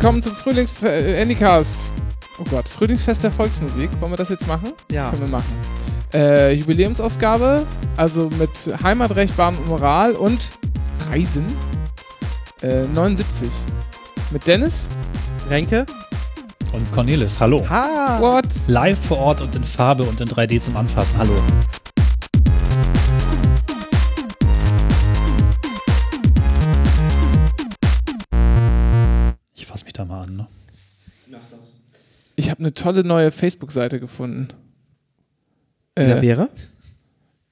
willkommen zum Frühlings äh, Anycast. Oh Gott, Frühlingsfest der Volksmusik. Wollen wir das jetzt machen? Ja. Können wir machen. Äh, Jubiläumsausgabe, also mit Heimatrecht, Bahn und Moral und Reisen. Äh, 79. Mit Dennis. Renke? Und Cornelis, hallo. Ha! What? Live vor Ort und in Farbe und in 3D zum Anfassen, hallo. Habe eine tolle neue Facebook-Seite gefunden. Wer Äh, wäre?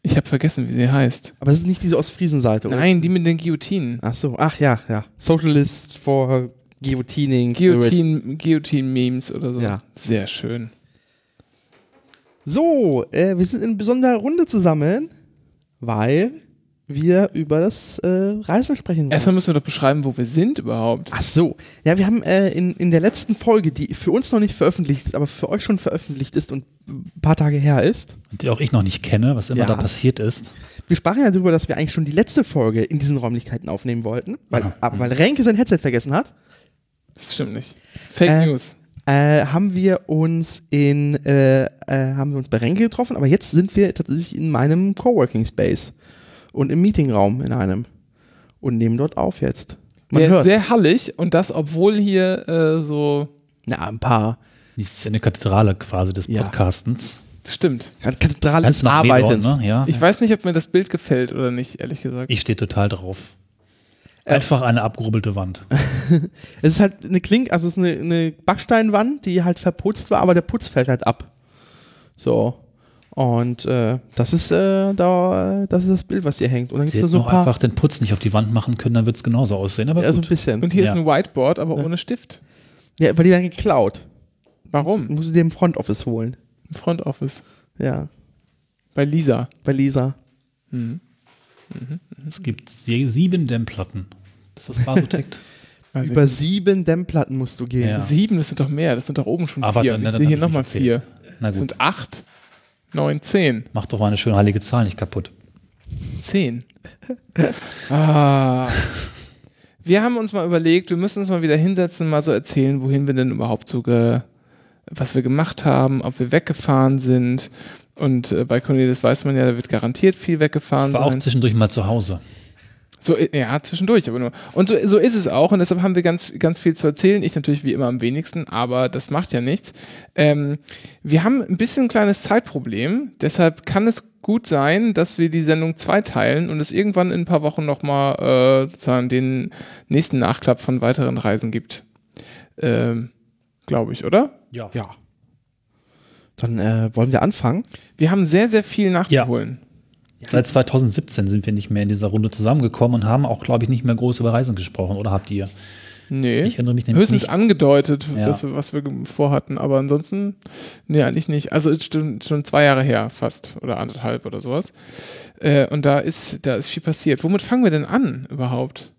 ich habe vergessen, wie sie heißt. Aber es ist nicht diese Ostfriesen-Seite, oder? Nein, die mit den Guillotinen. Ach so, ach ja, ja. Socialist for Guillotining. Guillotine, Guillotine-Memes oder so. Ja. Sehr schön. So, äh, wir sind in besonderer Runde zusammen, weil wir über das äh, Reisen sprechen wollen. Erstmal müssen wir doch beschreiben, wo wir sind überhaupt. Ach so. Ja, wir haben äh, in, in der letzten Folge, die für uns noch nicht veröffentlicht ist, aber für euch schon veröffentlicht ist und ein paar Tage her ist, Und die auch ich noch nicht kenne, was immer Ja. da passiert ist. wir sprachen ja darüber, dass wir eigentlich schon die letzte Folge in diesen Räumlichkeiten aufnehmen wollten, weil, Ja. aber weil Renke sein Headset vergessen hat. Das stimmt nicht. Fake Äh, News. äh, haben wir uns in äh, äh, haben wir uns bei Renke getroffen, aber jetzt sind wir tatsächlich in meinem Coworking Space und im Meetingraum in einem und nehmen dort auf jetzt. Man Der ist hört. sehr hallig und das, obwohl hier äh, so. Na, ein paar Das ist eine Kathedrale quasi des Ja. Podcastens. Stimmt. Kathedrale Ganz des Arbeitens. Ne? Ja. Ich weiß nicht, ob mir das Bild gefällt oder nicht, ehrlich gesagt. Ich stehe total drauf. Einfach eine abgerubbelte Wand. Es ist halt eine Klink, also es ist eine, eine Backsteinwand, die halt verputzt war, aber der Putz fällt halt ab. So. Und äh, das ist äh, da, das ist das Bild, was hier hängt. Und dann Sie gibt es hätten so ein paar. einfach den Putz nicht auf die Wand machen können, dann wird es genauso aussehen. Aber Ja, so ein gut. bisschen. und hier Ja. ist ein Whiteboard, aber ohne Stift. Ja, weil die werden geklaut. Warum? Muss ich dir im Front Office holen. Im Front Office. Ja. Bei Lisa. Bei Lisa. Mhm. es gibt sie- sieben Dämmplatten. Ist das Basotect? Über sieben Dämmplatten musst du gehen. Ja. Sieben, das sind doch mehr. Das sind doch oben schon Aber vier. dann- Und dann- ich dann sehe hier nochmal vier. Na Das gut. sind acht, neun, zehn. Mach doch mal eine schöne heilige Zahl nicht kaputt. Zehn. ah. Wir haben uns mal überlegt, wir müssen uns mal wieder hinsetzen, mal so erzählen, wohin wir denn überhaupt so, ge was wir gemacht haben, ob wir weggefahren sind. Und äh, bei Cornelis weiß man ja, da wird garantiert viel weggefahren Ich war auch sein. zwischendurch mal zu Hause. So, äh, ja, zwischendurch, aber nur. Und so, so ist es auch. Und deshalb haben wir ganz, ganz viel zu erzählen. Ich natürlich wie immer am wenigsten, aber das macht ja nichts. Ähm, wir haben ein bisschen ein kleines Zeitproblem. Deshalb kann es gut sein, dass wir die Sendung zweiteilen und es irgendwann in ein paar Wochen nochmal äh, sozusagen den nächsten Nachklapp von weiteren Reisen gibt. Ähm, Glaube ich, oder? Ja. Ja. Dann äh, wollen wir anfangen. Wir haben sehr, sehr viel nachzuholen. Seit 2017 sind wir nicht mehr in dieser Runde zusammengekommen und haben auch, glaube ich, nicht mehr groß über Reisen gesprochen. Oder habt ihr? Nee. Ich erinnere mich nämlich Höchstens nicht. angedeutet, Ja. dass wir, was wir vorhatten, aber ansonsten, nee, eigentlich nicht. Also ist schon, schon zwei Jahre her fast oder anderthalb oder sowas. Äh, und da ist, da ist viel passiert. Womit fangen wir denn an überhaupt?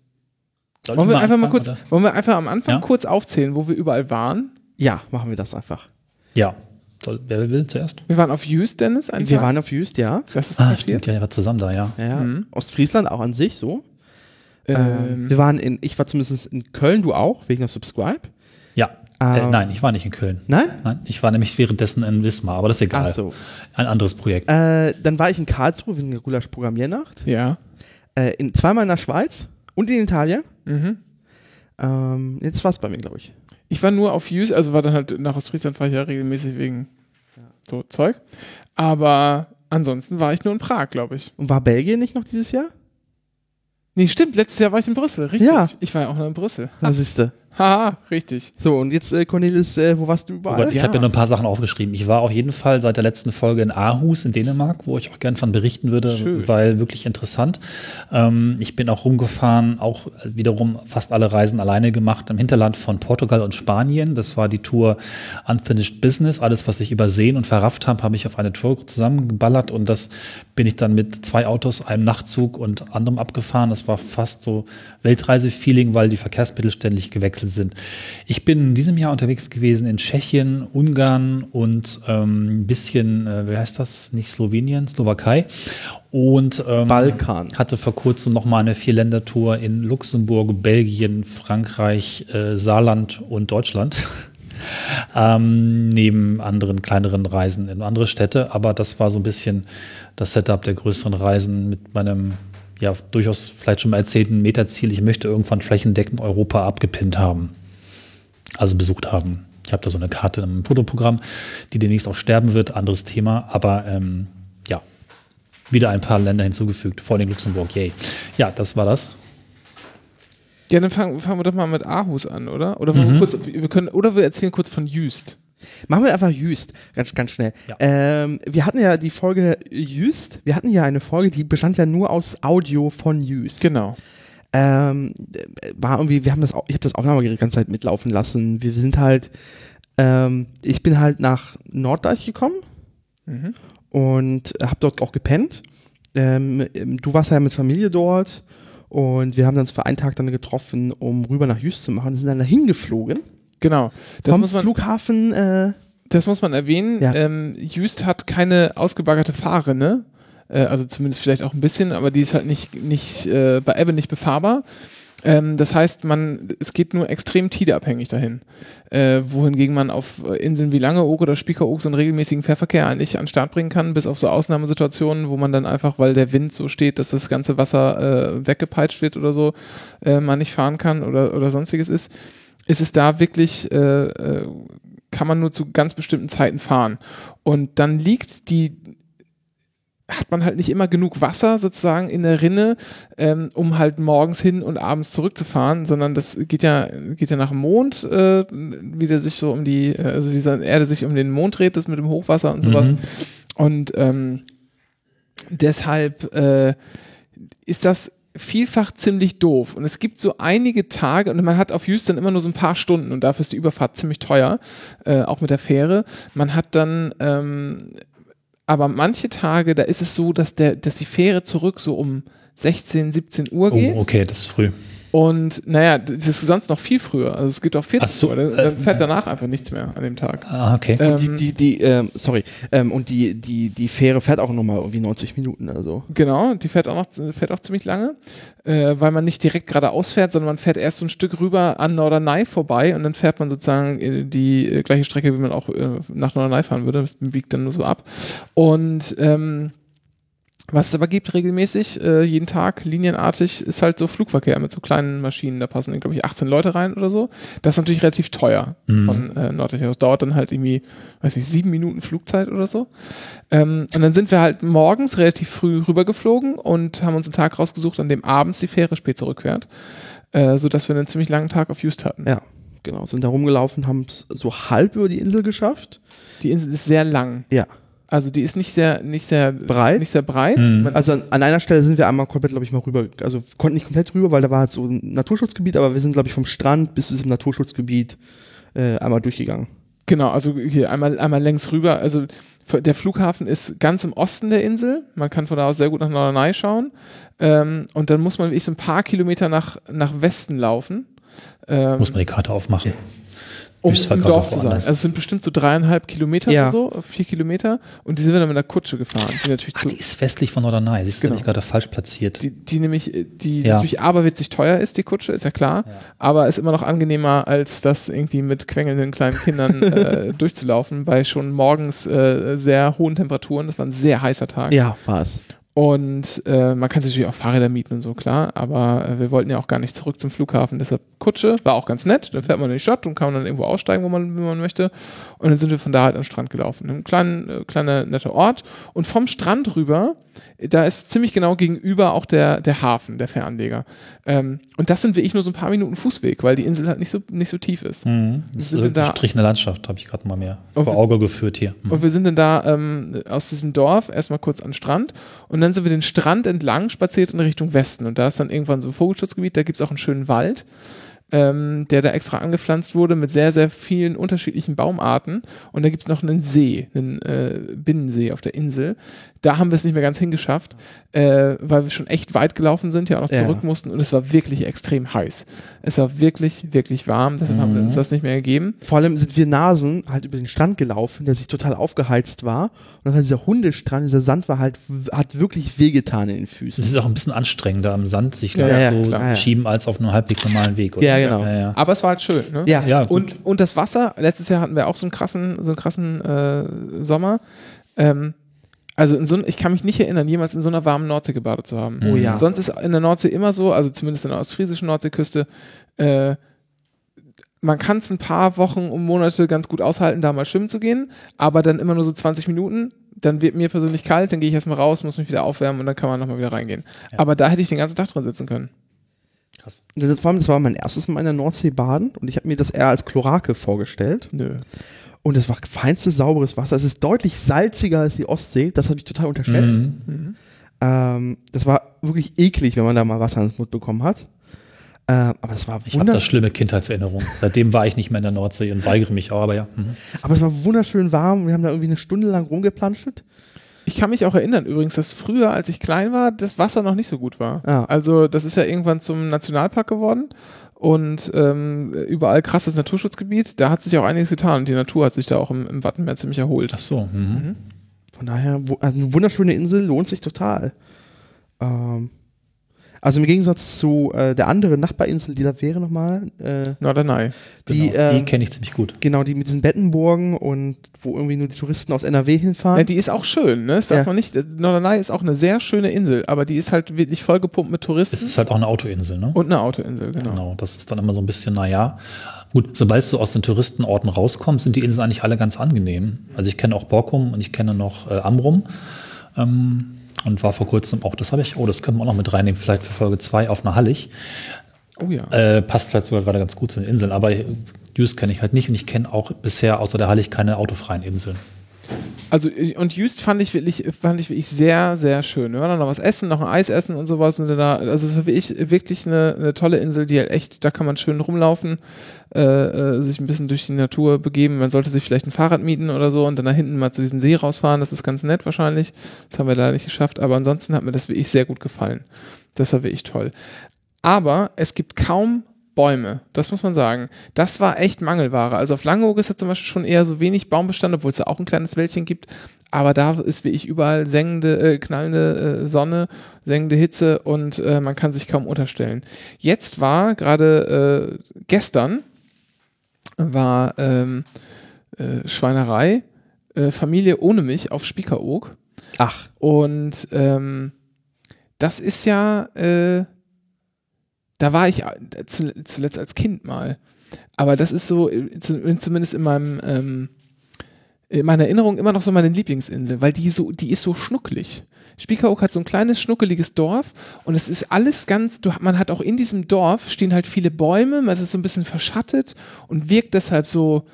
Soll Wollen wir einfach mal kurz, oder? wollen wir einfach am Anfang Ja. kurz aufzählen, wo wir überall waren? Ja, machen wir das einfach. Ja. Soll, wer will zuerst? Wir waren auf Used, Dennis, einfach. Wir waren auf Just, ja. das ist Ah, passiert. stimmt, ja, wart zusammen da, ja. ja. Mhm. Ostfriesland auch an sich so. Ähm, Ähm, wir waren in, ich war zumindest in Köln, du auch, wegen der Subscribe. Ja. Äh, Ähm, nein, ich war nicht in Köln. Nein? Nein, ich war nämlich währenddessen in Wismar, aber das ist egal. Ach so. Ein anderes Projekt. Äh, dann war ich in Karlsruhe wegen der Gulasch Programmiernacht. ja. Äh, in, zweimal in der Schweiz und in Italien. Mhm. Ähm, jetzt war's bei mir, glaube ich. Ich war nur auf Used, also war dann halt nach Ostfriesland fahre ich ja regelmäßig wegen so Zeug. Aber ansonsten war ich nur in Prag, glaube ich. Und war Belgien nicht noch dieses Jahr? Nee, stimmt, letztes Jahr war ich in Brüssel, richtig. Ja. Ich war ja auch noch in Brüssel. Da siehste. Haha, richtig. So, und jetzt, äh, Cornelis, äh, wo warst du Oh überall? Gott, ich habe ja noch ein paar Sachen aufgeschrieben. Ich war auf jeden Fall seit der letzten Folge in Aarhus in Dänemark, wo ich auch gern von berichten würde, Schön. weil wirklich interessant. Ähm, ich bin auch rumgefahren, auch wiederum fast alle Reisen alleine gemacht im Hinterland von Portugal und Spanien. Das war die Tour Unfinished Business. Alles, was ich übersehen und verrafft habe, habe ich auf eine Tour zusammengeballert und das bin ich dann mit zwei Autos, einem Nachtzug und anderem abgefahren. Das war fast so Weltreise-Feeling, weil die Verkehrsmittel ständig gewechselt vereinzelt sind. Ich bin in diesem Jahr unterwegs gewesen in Tschechien, Ungarn und ähm, ein bisschen, äh, wie heißt das? Nicht Slowenien, Slowakei. Und ähm, Balkan. hatte vor kurzem noch mal eine Vierländertour in Luxemburg, Belgien, Frankreich, äh, Saarland und Deutschland. ähm, neben anderen kleineren Reisen in andere Städte. Aber das war so ein bisschen das Setup der größeren Reisen mit meinem ja durchaus vielleicht schon mal erzählten Metaziel. Ich möchte irgendwann flächendeckend Europa abgepinnt haben, also besucht haben. Ich habe da so eine Karte in einem Fotoprogramm, die demnächst auch sterben wird, anderes Thema, aber ähm, ja, wieder ein paar Länder hinzugefügt, vor allem Luxemburg, yay. Ja, das war das. Ja, dann fangen, fangen wir doch mal mit Aarhus an, oder? Oder, wollen wir, kurz, wir können, oder wir erzählen kurz von Jüst. Machen wir einfach Jüst, ganz, ganz schnell. Ja. Ähm, wir hatten ja die Folge Jüst, wir hatten ja eine Folge, die bestand ja nur aus Audio von Jüst. Genau. ähm, war irgendwie, wir haben das, ich habe das Aufnahmegerät die ganze Zeit mitlaufen lassen. Wir sind halt, ähm, ich bin halt nach Norddeich gekommen Mhm. und habe dort auch gepennt. Ähm, ähm, du warst ja mit Familie dort und wir haben uns für einen Tag dann getroffen, um rüber nach Jüst zu machen. sind dann dahin geflogen. Genau. Das vom muss man, Flughafen, äh, das muss man erwähnen. Ja. Ähm, Jüst hat keine ausgebaggerte Fahrrinne. Äh, also zumindest vielleicht auch ein bisschen, aber die ist halt nicht, nicht äh, bei Ebbe nicht befahrbar. Ähm, das heißt, man, es geht nur extrem tideabhängig dahin. Äh, wohingegen man auf Inseln wie Langeoog oder Spiekeroog so einen regelmäßigen Fährverkehr eigentlich an den Start bringen kann, bis auf so Ausnahmesituationen, wo man dann einfach, weil der Wind so steht, dass das ganze Wasser äh, weggepeitscht wird oder so, äh, man nicht fahren kann oder, oder sonstiges ist, ist es da wirklich, äh, äh, kann man nur zu ganz bestimmten Zeiten fahren. Und dann liegt die hat man halt nicht immer genug Wasser sozusagen in der Rinne, ähm, um halt morgens hin und abends zurückzufahren, sondern das geht ja, geht ja nach dem Mond, äh, wie der sich so um die, äh, also diese Erde sich um den Mond dreht, das mit dem Hochwasser und sowas. Mhm. Und ähm, deshalb äh, ist das vielfach ziemlich doof. Und es gibt so einige Tage, und man hat auf Houston immer nur so ein paar Stunden und dafür ist die Überfahrt ziemlich teuer, äh, auch mit der Fähre. Man hat dann ähm, aber manche Tage, da ist es so, dass, der, dass die Fähre zurück so um 16, 17 Uhr geht. Oh, okay, das ist früh. Und naja, das ist sonst noch viel früher. Also es geht auch 14 Ach so, Uhr. Dann, äh, fährt danach einfach nichts mehr an dem Tag. Ah, okay. Ähm, die, die, die, ähm, sorry, ähm, und die, die, die Fähre fährt auch nochmal irgendwie 90 Minuten, also. Genau, die fährt auch noch fährt auch ziemlich lange, äh, weil man nicht direkt geradeaus fährt, sondern man fährt erst so ein Stück rüber an Norderney vorbei und dann fährt man sozusagen äh, die äh, gleiche Strecke, wie man auch äh, nach Norderney fahren würde. Das biegt dann nur so ab. Und ähm, was es aber gibt regelmäßig, äh, jeden Tag, linienartig, ist halt so Flugverkehr mit so kleinen Maschinen. Da passen, glaube ich, 18 Leute rein oder so. Das ist natürlich relativ teuer von äh, Norddeich aus. Dauert dann halt irgendwie, weiß ich, sieben Minuten Flugzeit oder so. Ähm, und dann sind wir halt morgens relativ früh rübergeflogen und haben uns einen Tag rausgesucht, an dem abends die Fähre spät zurückfährt. Äh, sodass wir einen ziemlich langen Tag auf Just hatten. Ja, genau. Sind da rumgelaufen, haben es so halb über die Insel geschafft. Die Insel ist sehr lang. Ja. Also die ist nicht sehr, nicht sehr Breit? Nicht sehr breit. Mhm. Also an, an einer Stelle sind wir einmal komplett, glaube ich, mal rüber. Also konnten nicht komplett rüber, weil da war halt so ein Naturschutzgebiet, aber wir sind, glaube ich, vom Strand bis zum Naturschutzgebiet äh, einmal durchgegangen. Genau, also hier einmal, einmal längs rüber. Also der Flughafen ist ganz im Osten der Insel. Man kann von da aus sehr gut nach Norderney schauen. Ähm, und dann muss man wirklich so ein paar Kilometer nach, nach Westen laufen. Ähm, Muss man die Karte aufmachen. Um im Dorf zu sein. Also es sind bestimmt so dreieinhalb Kilometer Ja. oder so, vier Kilometer. Und die sind wir dann mit einer Kutsche gefahren. Die natürlich Ach, zu, die ist westlich von Norderney. Siehst du, Genau. habe ich gerade falsch platziert. die, die nämlich, äh, die Ja. natürlich aberwitzig teuer ist, die Kutsche, ist ja klar. Aber ist immer noch angenehmer, als das irgendwie mit quengelnden kleinen Kindern äh, durchzulaufen, bei schon morgens äh, sehr hohen Temperaturen. Das war ein sehr heißer Tag. Ja, war es. Und äh, man kann sich natürlich auch Fahrräder mieten und so, klar. Aber äh, wir wollten ja auch gar nicht zurück zum Flughafen. Deshalb Kutsche, war auch ganz nett. Dann fährt man in die Stadt und kann dann irgendwo aussteigen, wo man, wo man möchte. Und dann sind wir von da halt den Strand gelaufen. Ein kleinen, äh, kleiner, netter Ort. Und vom Strand rüber, da ist ziemlich genau gegenüber auch der, der Hafen, der Fähranleger. Ähm, und das sind wirklich nur so ein paar Minuten Fußweg, weil die Insel halt nicht so, nicht so tief ist. Mhm. Das ist eine gestrichene Landschaft, habe ich gerade mal mehr vor Auge geführt hier. Mhm. Und wir sind dann da ähm, aus diesem Dorf erstmal kurz an den Strand und dann sind wir den Strand entlang spaziert in Richtung Westen. Und da ist dann irgendwann so ein Vogelschutzgebiet, da gibt es auch einen schönen Wald, ähm, der da extra angepflanzt wurde mit sehr, sehr vielen unterschiedlichen Baumarten. Und da gibt es noch einen See, einen äh, Binnensee auf der Insel, Da haben wir es nicht mehr ganz hingeschafft, äh, weil wir schon echt weit gelaufen sind, ja auch noch Ja. zurück mussten und es war wirklich extrem heiß. Es war wirklich, wirklich warm, deshalb haben wir uns das nicht mehr gegeben. Vor allem sind wir Nasen halt über den Strand gelaufen, der sich total aufgeheizt war. Und dann war dieser Hundestrand, dieser Sand war halt, hat wirklich wehgetan in den Füßen. Es ist auch ein bisschen anstrengender am Sand, sich da ja, so klar. schieben als auf einem halbwegs normalen Weg. Oder? Ja, genau. Ja, ja. Aber es war halt schön. Ne? Ja. Ja. Und, und das Wasser, letztes Jahr hatten wir auch so einen krassen, so einen krassen äh, Sommer. Ähm, also in so, ich kann mich nicht erinnern, jemals in so einer warmen Nordsee gebadet zu haben. Oh ja. Sonst ist in der Nordsee immer so, also zumindest in der ostfriesischen Nordseeküste, äh, man kann es ein paar Wochen und Monate ganz gut aushalten, da mal schwimmen zu gehen, aber dann immer nur so 20 Minuten. Dann wird mir persönlich kalt, dann gehe ich erstmal raus, muss mich wieder aufwärmen und dann kann man nochmal wieder reingehen. Aber da hätte ich den ganzen Tag drin sitzen können. Krass. Das war mein erstes Mal in der Nordsee baden und ich habe mir das eher als Chlorake vorgestellt. Nö. Und es war feinstes, sauberes Wasser. Es ist deutlich salziger als die Ostsee. Das habe ich total unterschätzt. Mhm. Ähm, das war wirklich eklig, wenn man da mal Wasser ins Mund bekommen hat. Ähm, aber das war Ich habe wunder da schlimme Kindheitserinnerungen. Seitdem war ich nicht mehr in der Nordsee und weigere mich auch, aber ja. Mhm. aber es war wunderschön warm. Wir haben da irgendwie eine Stunde lang rumgeplanscht. Ich kann mich auch erinnern übrigens, dass früher, als ich klein war, das Wasser noch nicht so gut war. Ja. Also das ist ja irgendwann zum Nationalpark geworden und ähm, überall krasses Naturschutzgebiet. Da hat sich auch einiges getan und die Natur hat sich da auch im, im Wattenmeer ziemlich erholt. Ach so. Mhm. Von daher, wo, also eine wunderschöne Insel lohnt sich total. Ähm, also im Gegensatz zu äh, der anderen Nachbarinsel, die da wäre nochmal, äh, Norderney. die, Genau. die ähm, kenne ich ziemlich gut. genau, die mit diesen Bettenburgen und wo irgendwie nur die Touristen aus NRW hinfahren. Ja, die ist auch schön, ne? Das Ja. man nicht. Norderney ist auch eine sehr schöne Insel, aber die ist halt wirklich vollgepumpt mit Touristen Es ist halt auch eine Autoinsel, ne? und eine Autoinsel, genau. Genau, das ist dann immer so ein bisschen, naja. Gut, sobald du aus den Touristenorten rauskommst, sind die Inseln eigentlich alle ganz angenehm. Also ich kenne auch Borkum und ich kenne noch äh, Amrum. Ähm, und war vor kurzem auch, das habe ich, oh, das können wir auch noch mit reinnehmen, vielleicht für Folge 2 auf einer Hallig. Oh ja. Äh, passt vielleicht sogar gerade ganz gut zu den Inseln, aber Jüst kenne ich halt nicht und ich kenne auch bisher außer der Hallig keine autofreien Inseln. Also und Jüst fand ich wirklich, fand ich wirklich sehr, sehr schön. Wir waren dann noch was essen, noch ein Eis essen und sowas. Und da, also es war wirklich, wirklich eine, eine tolle Insel, die halt echt, da kann man schön rumlaufen, äh, äh, sich ein bisschen durch die Natur begeben. Man sollte sich vielleicht ein Fahrrad mieten oder so und dann da hinten mal zu diesem See rausfahren. Das ist ganz nett wahrscheinlich. Das haben wir leider nicht geschafft, aber ansonsten hat mir das wirklich sehr gut gefallen. Das war wirklich toll. Aber es gibt kaum Bäume, das muss man sagen. Das war echt Mangelware. Also auf Langeoog ist ja zum Beispiel schon eher so wenig Baumbestand, obwohl es da auch ein kleines Wäldchen gibt. Aber da ist wie ich überall sengende, äh, knallende äh, Sonne, sengende Hitze und äh, man kann sich kaum unterstellen. Jetzt war gerade äh, gestern war ähm, äh, Schweinerei, äh, Familie ohne mich auf Spiekeroog. Ach, Und ähm, das ist ja, da war ich äh, zu, zuletzt als Kind mal. Aber das ist so, äh, zu, zumindest in meinem, ähm, in meiner Erinnerung immer noch so meine Lieblingsinsel, weil die so, die ist so schnucklig. Spiekeroog hat so ein kleines schnuckeliges Dorf und es ist alles ganz, du, man hat auch in diesem Dorf stehen halt viele Bäume, man ist so ein bisschen verschattet und wirkt deshalb so,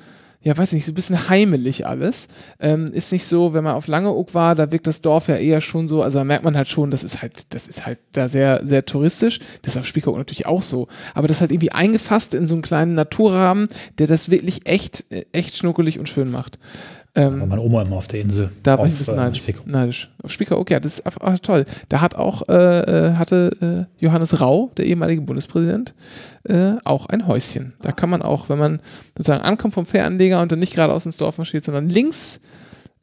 ja, weiß nicht, so ein bisschen heimelig alles. Ähm, ist nicht so, wenn man auf Langeoog war, da wirkt das Dorf ja eher schon so, also da merkt man halt schon, das ist halt, das ist halt da sehr, sehr touristisch. Das ist auf Spiekeroog natürlich auch so. Aber das ist halt irgendwie eingefasst in so einen kleinen Naturrahmen, der das wirklich echt, echt schnuckelig und schön macht. Ähm, War meine Oma immer auf der Insel. da war ich ein auf, bisschen äh, neidisch. Spiekeroog. neidisch. Auf Spiekeroog, ja, das ist einfach ach, toll. Da hat auch, äh, äh, hatte äh, Johannes Rau, der ehemalige Bundespräsident, äh, auch ein Häuschen. Da kann man auch, wenn man sozusagen ankommt vom Fähranleger und dann nicht geradeaus ins Dorf marschiert, sondern links,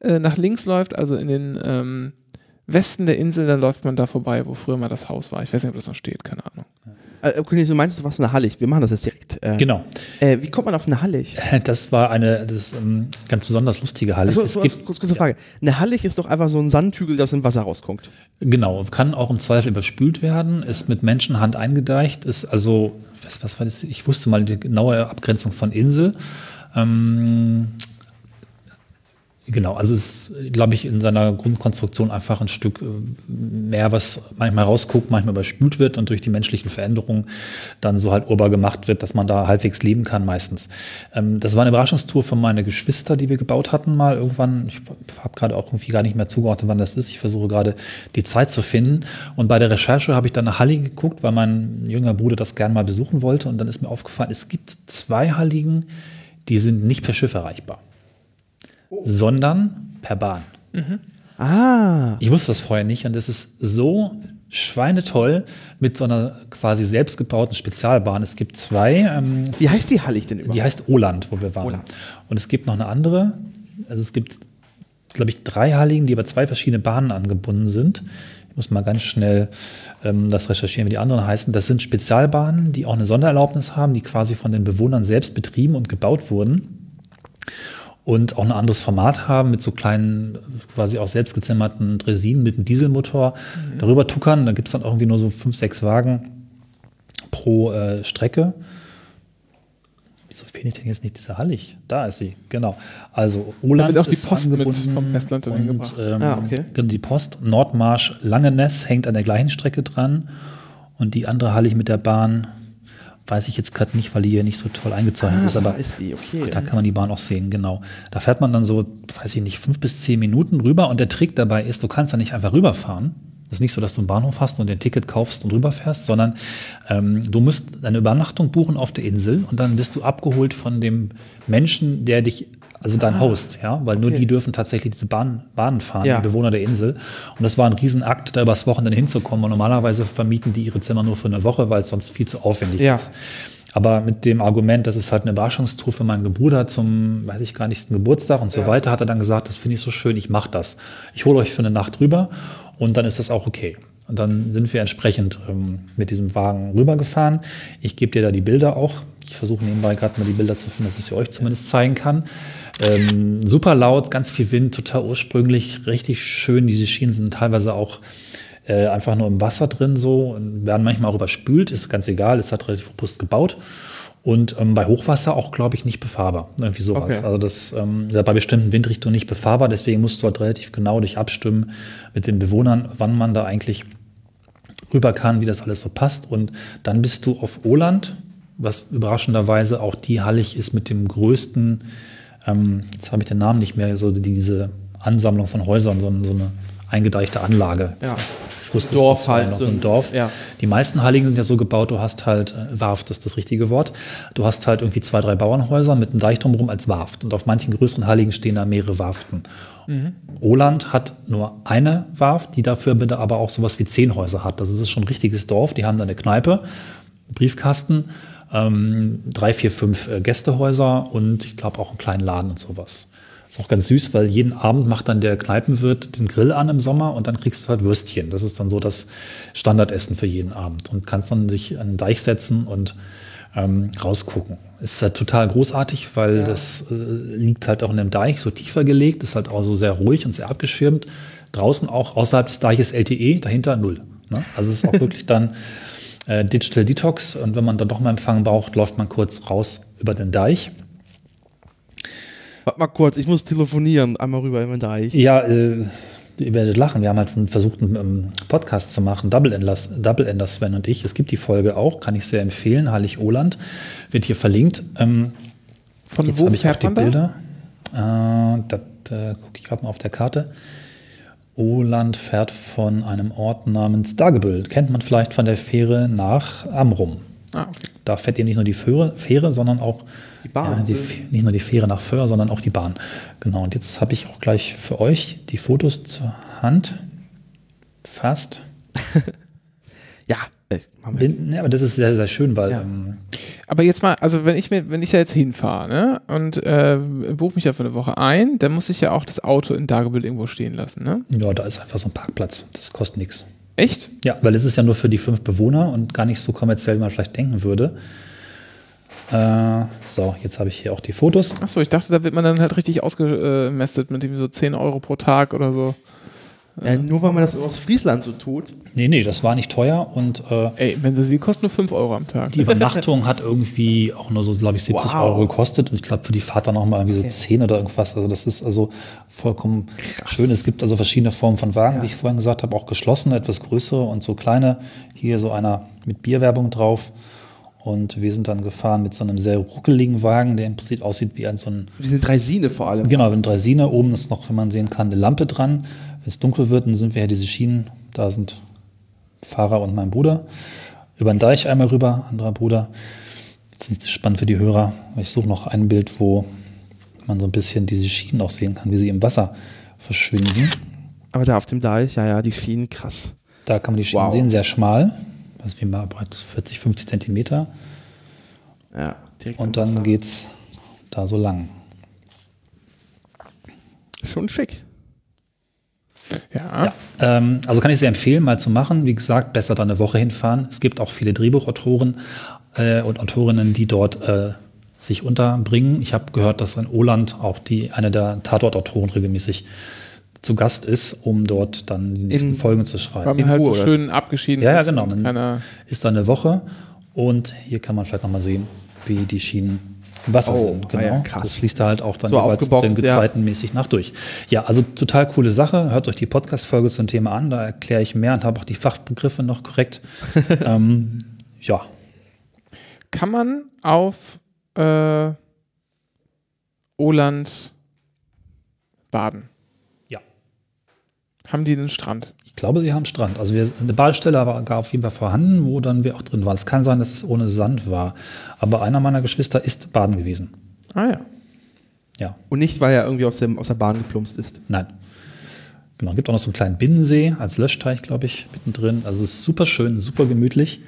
äh, nach links läuft, also in den ähm, Westen der Insel, dann läuft man da vorbei, wo früher mal das Haus war. Ich weiß nicht, ob das noch steht, keine Ahnung. Äh, okay, du meinst, du warst in der Hallig. Wir machen das jetzt direkt. Äh, Genau. äh, wie kommt man auf eine Hallig? Das war eine das ähm, ganz besonders lustige Halle. Also, es so, gibt, kurz, kurze Frage. Eine Hallig ist doch einfach so ein Sandhügel, das im Wasser rauskommt. Genau, kann auch im Zweifel überspült werden, ist mit Menschenhand eingedeicht, ist also, was, was war das? Ich wusste mal die genaue Abgrenzung von Insel. Ähm, genau, also es ist, glaube ich, in seiner Grundkonstruktion einfach ein Stück äh, mehr, was manchmal rausguckt, manchmal überspült wird und durch die menschlichen Veränderungen dann so halt urbar gemacht wird, dass man da halbwegs leben kann meistens. Ähm, das war eine Überraschungstour für meine Geschwister, die wir gebaut hatten mal irgendwann. Ich habe gerade auch irgendwie gar nicht mehr zugeordnet, wann das ist. Ich versuche gerade die Zeit zu finden. Und bei der Recherche habe ich dann nach Halligen geguckt, weil mein jüngerer Bruder das gerne mal besuchen wollte. Und dann ist mir aufgefallen, es gibt zwei Halligen, die sind nicht per Schiff erreichbar, sondern per Bahn. Ah. Ich wusste das vorher nicht und es ist so schweinetoll mit so einer quasi selbstgebauten Spezialbahn. Es gibt zwei. Ähm, Wie heißt die Hallig denn überhaupt? die heißt Oland, wo wir waren. Oland. Und es gibt noch eine andere. Also es gibt, glaube ich, drei Halligen, die über zwei verschiedene Bahnen angebunden sind. Ich muss mal ganz schnell ähm, das recherchieren, wie die anderen heißen. Das sind Spezialbahnen, die auch eine Sondererlaubnis haben, die quasi von den Bewohnern selbst betrieben und gebaut wurden und auch ein anderes Format haben mit so kleinen, quasi auch selbstgezimmerten Dresinen mit einem Dieselmotor darüber tuckern. Da gibt es dann irgendwie nur so fünf, sechs Wagen pro äh, Strecke. Wieso finde ich denn jetzt nicht diese Hallig? Da ist sie, genau. Also Oland wird auch die ist Post mit angebunden vom Festland und ähm, Ah, okay. genau, die Post Nordmarsch Langeness hängt an der gleichen Strecke dran und die andere Hallig mit der Bahn weiß ich jetzt gerade nicht, weil die hier nicht so toll eingezeichnet Ah, ist, aber da ist die, okay. da kann man die Bahn auch sehen, genau. Da fährt man dann so, weiß ich nicht, fünf bis zehn Minuten rüber und der Trick dabei ist, du kannst da nicht einfach rüberfahren. Das ist nicht so, dass du einen Bahnhof hast und ein Ticket kaufst und rüberfährst, sondern ähm, du musst eine Übernachtung buchen auf der Insel und dann wirst du abgeholt von dem Menschen, der dich, also dein Host, ja, weil nur okay. die dürfen tatsächlich diese Bahn, Bahnen fahren, Ja. die Bewohner der Insel. Und das war ein Riesenakt, da übers Wochenende hinzukommen. Und normalerweise vermieten die ihre Zimmer nur für eine Woche, weil es sonst viel zu aufwendig Ja. ist. Aber mit dem Argument, das ist halt eine Überraschungstour für meinen Bruder zum, weiß ich gar nicht, Geburtstag und so weiter, hat er dann gesagt, das finde ich so schön, ich mache das. Ich hole euch für eine Nacht rüber und dann ist das auch okay. Und dann sind wir entsprechend ähm, mit diesem Wagen rübergefahren. Ich gebe dir da die Bilder auch. Ich versuche nebenbei gerade mal die Bilder zu finden, dass ich sie euch zumindest zeigen kann. Ähm, super laut, ganz viel Wind, total ursprünglich, richtig schön. Diese Schienen sind teilweise auch äh, einfach nur im Wasser drin so und werden manchmal auch überspült, ist ganz egal, ist halt relativ robust gebaut. Und ähm, bei Hochwasser auch, glaube ich, nicht befahrbar. Irgendwie sowas. Okay. Also das ähm, ist ja bei bestimmten Windrichtungen nicht befahrbar, deswegen musst du halt relativ genau dich abstimmen mit den Bewohnern, wann man da eigentlich rüber kann, wie das alles so passt. Und dann bist du auf Oland, was überraschenderweise auch die Hallig ist mit dem größten, ähm, jetzt habe ich den Namen nicht mehr, so diese Ansammlung von Häusern, so, so eine eingedeichte Anlage. Ja. Ich wusste Dorf es halt, noch, so ein Dorf. ja. Die meisten Halligen sind ja so gebaut, du hast halt äh, Warft, ist das richtige Wort. Du hast halt irgendwie zwei, drei Bauernhäuser mit einem Deich drumherum als Warft. Und auf manchen größeren Halligen stehen da mehrere Warften. Oland hat nur eine Warft, die dafür bitte aber auch sowas wie zehn Häuser hat. Das ist schon ein richtiges Dorf. Die haben da eine Kneipe, einen Briefkasten, ähm, drei, vier, fünf äh, Gästehäuser und ich glaube auch einen kleinen Laden und sowas. Ist auch ganz süß, weil jeden Abend macht dann der Kneipenwirt den Grill an im Sommer und dann kriegst du halt Würstchen. Das ist dann so das Standardessen für jeden Abend und kannst dann sich an den Deich setzen und ähm, rausgucken. Ist halt total großartig, weil das äh, liegt halt auch in dem Deich so tiefer gelegt, ist halt auch so sehr ruhig und sehr abgeschirmt. Draußen auch außerhalb des Deiches LTE, dahinter null. Ne? Also es ist auch wirklich dann äh, Digital Detox und wenn man dann doch mal Empfang braucht, läuft man kurz raus über den Deich. Warte mal kurz, ich muss telefonieren. Einmal rüber in den Deich. Ja, äh, ihr werdet lachen. Wir haben halt versucht, einen ähm, Podcast zu machen. Double Enders, Double Enders Sven und ich. Es gibt die Folge auch, kann ich sehr empfehlen. Heilig Oland wird hier verlinkt. Ähm, Von jetzt habe ich auch die man da? Bilder. Äh, da da gucke ich gerade mal auf der Karte. Oland fährt von einem Ort namens Dagebüll. Kennt man vielleicht von der Fähre nach Amrum. Ah, okay. Da fährt ihr nicht nur die Fähre, Fähre sondern auch Die Bahn. Ja, die, nicht nur die Fähre nach Föhr, sondern auch die Bahn. Genau. Und jetzt habe ich auch gleich für euch die Fotos zur Hand. Fast. Ja, das machen wir. Bin, ja, aber das ist sehr, sehr schön, weil Ja. ähm, Aber jetzt mal, also wenn ich mir, wenn ich da jetzt hinfahre, ne, und äh, buche mich ja für eine Woche ein, dann muss ich ja auch das Auto in Dagebild irgendwo stehen lassen, ne? ja, da ist einfach so ein Parkplatz. Das kostet nichts. Echt? Ja, weil es ist ja nur für die fünf Bewohner und gar nicht so kommerziell, wie man vielleicht denken würde. Äh, so, jetzt habe ich hier auch die Fotos. Achso, ich dachte, da wird man dann halt richtig ausgemästet mit irgendwie so 10 Euro pro Tag oder so. Ja, nur weil man das aus Friesland so tut. Nee, nee, das war nicht teuer und äh, Ey, wenn sie sie kostet nur 5 Euro am Tag. Die Übernachtung hat irgendwie auch nur so, glaube ich, 70 Wow. Euro gekostet und ich glaube für die Fahrt dann nochmal irgendwie so 10 oder irgendwas. Also das ist also vollkommen schön. Es gibt also verschiedene Formen von Wagen, wie ich vorhin gesagt habe, auch geschlossene, etwas größere und so kleine. Hier so einer mit Bierwerbung drauf. Und wir sind dann gefahren mit so einem sehr ruckeligen Wagen, der im Prinzip aussieht wie ein so ein Wir sind Dreisine vor allem. Genau, wenn Dreisine oben ist noch, wenn man sehen kann, eine Lampe dran. Wenn es dunkel wird, dann sind wir ja diese Schienen. Da sind Fahrer und mein Bruder. Über den Deich einmal rüber, anderer Bruder. Jetzt ist es spannend für die Hörer. Ich suche noch ein Bild, wo man so ein bisschen diese Schienen auch sehen kann, wie sie im Wasser verschwinden. Aber da auf dem Deich, ja, ja, die Schienen, krass. Da kann man die Schienen Wow. sehen, sehr schmal. Ist wie mal breit 40, 50 Zentimeter. Ja, direkt Und dann Wasser. geht's da so lang. Schon schick. Ja. Ja. Ähm, also kann ich sehr empfehlen, mal zu machen. Wie gesagt, besser da eine Woche hinfahren. Es gibt auch viele Drehbuchautoren äh, und Autorinnen, die dort äh, sich unterbringen. Ich habe gehört, dass in Oland auch die eine der Tatortautoren regelmäßig zu Gast ist, um dort dann die nächsten In- Folgen zu Weil schreiben. man In halt Ruhe, so oder? schön abgeschieden Ja, ja, ist. genau. Man Keiner, ist da eine Woche und hier kann man vielleicht nochmal sehen, wie die Schienen Wasser Oh, sind. Genau. ja. Das fließt da halt auch dann So jeweils aufgebockt, den ja. Nach durch. Ja, also total coole Sache. Hört euch die Podcast-Folge zum Thema an. Da erkläre ich mehr und habe auch die Fachbegriffe noch korrekt. ähm, ja, kann man auf äh, Oland baden? Ja. Haben die den Strand? Ich glaube, sie haben Strand. Also wir, eine Badestelle war gar auf jeden Fall vorhanden, wo dann wir auch drin waren. Es kann sein, dass es ohne Sand war. Aber einer meiner Geschwister ist baden gewesen. Ah ja. Ja, Und nicht, weil er irgendwie aus, dem, aus der Bahn geplumpst ist. Nein. Genau, gibt auch noch so einen kleinen Binnensee als Löschteich, glaube ich, mittendrin. Also es ist super schön, super gemütlich.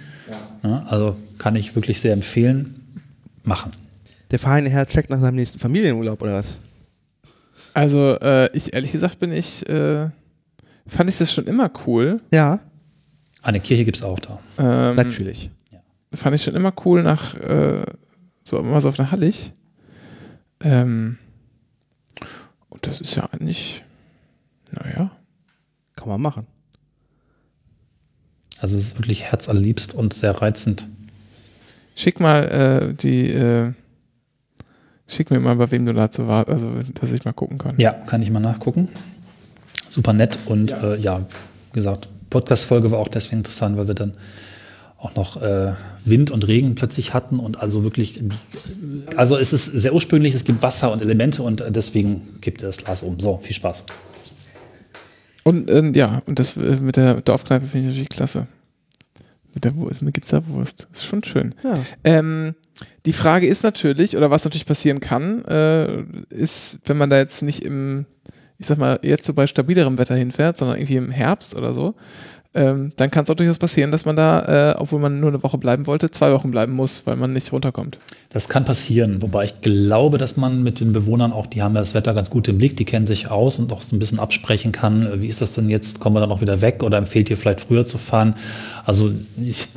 Ja, also kann ich wirklich sehr empfehlen. Machen. Der feine Herr checkt nach seinem nächsten Familienurlaub oder was? Also äh, ich ehrlich gesagt bin ich, äh, fand ich das schon immer cool. Ja, Eine Kirche gibt es auch da. Ähm, natürlich. fand ich schon immer cool nach äh, so immer so auf einer Hallig. Ähm, und das ist ja eigentlich, naja. Kann man machen. Also es ist wirklich herzallerliebst und sehr reizend. Schick mal äh, die, äh, schick mir mal, bei wem du dazu warst, also dass ich mal gucken kann. Ja, kann ich mal nachgucken. Super nett und ja, äh, ja wie gesagt, Podcast-Folge war auch deswegen interessant, weil wir dann auch noch äh, Wind und Regen plötzlich hatten und also wirklich, die, also es ist sehr ursprünglich, es gibt Wasser und Elemente und äh, deswegen gibt er das Glas um. So, viel Spaß. Und ähm, ja, und das äh, mit der Dorfkneipe finde ich natürlich klasse. Mit der Wurst, mit Wurst. Das ist schon schön. Ja. Ähm, die Frage ist natürlich, oder was natürlich passieren kann, äh, ist, wenn man da jetzt nicht im, ich sag mal, jetzt so bei stabilerem Wetter hinfährt, sondern irgendwie im Herbst oder so, ähm, dann kann es auch durchaus passieren, dass man da, äh, obwohl man nur eine Woche bleiben wollte, zwei Wochen bleiben muss, weil man nicht runterkommt. Das kann passieren, wobei ich glaube, dass man mit den Bewohnern auch, die haben ja das Wetter ganz gut im Blick, die kennen sich aus und auch so ein bisschen absprechen kann, wie ist das denn jetzt, kommen wir dann auch wieder weg oder empfiehlt ihr vielleicht früher zu fahren? Also ich,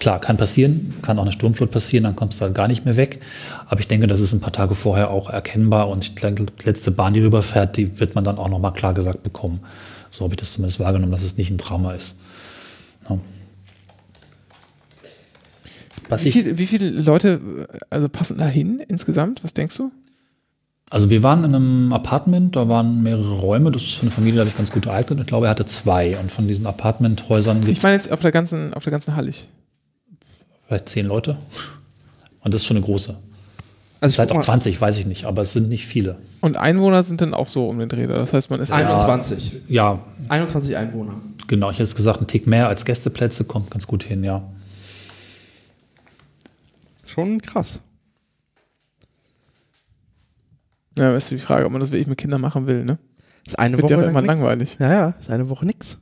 klar, kann passieren, kann auch eine Sturmflut passieren, dann kommst du halt gar nicht mehr weg. Aber ich denke, das ist ein paar Tage vorher auch erkennbar und ich denke, die letzte Bahn, die rüberfährt, die wird man dann auch nochmal klar gesagt bekommen. So habe ich das zumindest wahrgenommen, dass es nicht ein Drama ist. Ja. Wie, viel, wie viele Leute also passen da hin insgesamt? Was denkst du? Also wir waren in einem Apartment, da waren mehrere Räume, das ist für eine Familie, glaube ich, ganz gut geeignet. Ich glaube, er hatte zwei und von diesen Apartmenthäusern gibt Ich meine jetzt auf der ganzen, auf der ganzen Hallig. Vielleicht zehn Leute. Und das ist schon eine große. Also ich Vielleicht auch mal, 20, weiß ich nicht, aber es sind nicht viele. Und Einwohner sind dann auch so um den Dreh. da. Das heißt, man ist 21. Ja, 21 Einwohner. genau, ich hätte jetzt gesagt, ein Tick mehr als Gästeplätze kommt ganz gut hin, ja. Schon krass. Ja, ist die Frage, ob man das wirklich mit Kindern machen will, ne? ist eine Wird Woche ja immer nix. langweilig. Ja, ja, ist eine Woche nix.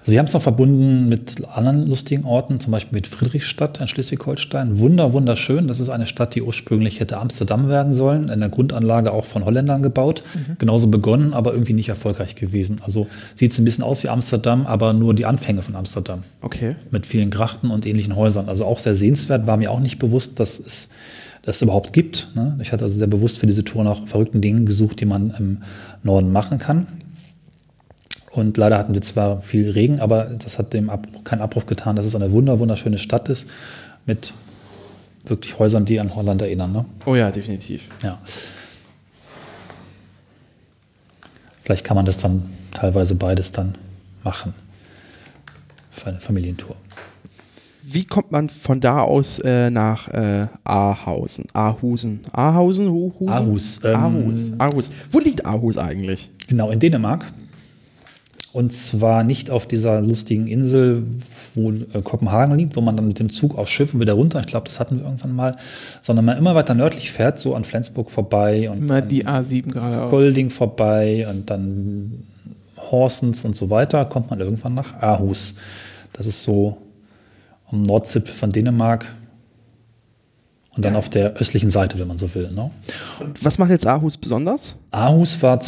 Also wir haben es noch verbunden mit anderen lustigen Orten, zum Beispiel mit Friedrichstadt in Schleswig-Holstein. Wunder, wunderschön. Das ist eine Stadt, die ursprünglich hätte Amsterdam werden sollen, in der Grundanlage auch von Holländern gebaut. Genauso begonnen, aber irgendwie nicht erfolgreich gewesen. Also sieht es ein bisschen aus wie Amsterdam, aber nur die Anfänge von Amsterdam. Okay. Mit vielen Grachten und ähnlichen Häusern. Also auch sehr sehenswert, war mir auch nicht bewusst, dass es das überhaupt gibt. Ne? Ich hatte also sehr bewusst für diese Tour nach verrückten Dingen gesucht, die man im Norden machen kann. Und leider hatten wir zwar viel Regen, aber das hat dem Abbruch, keinen Abbruch getan, dass es eine wunder, wunderschöne Stadt ist mit wirklich Häusern, die an Holland erinnern. Ne? Oh ja, definitiv. Ja. Vielleicht kann man das dann teilweise beides dann machen für eine Familientour. Wie kommt man von da aus äh, nach äh, Ahausen? Ahusen? Ahausen? Huhusen? Aarhus, ähm, Aarhus. Aarhus. Wo liegt Aarhus eigentlich? Genau, in Dänemark. Und zwar nicht auf dieser lustigen Insel, wo äh, Kopenhagen liegt, wo man dann mit dem Zug aufs Schiff und wieder runter, ich glaube, das hatten wir irgendwann mal, sondern man immer weiter nördlich fährt, so an Flensburg vorbei und Immer die A7 geradeaus. Golding vorbei und dann Horsens und so weiter, kommt man irgendwann nach Aarhus. Das ist so am Nordzipfel von Dänemark. Und dann auf der östlichen Seite, wenn man so will. Ne? Und was macht jetzt Aarhus besonders? Aarhus war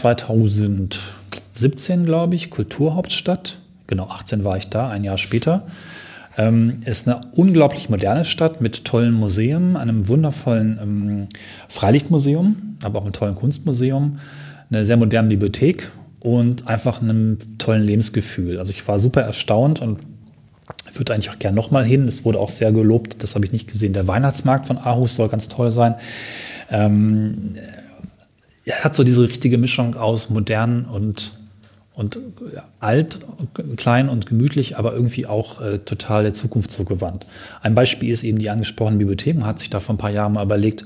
2017, glaube ich, Kulturhauptstadt. Genau, 18 war ich da, ein Jahr später. Ähm, ist eine unglaublich moderne Stadt mit tollen Museen, einem wundervollen ähm, Freilichtmuseum, aber auch einem tollen Kunstmuseum, eine sehr moderne Bibliothek und einfach einem tollen Lebensgefühl. Also ich war super erstaunt und würde eigentlich auch gerne nochmal hin. Es wurde auch sehr gelobt, das habe ich nicht gesehen. Der Weihnachtsmarkt von Aarhus soll ganz toll sein. Ähm, er hat so diese richtige Mischung aus modern und, und alt, klein und gemütlich, aber irgendwie auch äh, total der Zukunft zugewandt. Ein Beispiel ist eben die angesprochene Bibliothek. Man hat sich da vor ein paar Jahren mal überlegt,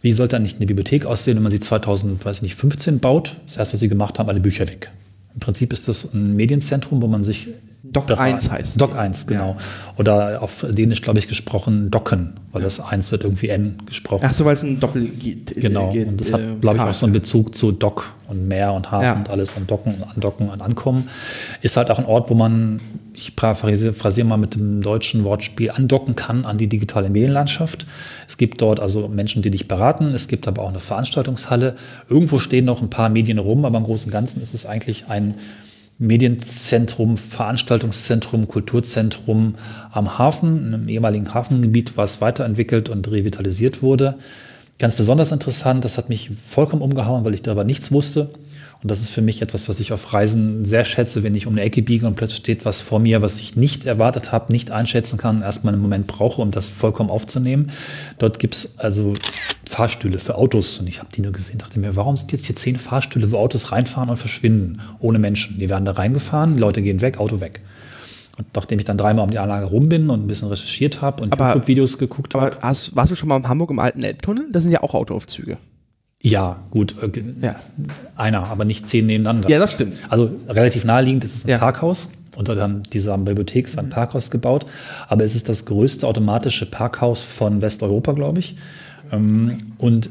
wie sollte eigentlich eine Bibliothek aussehen, wenn man sie 2015 baut? Das erste, was sie gemacht haben, alle Bücher weg. Im Prinzip ist das ein Medienzentrum, wo man sich Doc 1 heißt. Doc 1, genau. Ja. Oder auf Dänisch, glaube ich, gesprochen Docken, weil das 1 wird irgendwie N gesprochen. Ach so, weil es ein Doppel geht. Genau. Geht, und das hat, glaube ich, auch so einen Bezug zu Dock und Meer und Hafen ja. und alles an Docken, Andocken und Ankommen. Ist halt auch ein Ort, wo man, ich phrasiere mal mit dem deutschen Wortspiel, andocken kann an die digitale Medienlandschaft. Es gibt dort also Menschen, die dich beraten. Es gibt aber auch eine Veranstaltungshalle. Irgendwo stehen noch ein paar Medien rum, aber im Großen und Ganzen ist es eigentlich ein Medienzentrum, Veranstaltungszentrum, Kulturzentrum am Hafen, einem ehemaligen Hafengebiet, was weiterentwickelt und revitalisiert wurde. Ganz besonders interessant, das hat mich vollkommen umgehauen, weil ich darüber nichts wusste. Und das ist für mich etwas, was ich auf Reisen sehr schätze, wenn ich um eine Ecke biege und plötzlich steht was vor mir, was ich nicht erwartet habe, nicht einschätzen kann, erstmal einen Moment brauche, um das vollkommen aufzunehmen. Dort gibt es also Fahrstühle für Autos und ich habe die nur gesehen, dachte mir, warum sind jetzt hier zehn Fahrstühle, wo Autos reinfahren und verschwinden, ohne Menschen? Die werden da reingefahren, die Leute gehen weg, Auto weg. Und nachdem ich dann dreimal um die Anlage rum bin und ein bisschen recherchiert habe und YouTube-Videos geguckt habe. Aber hast, warst du schon mal in Hamburg im alten Elbtunnel? Das sind ja auch Autoaufzüge. Ja, gut. Äh, ja. Einer, aber nicht zehn nebeneinander. Ja, das stimmt. Also relativ naheliegend ist es ein ja. Parkhaus. Unter dieser Bibliothek ist ein mhm. Parkhaus gebaut. Aber es ist das größte automatische Parkhaus von Westeuropa, glaube ich. Ähm, und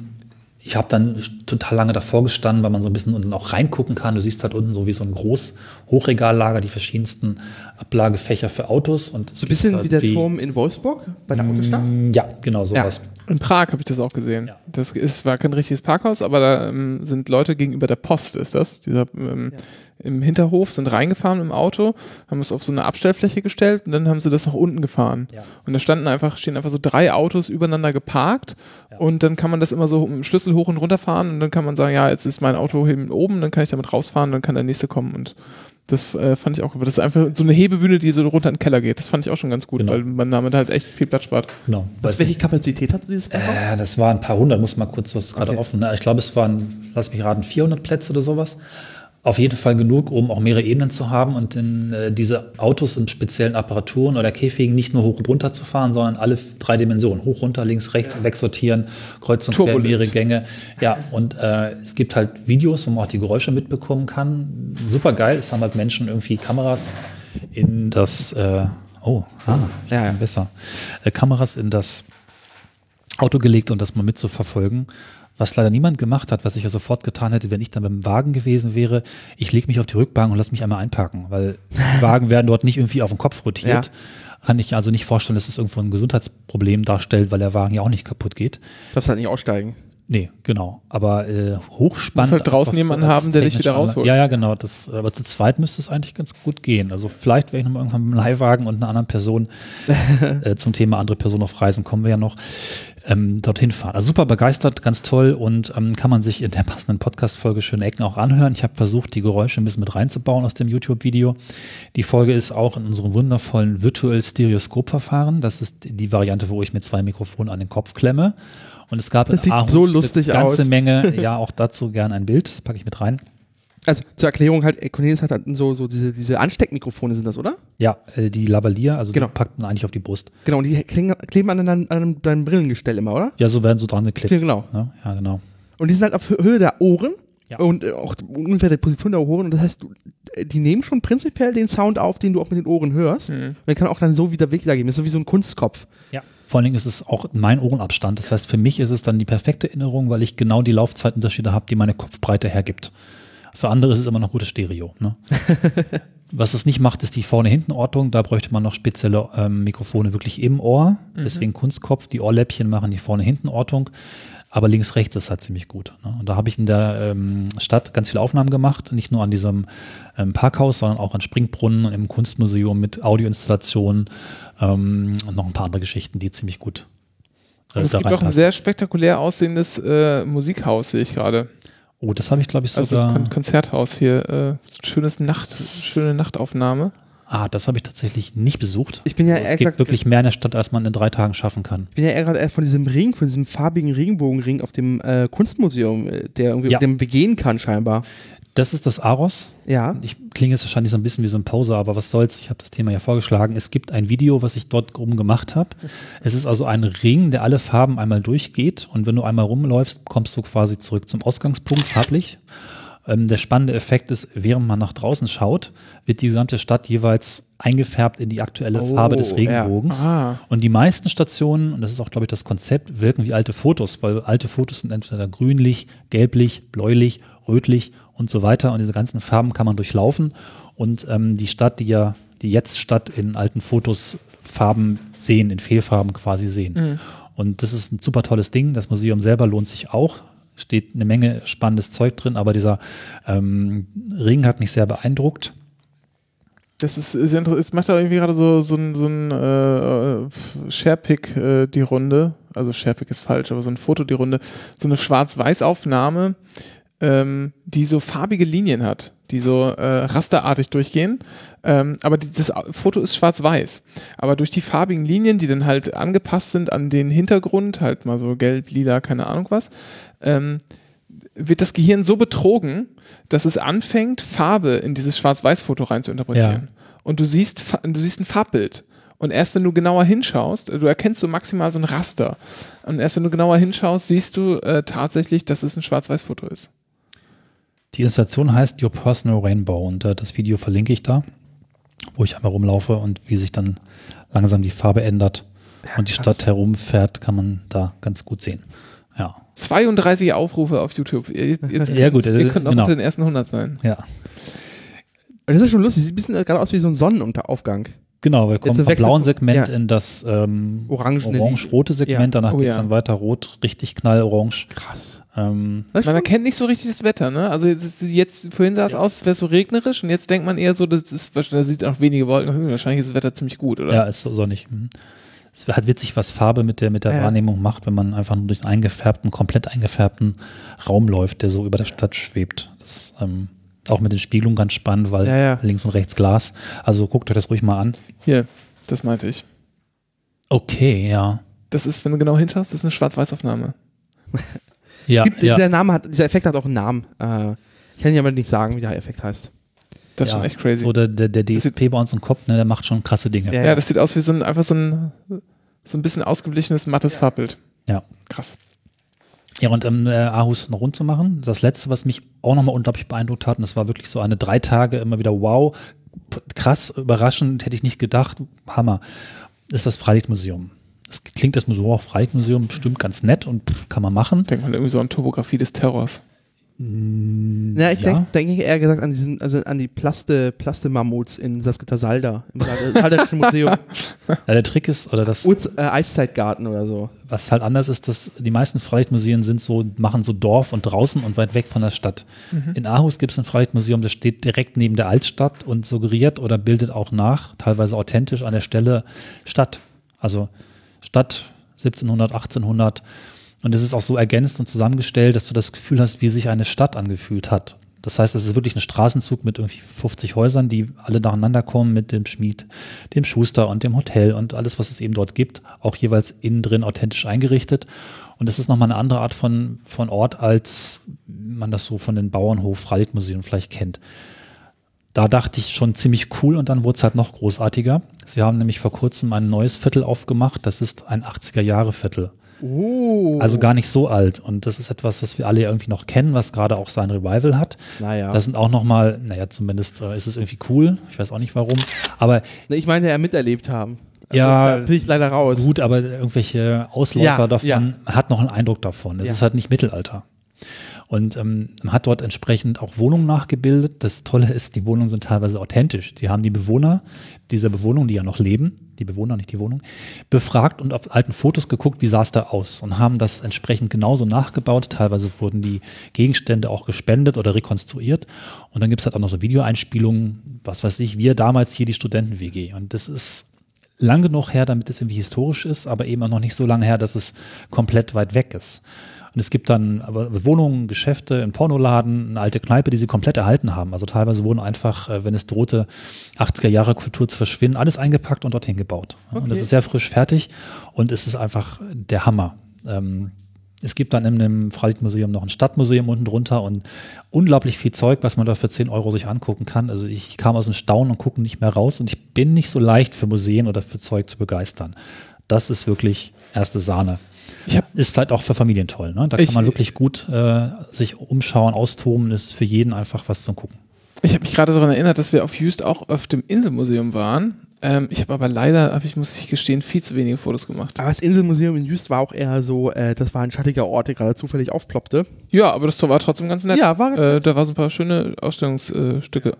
ich habe dann total lange davor gestanden, weil man so ein bisschen unten auch reingucken kann. Du siehst halt unten so wie so ein groß Hochregallager, die verschiedensten Ablagefächer für Autos. Und so ein bisschen wie der Turm in Wolfsburg bei der Autostadt? Mm, ja, genau sowas. Ja. In Prag habe ich das auch gesehen. Ja. Das ist, war kein richtiges Parkhaus, aber da ähm, sind Leute gegenüber der Post, ist das. Dieser ähm, ja im Hinterhof, sind reingefahren im Auto, haben es auf so eine Abstellfläche gestellt und dann haben sie das nach unten gefahren. Ja. Und da standen einfach, stehen einfach so drei Autos übereinander geparkt ja. und dann kann man das immer so mit dem Schlüssel hoch und runter fahren und dann kann man sagen, ja, jetzt ist mein Auto oben, dann kann ich damit rausfahren, dann kann der nächste kommen und das äh, fand ich auch, das ist einfach so eine Hebebühne, die so runter in den Keller geht. Das fand ich auch schon ganz gut, genau. weil man damit halt echt viel Platz spart. Genau. Was, welche Kapazität hat dieses Auto? Äh, das waren ein paar hundert, muss mal kurz, was ist gerade okay. offen. Ne? Ich glaube, es waren, lass mich raten, 400 Plätze oder sowas auf jeden Fall genug, um auch mehrere Ebenen zu haben und in, äh, diese Autos in speziellen Apparaturen oder Käfigen nicht nur hoch und runter zu fahren, sondern alle drei Dimensionen, hoch, runter, links, rechts, ja. wegsortieren, kreuz und quer, mehrere Gänge. Ja, und äh, es gibt halt Videos, wo man auch die Geräusche mitbekommen kann. Super geil, es haben halt Menschen irgendwie Kameras in das, äh, oh, ah, ja, ja. besser, äh, Kameras in das Auto gelegt und das mal mitzuverfolgen. Was leider niemand gemacht hat, was ich ja sofort getan hätte, wenn ich dann beim Wagen gewesen wäre, ich lege mich auf die Rückbank und lasse mich einmal einparken, weil Wagen werden dort nicht irgendwie auf den Kopf rotiert. Ja. Kann ich also nicht vorstellen, dass das irgendwo ein Gesundheitsproblem darstellt, weil der Wagen ja auch nicht kaputt geht. Du darfst halt nicht aussteigen. Nee, genau. Aber äh, hochspannend. Du musst halt draußen jemanden haben, der dich wieder rausholt. Ja, ja, genau. Das, aber zu zweit müsste es eigentlich ganz gut gehen. Also vielleicht werde ich nochmal irgendwann mit einem Leihwagen und einer anderen Person äh, zum Thema andere Person auf Reisen kommen wir ja noch ähm, dorthin fahren. Also super begeistert, ganz toll und ähm, kann man sich in der passenden Podcast-Folge Schöne Ecken auch anhören. Ich habe versucht, die Geräusche ein bisschen mit reinzubauen aus dem YouTube-Video. Die Folge ist auch in unserem wundervollen virtuell Stereoskop-Verfahren. Das ist die Variante, wo ich mit zwei Mikrofonen an den Kopf klemme und es gab das in Aarhus so lustig eine ganze aus. Menge, ja, auch dazu gern ein Bild, das packe ich mit rein. Also zur Erklärung halt, Cornelius hat halt so, so diese, diese Ansteckmikrofone sind das, oder? Ja, äh, die Lavalier, also genau. die packt man eigentlich auf die Brust. Genau, und die kleben an, deinem, an deinem Brillengestell immer, oder? Ja, so werden so dran geklebt. Ja, genau. Ne? Ja, genau. Und die sind halt auf Höhe der Ohren ja. und äh, auch ungefähr der Position der Ohren. Und das heißt, äh, die nehmen schon prinzipiell den Sound auf, den du auch mit den Ohren hörst. Mhm. Und dann kann auch dann so wieder wiedergeben. Das ist so wie so ein Kunstkopf. Ja. Vor allen Dingen ist es auch mein Ohrenabstand. Das heißt, für mich ist es dann die perfekte Erinnerung, weil ich genau die Laufzeitunterschiede habe, die meine Kopfbreite hergibt. Für andere ist es immer noch gutes Stereo. Ne? Was es nicht macht, ist die Vorne-Hinten-Ortung. Da bräuchte man noch spezielle ähm, Mikrofone wirklich im Ohr. Deswegen Kunstkopf. Die Ohrläppchen machen die Vorne-Hinten-Ortung. Aber links-rechts ist halt ziemlich gut. Ne? Und da habe ich in der ähm, Stadt ganz viele Aufnahmen gemacht. Nicht nur an diesem ähm, Parkhaus, sondern auch an Springbrunnen im Kunstmuseum mit Audioinstallationen ähm, und noch ein paar andere Geschichten, die ziemlich gut äh, Und es gibt auch ein sehr spektakulär aussehendes äh, Musikhaus, sehe ich gerade. Oh, das habe ich, glaube ich, Also sogar. Kon Konzerthaus hier. Äh, so ein schönes Nacht, schöne Nachtaufnahme. ah, das habe ich tatsächlich nicht besucht. Ich bin ja Also eher es gibt wirklich mehr in der Stadt, als man in drei Tagen schaffen kann. Ich bin ja eher gerade eher von diesem Ring, von diesem farbigen Regenbogenring auf dem äh, Kunstmuseum, äh, der irgendwie Ja. dem begehen kann scheinbar. Das ist das Aros. Ja. Ich klinge jetzt wahrscheinlich so ein bisschen wie so ein Poser, aber was soll's? Ich habe das Thema ja vorgeschlagen. Es gibt ein Video, was ich dort oben gemacht habe. Es ist also ein Ring, der alle Farben einmal durchgeht und wenn du einmal rumläufst, kommst du quasi zurück zum Ausgangspunkt farblich. Ähm, der spannende Effekt ist, während man nach draußen schaut, wird die gesamte Stadt jeweils eingefärbt in die aktuelle Oh, Farbe des ja. Regenbogens. Ah. Und die meisten Stationen, und das ist auch, glaube ich, das Konzept, wirken wie alte Fotos, weil alte Fotos sind entweder grünlich, gelblich, bläulich, rötlich und so weiter. Und diese ganzen Farben kann man durchlaufen. Und ähm, die Stadt, die ja, die jetzt Stadt in alten Fotos Farben sehen, in Fehlfarben quasi sehen. Und das ist ein super tolles Ding. Das Museum selber lohnt sich auch. Steht eine Menge spannendes Zeug drin, aber dieser ähm, Ring hat mich sehr beeindruckt. Das ist, ist inter- es macht da irgendwie gerade so, so ein, so ein äh, Sharepick äh, die Runde. Also Sharepick ist falsch, aber so ein Foto die Runde. So eine Schwarz-Weiß-Aufnahme, ähm, die so farbige Linien hat, die so äh, rasterartig durchgehen. Ähm, aber die, das Au- Foto ist schwarz-weiß. Aber durch die farbigen Linien, die dann halt angepasst sind an den Hintergrund, halt mal so gelb, lila, keine Ahnung was, ähm, wird das Gehirn so betrogen, dass es anfängt, Farbe in dieses Schwarz-Weiß-Foto rein zu interpretieren. Und du siehst, du siehst ein Farbbild. Und erst wenn du genauer hinschaust, du erkennst so maximal so ein Raster. Und erst wenn du genauer hinschaust, siehst du äh, tatsächlich, dass es ein Schwarz-Weiß-Foto ist. Die Installation heißt Your Personal Rainbow und äh, das Video verlinke ich da, wo ich einmal rumlaufe und wie sich dann langsam die Farbe ändert und die Stadt herumfährt, kann man da ganz gut sehen. Ja, 32 Aufrufe auf YouTube. Jetzt, jetzt, Ja, gut, Ihr äh, könnt noch genau. unter den ersten 100 sein. ja. Das ist schon lustig. Sieht ein bisschen gerade aus wie so ein Sonnenunteraufgang. Genau, wir kommen vom blauen Segment ja. in das ähm, orange-rote Segment, Ja. danach Oh geht's ja. dann weiter rot, richtig knallorange. Krass. Ähm, Man erkennt nicht so richtig das Wetter, ne? Also jetzt, jetzt vorhin sah es aus, als wäre es so regnerisch und jetzt denkt man eher so, das ist, da sieht auch wenige Wolken. Hm, Wahrscheinlich ist das Wetter ziemlich gut, oder? ja, ist so sonnig. Mhm. Es halt witzig, was Farbe mit der, mit der Ja. Wahrnehmung macht, wenn man einfach nur durch einen eingefärbten, komplett eingefärbten Raum läuft, der so über der Stadt schwebt. Das ähm, auch mit den Spiegelungen ganz spannend, weil Ja, ja. links und rechts Glas. Also guckt euch das ruhig mal an. Hier, das meinte ich. Okay, ja. Das ist, wenn du genau hinschaust, das ist eine Schwarz-Weiß-Aufnahme. Ja, Gibt, ja. Dieser Name hat, dieser Effekt hat auch einen Namen. Äh, ich kann dir aber nicht sagen, wie der Effekt heißt. Das ist ja. schon echt crazy. So der, der, der DSP bei uns im Kopf, ne, der macht schon krasse Dinge. Ja, ja, das sieht aus wie so ein, einfach so ein, so ein bisschen ausgeglichenes, mattes Farbbild. Ja. Krass. Ja, und um äh, Aarhus noch rund zu machen, das letzte, was mich auch nochmal unglaublich beeindruckt hat, und das war wirklich so eine drei Tage immer wieder wow, krass, überraschend, hätte ich nicht gedacht, Hammer, ist das Freilichtmuseum. Das klingt erstmal so, auch Freilichtmuseum bestimmt ganz nett und kann man machen. Denkt man irgendwie so an Topografie des Terrors. Ja, ich Ja. denke denk eher gesagt an diesen, also an die Plaste, Plaste-Mammuts in Salzgitter-Salda, im Sal- Salderischen Museum. Ja, der Trick ist, oder das, Uz, äh, Eiszeitgarten oder so. was halt anders ist, dass die meisten Freilichtmuseen sind so, machen so Dorf und draußen und weit weg von der Stadt. In Aarhus gibt es ein Freilichtmuseum, das steht direkt neben der Altstadt und suggeriert oder bildet auch nach, teilweise authentisch an der Stelle Stadt. Also Stadt 1700, 1800. Und es ist auch so ergänzt und zusammengestellt, dass du das Gefühl hast, wie sich eine Stadt angefühlt hat. Das heißt, es ist wirklich ein Straßenzug mit irgendwie 50 Häusern, die alle nacheinander kommen mit dem Schmied, dem Schuster und dem Hotel und alles, was es eben dort gibt, auch jeweils innen drin authentisch eingerichtet. Und es ist nochmal eine andere Art von, von Ort, als man das so von den Bauernhof-Freilichtmuseen vielleicht kennt. Da dachte ich schon ziemlich cool und dann wurde es halt noch großartiger. Sie haben nämlich vor kurzem ein neues Viertel aufgemacht. Das ist ein 80er-Jahre-Viertel. Oh. Also gar nicht so alt. Und das ist etwas, was wir alle irgendwie noch kennen, was gerade auch sein Revival hat. Naja. Das sind auch nochmal, naja, zumindest äh, ist es irgendwie cool. Ich weiß auch nicht warum. Aber ich meine, ja miterlebt haben. Also, Ja, Da bin ich leider raus. gut, aber irgendwelche Ausläufer Ja, davon ja. hat noch einen Eindruck davon. Es Ja. ist halt nicht Mittelalter. Und ähm, hat dort entsprechend auch Wohnungen nachgebildet. Das Tolle ist, die Wohnungen sind teilweise authentisch. Die haben die Bewohner dieser Bewohnung, die ja noch leben, die Bewohner, nicht die Wohnung, befragt und auf alten Fotos geguckt, wie sah es da aus und haben das entsprechend genauso nachgebaut. Teilweise wurden die Gegenstände auch gespendet oder rekonstruiert. Und dann gibt es halt auch noch so Videoeinspielungen, was weiß ich, wir damals hier die Studenten-WG. Und das ist lang genug her, damit es irgendwie historisch ist, aber eben auch noch nicht so lange her, dass es komplett weit weg ist. Und es gibt dann aber Wohnungen, Geschäfte, einen Pornoladen, eine alte Kneipe, die sie komplett erhalten haben. Also teilweise wurden einfach, äh, wenn es drohte, 80er Jahre Kultur zu verschwinden, alles eingepackt und dorthin gebaut. Okay. Und es ist sehr frisch fertig und es ist einfach der Hammer. Ähm, es gibt dann in dem Freilichtmuseum noch ein Stadtmuseum unten drunter und unglaublich viel Zeug, was man da für 10 Euro sich angucken kann. Also ich kam aus dem Staunen und gucke nicht mehr raus und ich bin nicht so leicht für Museen oder für Zeug zu begeistern. Das ist wirklich erste Sahne. Ist vielleicht auch für Familien toll. Ne? Da kann man wirklich gut äh, sich umschauen, austoben. Ist für jeden einfach was zum Gucken. Ich habe mich gerade daran erinnert, dass wir auf Just auch auf dem Inselmuseum waren ähm, ich habe aber leider, hab ich muss ich gestehen, viel zu wenige Fotos gemacht. Aber das Inselmuseum in Jüst war auch eher so, äh, das war ein schattiger Ort, der gerade zufällig aufploppte. Ja, aber das war trotzdem ganz nett. Ja, war äh, Da waren so ein paar schöne Ausstellungsstücke.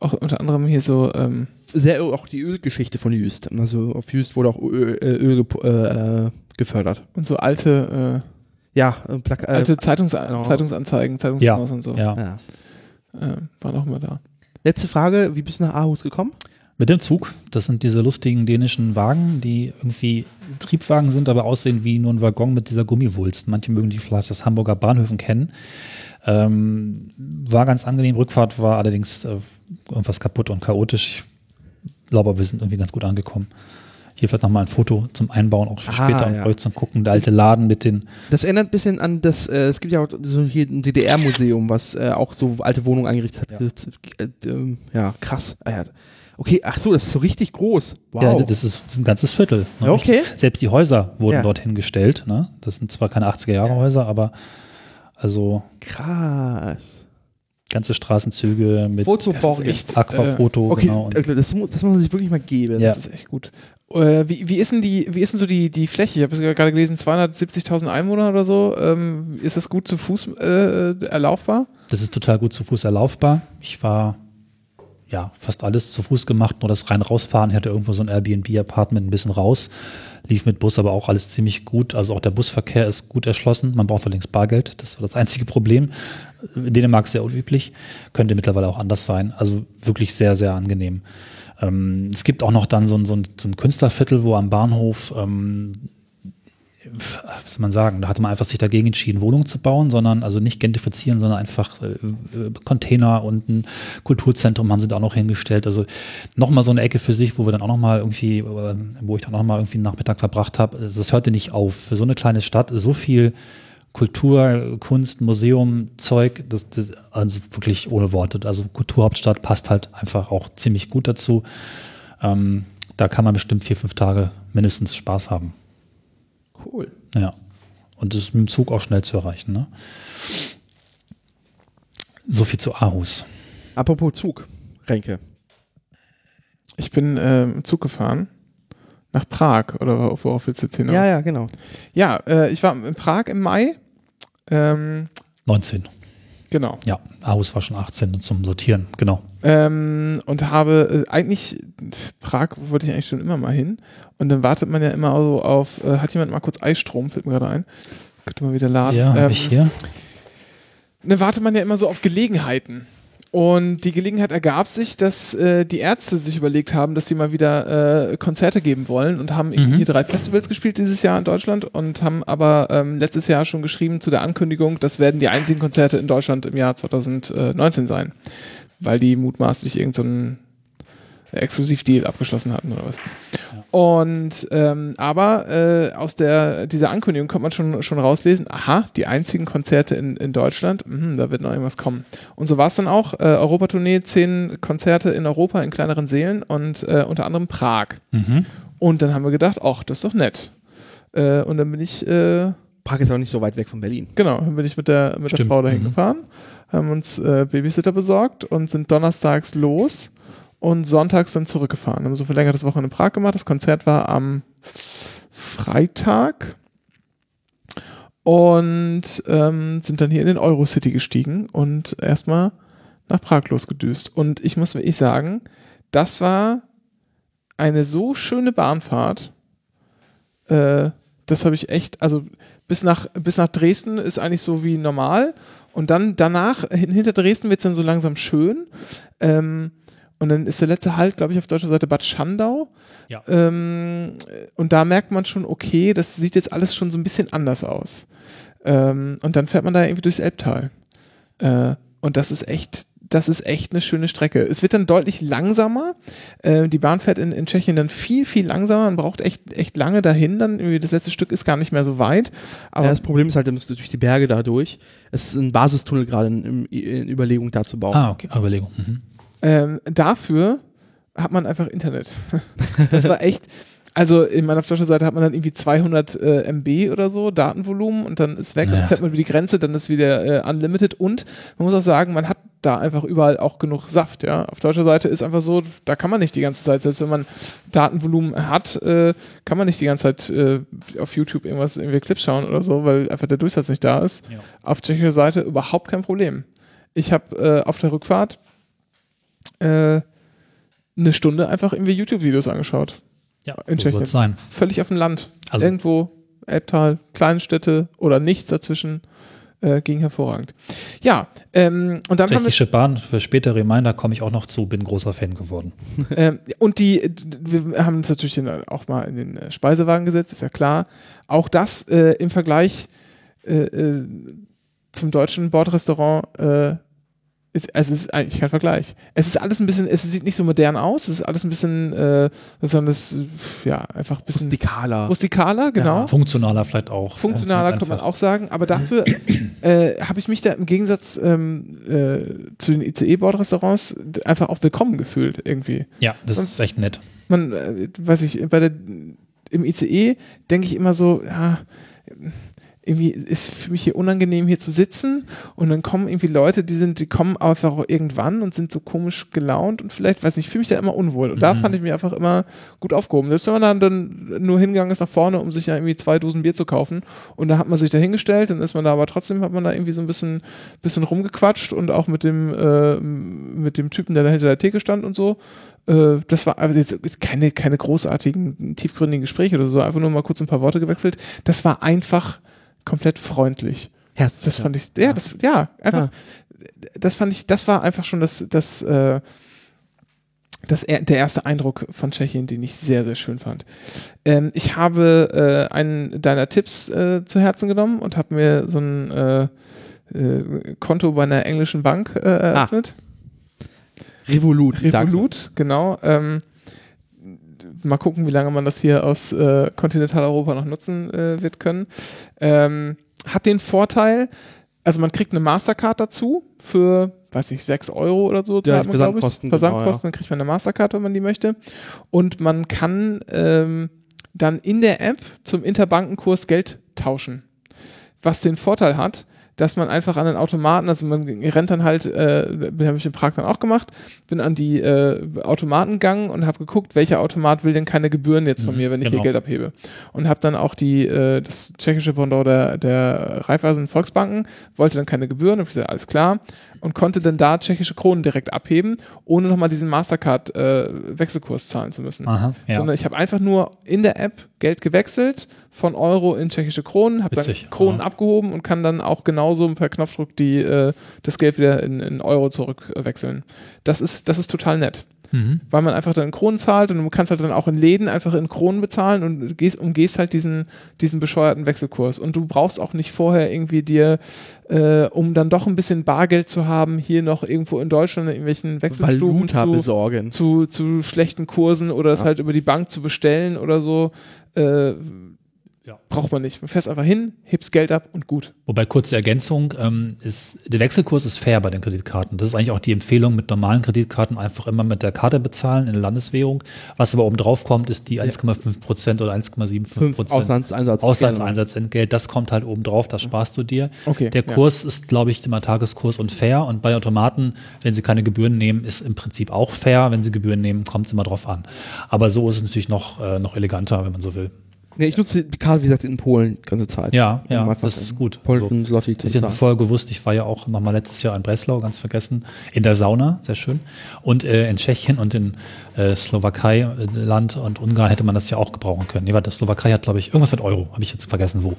auch unter anderem hier so. Ähm Sehr auch die Ölgeschichte von Jüst. Also auf Jüst wurde auch Öl, äh, Öl äh, gefördert. Und so alte. Äh, ja, Plaka alte Zeitungs genau. Zeitungsanzeigen, Zeitungsmaus ja. und so. Ja. ja. waren auch mal da. Letzte Frage: Wie bist du nach Aarhus gekommen? Mit dem Zug. Das sind diese lustigen dänischen Wagen, die irgendwie Triebwagen sind, aber aussehen wie nur ein Waggon mit dieser Gummiwulst. Manche mögen die vielleicht aus Hamburger Bahnhöfen kennen. Ähm, war ganz angenehm. Rückfahrt war allerdings äh, irgendwas kaputt und chaotisch. Ich glaube, wir sind irgendwie ganz gut angekommen. Hier vielleicht nochmal ein Foto zum Einbauen, auch für ah, später ja. euch zum Gucken. Der alte Laden mit den. Das erinnert ein bisschen an das, äh, es gibt ja auch so hier ein DDR-Museum, was äh, auch so alte Wohnungen eingerichtet hat. Ja, äh, äh, ja krass. Ah. Okay, ach so, das ist so richtig groß. Wow. Ja, das ist ein ganzes Viertel. Ne? Okay. Selbst die Häuser wurden ja. dorthin gestellt. Ne? Das sind zwar keine 80er-Jahre-Häuser, aber also. Krass. Ganze Straßenzüge mit echt, Aquafoto. Äh, okay, genau. Das, das, muss man sich wirklich mal geben. Ja. Das ist echt gut. Äh, wie, wie, ist denn die, wie ist denn so die, die Fläche? Ich habe gerade gelesen, 270.000 Einwohner oder so. Ähm, ist das gut zu Fuß äh, erlaufbar? Das ist total gut zu Fuß erlaufbar. Ich war ja, fast alles zu Fuß gemacht, nur das rein rausfahren. Ich hatte irgendwo so ein Airbnb-Apartment ein bisschen raus, lief mit Bus aber auch alles ziemlich gut. Also auch der Busverkehr ist gut erschlossen. Man braucht allerdings Bargeld. Das war das einzige Problem. In Dänemark sehr unüblich. Könnte mittlerweile auch anders sein. Also wirklich sehr, sehr angenehm. Ähm, es gibt auch noch dann so ein, so ein, so ein Künstlerviertel, wo am Bahnhof ähm, was soll man sagen, da hatte man einfach sich dagegen entschieden, Wohnungen zu bauen, sondern also nicht gentrifizieren, sondern einfach äh, Container und ein Kulturzentrum haben sie da auch noch hingestellt. Also nochmal so eine Ecke für sich, wo wir dann auch nochmal irgendwie, äh, wo ich dann auch nochmal irgendwie einen Nachmittag verbracht habe. Das hörte nicht auf. Für so eine kleine Stadt so viel Kultur, Kunst, Museum, Zeug, das, das, also wirklich ohne Worte. Also Kulturhauptstadt passt halt einfach auch ziemlich gut dazu. Ähm, da kann man bestimmt vier, fünf Tage mindestens Spaß haben. Cool. Ja. Und das ist mit dem Zug auch schnell zu erreichen. Ne? So viel zu Aarhus. Apropos Zug, Renke. Ich bin äh, im Zug gefahren. Nach Prag, oder worauf willst du jetzt hinaus? Ja, ja, genau. Ja, äh, ich war in Prag im Mai. Ähm, 19. Genau. Ja, Aarhus war schon 18 zum Sortieren, genau. Ähm, und habe äh, eigentlich, Prag wollte ich eigentlich schon immer mal hin. Und dann wartet man ja immer so auf, äh, hat jemand mal kurz Eisstrom, fällt mir gerade ein. Könnte mal wieder laden. Ja, ähm, ich hier. Dann wartet man ja immer so auf Gelegenheiten. Und die Gelegenheit ergab sich, dass äh, die Ärzte sich überlegt haben, dass sie mal wieder äh, Konzerte geben wollen und haben mhm. hier drei Festivals gespielt dieses Jahr in Deutschland und haben aber ähm, letztes Jahr schon geschrieben zu der Ankündigung, das werden die einzigen Konzerte in Deutschland im Jahr 2019 sein, weil die mutmaßlich irgendeinen so Exklusivdeal abgeschlossen hatten oder was. Und ähm, aber äh, aus der dieser Ankündigung kann man schon schon rauslesen, aha, die einzigen Konzerte in, in Deutschland, mh, da wird noch irgendwas kommen. Und so war es dann auch. Äh, Europatournee, zehn Konzerte in Europa in kleineren Seelen und äh, unter anderem Prag. Mhm. Und dann haben wir gedacht, ach, das ist doch nett. Äh, und dann bin ich äh, Prag ist auch nicht so weit weg von Berlin. Genau, dann bin ich mit der, mit der Frau dahin mhm. gefahren, haben uns äh, Babysitter besorgt und sind donnerstags los und sonntags dann zurückgefahren. Haben so verlängertes Wochenende in Prag gemacht. Das Konzert war am Freitag. und ähm, sind dann hier in den Eurocity gestiegen und erstmal nach Prag losgedüst. Und ich muss wirklich sagen, das war eine so schöne Bahnfahrt. Äh, das habe ich echt, also bis nach, bis nach Dresden ist eigentlich so wie normal. Und dann danach, hinter Dresden wird es dann so langsam schön. Ähm, und dann ist der letzte Halt, glaube ich, auf deutscher Seite Bad Schandau. Ja. Ähm, und da merkt man schon, okay, das sieht jetzt alles schon so ein bisschen anders aus. Ähm, und dann fährt man da irgendwie durchs Elbtal. Äh, und das ist echt, das ist echt eine schöne Strecke. Es wird dann deutlich langsamer. Äh, die Bahn fährt in, in Tschechien dann viel, viel langsamer. Man braucht echt, echt lange dahin. Dann irgendwie das letzte Stück ist gar nicht mehr so weit. Aber ja, das Problem ist halt, du musst durch die Berge da durch. Es ist ein Basistunnel gerade in, in Überlegung da zu bauen. Ah, okay, Überlegung. Mhm. Ähm, dafür hat man einfach Internet. das war echt. Also in meiner Flaschenseite hat man dann irgendwie 200 äh, MB oder so Datenvolumen und dann ist weg Naja. und fährt man über die Grenze, dann ist wieder äh, unlimited und man muss auch sagen, man hat da einfach überall auch genug Saft, ja. Auf deutscher Seite ist einfach so, da kann man nicht die ganze Zeit, selbst wenn man Datenvolumen hat, äh, kann man nicht die ganze Zeit äh, auf YouTube irgendwas, irgendwie Clips schauen oder so, weil einfach der Durchsatz nicht da ist. Ja. Auf tschechischer Seite überhaupt kein Problem. Ich habe äh, auf der Rückfahrt äh, eine Stunde einfach irgendwie YouTube-Videos angeschaut. Ja, In so Tschechien. sein. Völlig auf dem Land. Also- Irgendwo, Elbtal, Kleinstädte oder nichts dazwischen. Äh, ging hervorragend. Ja, ähm, und dann haben wir Tschechische Bahn, für spätere Reminder komme ich auch noch zu, bin großer Fan geworden. Ähm, und die, wir haben uns natürlich auch mal in den äh, Speisewagen gesetzt, ist ja klar. Auch das äh, im Vergleich äh, äh, zum deutschen Bordrestaurant also es ist eigentlich kein Vergleich. Es ist alles ein bisschen, es sieht nicht so modern aus, es ist alles ein bisschen, äh, sondern es, ja, einfach ein bisschen Rustikaler. rustikaler, genau. Funktionaler vielleicht auch. Funktionaler Ja, kann man auch sagen, aber dafür äh, habe ich mich da im Gegensatz ähm, äh, zu den ICE-Bordrestaurants einfach auch willkommen gefühlt irgendwie. Ja, das ist echt nett. Man, äh, weiß ich, bei der, im ICE denke ich immer so, ja, irgendwie ist für mich hier unangenehm hier zu sitzen und dann kommen irgendwie Leute, die sind, die kommen einfach auch irgendwann und sind so komisch gelaunt und vielleicht, weiß nicht, ich fühle mich da immer unwohl und da Mhm. fand ich mich einfach immer gut aufgehoben. Selbst wenn man dann, dann nur hingegangen ist nach vorne, um sich ja irgendwie zwei Dosen Bier zu kaufen und da hat man sich da hingestellt, dann ist man da aber trotzdem, hat man da irgendwie so ein bisschen, bisschen rumgequatscht und auch mit dem, äh, mit dem Typen, der da hinter der Theke stand und so. Äh, das war also jetzt keine, keine großartigen, tiefgründigen Gespräche oder so, einfach nur mal kurz ein paar Worte gewechselt. Das war einfach komplett freundlich. Herzlich. Das fand ich, ja, das, ja, einfach, das fand ich, das war einfach schon das, das, äh, das, er- der erste Eindruck von Tschechien, den ich sehr, sehr schön fand. Ähm, ich habe äh, einen deiner Tipps äh, zu Herzen genommen und habe mir so ein äh, äh, Konto bei einer englischen Bank äh, eröffnet. Revolut. Revolut, genau. Ähm, mal gucken, wie lange man das hier aus äh, Kontinentaleuropa noch nutzen äh, wird können. Ähm, hat den Vorteil, also man kriegt eine Mastercard dazu für, weiß ich, 6 Euro oder so. Ja, man. Versandkosten, Versandkosten, dann kriegt man eine Mastercard, wenn man die möchte. Und man kann ähm, dann in der App zum Interbankenkurs Geld tauschen. Was den Vorteil hat, dass man einfach an den Automaten, also man rennt dann halt, äh, habe ich in Prag dann auch gemacht, bin an die äh, Automaten gegangen und habe geguckt, welcher Automat will denn keine Gebühren jetzt von Mhm, mir, wenn ich genau. hier Geld abhebe. Und habe dann auch die, äh, das tschechische Pendant der, der Raiffeisen Volksbanken, wollte dann keine Gebühren, habe ich gesagt, alles klar. Und konnte dann da tschechische Kronen direkt abheben, ohne nochmal diesen Mastercard-Wechselkurs zahlen zu müssen Aha, ja. sondern ich habe einfach nur in der App Geld gewechselt von Euro in tschechische Kronen, habe dann Kronen ja. abgehoben und kann dann auch genauso per Knopfdruck die, äh, das Geld wieder in, in Euro zurückwechseln. Das ist, das ist total nett. Mhm. Weil man einfach dann in Kronen zahlt und du kannst halt dann auch in Läden einfach in Kronen bezahlen und gehst, umgehst halt diesen, diesen bescheuerten Wechselkurs. Und du brauchst auch nicht vorher irgendwie dir, äh, um dann doch ein bisschen Bargeld zu haben, hier noch irgendwo in Deutschland in irgendwelchen Wechselstuben zu, zu, zu schlechten Kursen oder es Ja. halt über die Bank zu bestellen oder so. Äh, Ja. Braucht man nicht. Man fährst einfach hin, hebst Geld ab und gut. Wobei kurze Ergänzung, ähm, ist, der Wechselkurs ist fair bei den Kreditkarten. Das ist eigentlich auch die Empfehlung mit normalen Kreditkarten einfach immer mit der Karte bezahlen in der Landeswährung. Was aber oben drauf kommt, ist die 1,5 Prozent oder 1,75 Fünf Prozent. Auslandseinsatz. Auslandseinsatzentgelt, das kommt halt oben drauf, das sparst du dir. Okay, Der ja. Kurs ist, glaube ich, immer Tageskurs und fair. Und bei Automaten, wenn sie keine Gebühren nehmen, ist im Prinzip auch fair. Wenn sie Gebühren nehmen, kommt es immer drauf an. Aber so ist es natürlich noch, äh, noch eleganter, wenn man so will. Nee, ich nutze die Karte, wie gesagt, in Polen die ganze Zeit. Ja, ja, Um das ist gut. Zloty zu Ich hätte vorher gewusst, ich war ja auch noch mal letztes Jahr in Breslau, ganz vergessen, in der Sauna, sehr schön. Und äh, in Tschechien und in äh, Slowakei, äh, Land und Ungarn hätte man das ja auch gebrauchen können. Nee, warte, Slowakei hat, glaube ich, irgendwas mit Euro, habe ich jetzt vergessen, wo.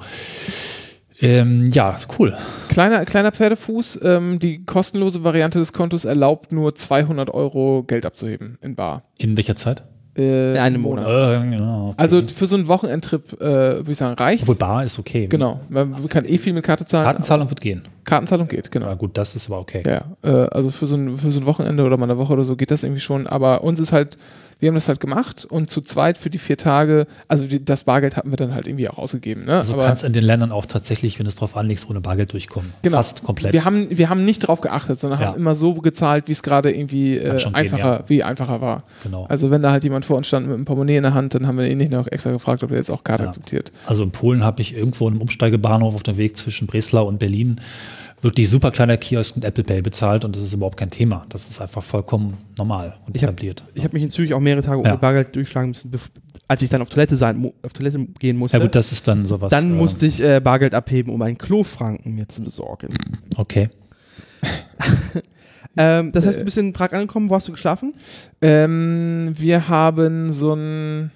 Ähm, ja, ist cool. Kleiner, kleiner Pferdefuß, ähm, die kostenlose Variante des Kontos erlaubt nur 200 Euro Geld abzuheben in Bar. In welcher Zeit? Äh, In einem im Monat. Äh, ja, okay. Also für so einen Wochenendtrip, äh, würde ich sagen, reicht. Obwohl Bar ist okay. Genau, man kann eh viel mit Karte zahlen. Kartenzahlung wird gehen. Kartenzahlung geht, genau. Na gut, das ist aber okay. Ja, äh, also für so, ein, für so ein Wochenende oder mal eine Woche oder so geht das irgendwie schon. Aber uns ist halt, wir haben das halt gemacht und zu zweit für die vier Tage, also die, das Bargeld hatten wir dann halt irgendwie auch ausgegeben. Ne? Also du kannst in den Ländern auch tatsächlich, wenn du es drauf anlegst, ohne Bargeld durchkommen. Genau. Fast komplett. wir haben, wir haben nicht drauf geachtet, sondern Ja. haben immer so gezahlt, wie es gerade irgendwie äh, schon gehen, einfacher, ja. wie einfacher war. genau. Also wenn da halt jemand vor uns stand mit einem Portemonnaie in der Hand, dann haben wir ihn nicht noch extra gefragt, ob er jetzt auch Karte Ja. akzeptiert. Also in Polen habe ich irgendwo in einem Umsteigebahnhof auf dem Weg zwischen Breslau und Berlin wirklich super kleiner Kiosk mit Apple Pay bezahlt und das ist überhaupt kein Thema. Das ist einfach vollkommen normal und Ich hab- etabliert. Ich habe mich in Zürich auch mehrere Tage ohne Ja. Bargeld durchschlagen müssen, als ich dann auf Toilette sein, auf Toilette gehen musste. ja gut, das ist dann sowas. dann äh, musste ich äh, Bargeld abheben, um einen Klofranken mir zu besorgen. Okay. Ähm, das heißt, du bist in Prag angekommen. Wo hast du geschlafen? Ähm, wir haben so ein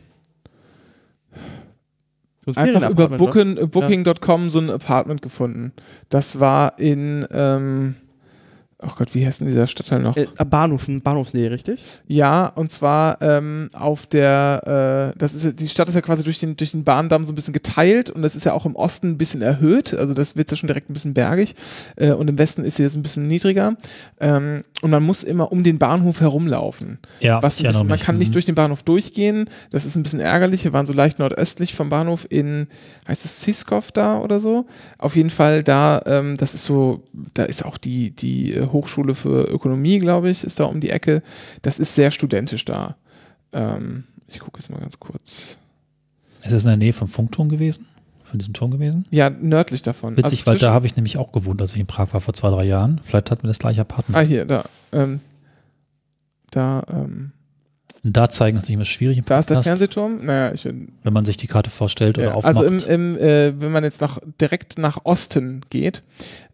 So ein einfach über Ferienapartment, oder? Booking- Booking.com so ein Apartment gefunden. Das war in, ähm, oh Gott, wie heißt denn dieser Stadtteil noch? Äh, Bahnhof, Bahnhofsnähe, richtig? Ja, und zwar ähm, auf der, äh, das ist ja- die Stadt ist ja quasi durch den, durch den Bahndamm so ein bisschen geteilt und das ist ja auch im Osten ein bisschen erhöht, also das wird ja schon direkt ein bisschen bergig äh, und im Westen ist sie jetzt ein bisschen niedriger ähm, und man muss immer um den Bahnhof herumlaufen. Ja, Was bisschen, man kann nicht Mhm. durch den Bahnhof durchgehen, das ist ein bisschen ärgerlich. Wir waren so leicht nordöstlich vom Bahnhof in, heißt es Ziskov da oder so? Auf jeden Fall da, ähm, das ist so, da ist auch die, die äh, Hochschule für Ökonomie, glaube ich, ist da um die Ecke. Das ist sehr studentisch da. Ähm, ich gucke jetzt mal ganz kurz. Ist es in der Nähe vom Funkturm gewesen? Von diesem Turm gewesen? Ja, nördlich davon. Witzig, Also weil da habe ich nämlich auch gewohnt, als ich in Prag war vor zwei, drei Jahren. Vielleicht hatten wir das gleiche Apartment. Ah, hier, da. Ähm, da, ähm, Und da zeigen es nicht mehr schwierig im da ist der Podcast, Fernsehturm. Naja, ich bin wenn man sich die Karte vorstellt oder Ja, aufmacht. also im, im, äh, wenn man jetzt nach, direkt nach Osten geht,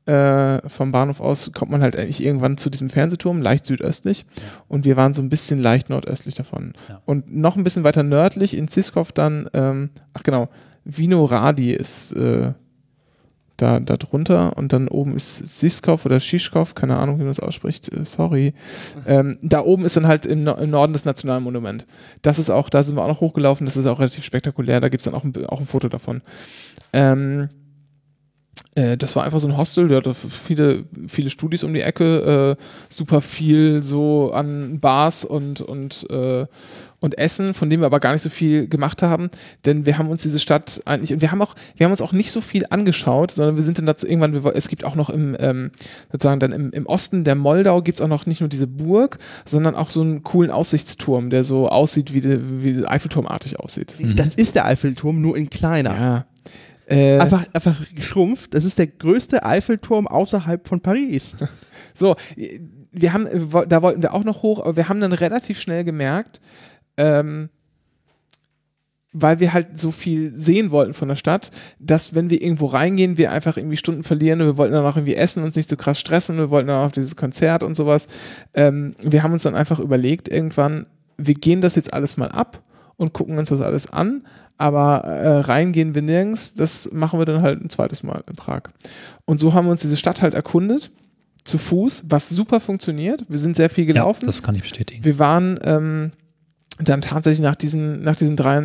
äh, vom Bahnhof aus, kommt man halt eigentlich irgendwann zu diesem Fernsehturm, leicht südöstlich. Und wir waren so ein bisschen leicht nordöstlich davon. Ja. Und noch ein bisschen weiter nördlich in Ziskov dann, ähm, ach genau, Vino Radi ist äh, da, drunter und dann oben ist Siskov oder Shishkov, keine Ahnung, wie man das ausspricht, äh, sorry. ähm, da oben ist dann halt im, No- im Norden das Nationalmonument. Das ist auch, da sind wir auch noch hochgelaufen, das ist auch relativ spektakulär, da gibt es dann auch ein, auch ein Foto davon. Ähm, äh, das war einfach so ein Hostel, der hatte viele, viele Studis um die Ecke, äh, super viel so an Bars und, und, äh, und Essen, von dem wir aber gar nicht so viel gemacht haben, denn wir haben uns diese Stadt eigentlich, und wir haben auch, wir haben uns auch nicht so viel angeschaut, sondern wir sind dann dazu irgendwann, wir, es gibt auch noch im, ähm, sozusagen dann im, im Osten der Moldau gibt es auch noch nicht nur diese Burg, sondern auch so einen coolen Aussichtsturm, der so aussieht, wie, der, wie Eiffelturmartig aussieht. Das ist der Eiffelturm, nur in kleiner. Ja. Äh, Einfach, einfach geschrumpft. Das ist der größte Eiffelturm außerhalb von Paris. So, wir haben, da wollten wir auch noch hoch, aber wir haben dann relativ schnell gemerkt, ähm, weil wir halt so viel sehen wollten von der Stadt, dass wenn wir irgendwo reingehen, wir einfach irgendwie Stunden verlieren und wir wollten dann auch irgendwie essen, uns nicht so krass stressen, wir wollten dann auch auf dieses Konzert und sowas. Ähm, wir haben uns dann einfach überlegt, irgendwann, wir gehen das jetzt alles mal ab und gucken uns das alles an, aber äh, reingehen wir nirgends, das machen wir dann halt ein zweites Mal in Prag. Und so haben wir uns diese Stadt halt erkundet, zu Fuß, was super funktioniert. Wir sind sehr viel ja, gelaufen. das kann ich bestätigen. Wir waren ähm, dann tatsächlich nach diesen, nach diesen drei,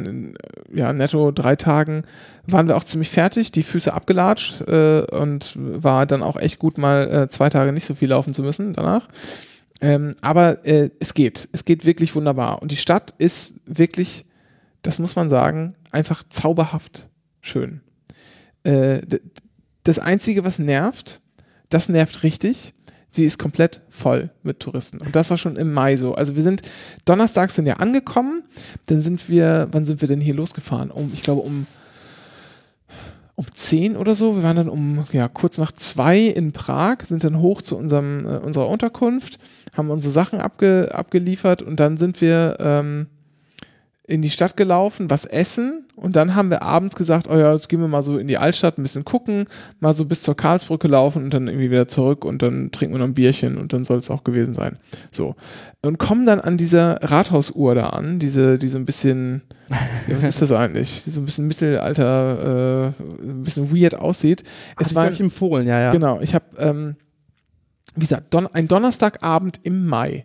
ja, netto drei Tagen, waren wir auch ziemlich fertig, die Füße abgelatscht äh, und war dann auch echt gut, mal äh, zwei Tage nicht so viel laufen zu müssen danach. Ähm, aber äh, es geht. Es geht wirklich wunderbar. Und die Stadt ist wirklich, das muss man sagen, einfach zauberhaft schön. Äh, das Einzige, was nervt, das nervt richtig. Sie ist komplett voll mit Touristen. Und das war schon im Mai so. Also wir sind donnerstags sind ja angekommen. Dann sind wir, wann sind wir denn hier losgefahren? Um, ich glaube, um, um 10 oder so. Wir waren dann um, ja, kurz nach zwei in Prag, sind dann hoch zu unserem, äh, unserer Unterkunft, haben unsere Sachen abge, abgeliefert und dann sind wir, ähm, in die Stadt gelaufen, was essen und dann haben wir abends gesagt, oh ja, jetzt gehen wir mal so in die Altstadt ein bisschen gucken, mal so bis zur Karlsbrücke laufen und dann irgendwie wieder zurück und dann trinken wir noch ein Bierchen und dann soll es auch gewesen sein. So. Und kommen dann an dieser Rathausuhr da an, diese, die so ein bisschen, ja, was ist das eigentlich? Die so ein bisschen Mittelalter, äh, ein bisschen weird aussieht. Es war euch empfohlen, ja, ja. Genau, ich habe, ähm, wie gesagt, Don ein Donnerstagabend im Mai.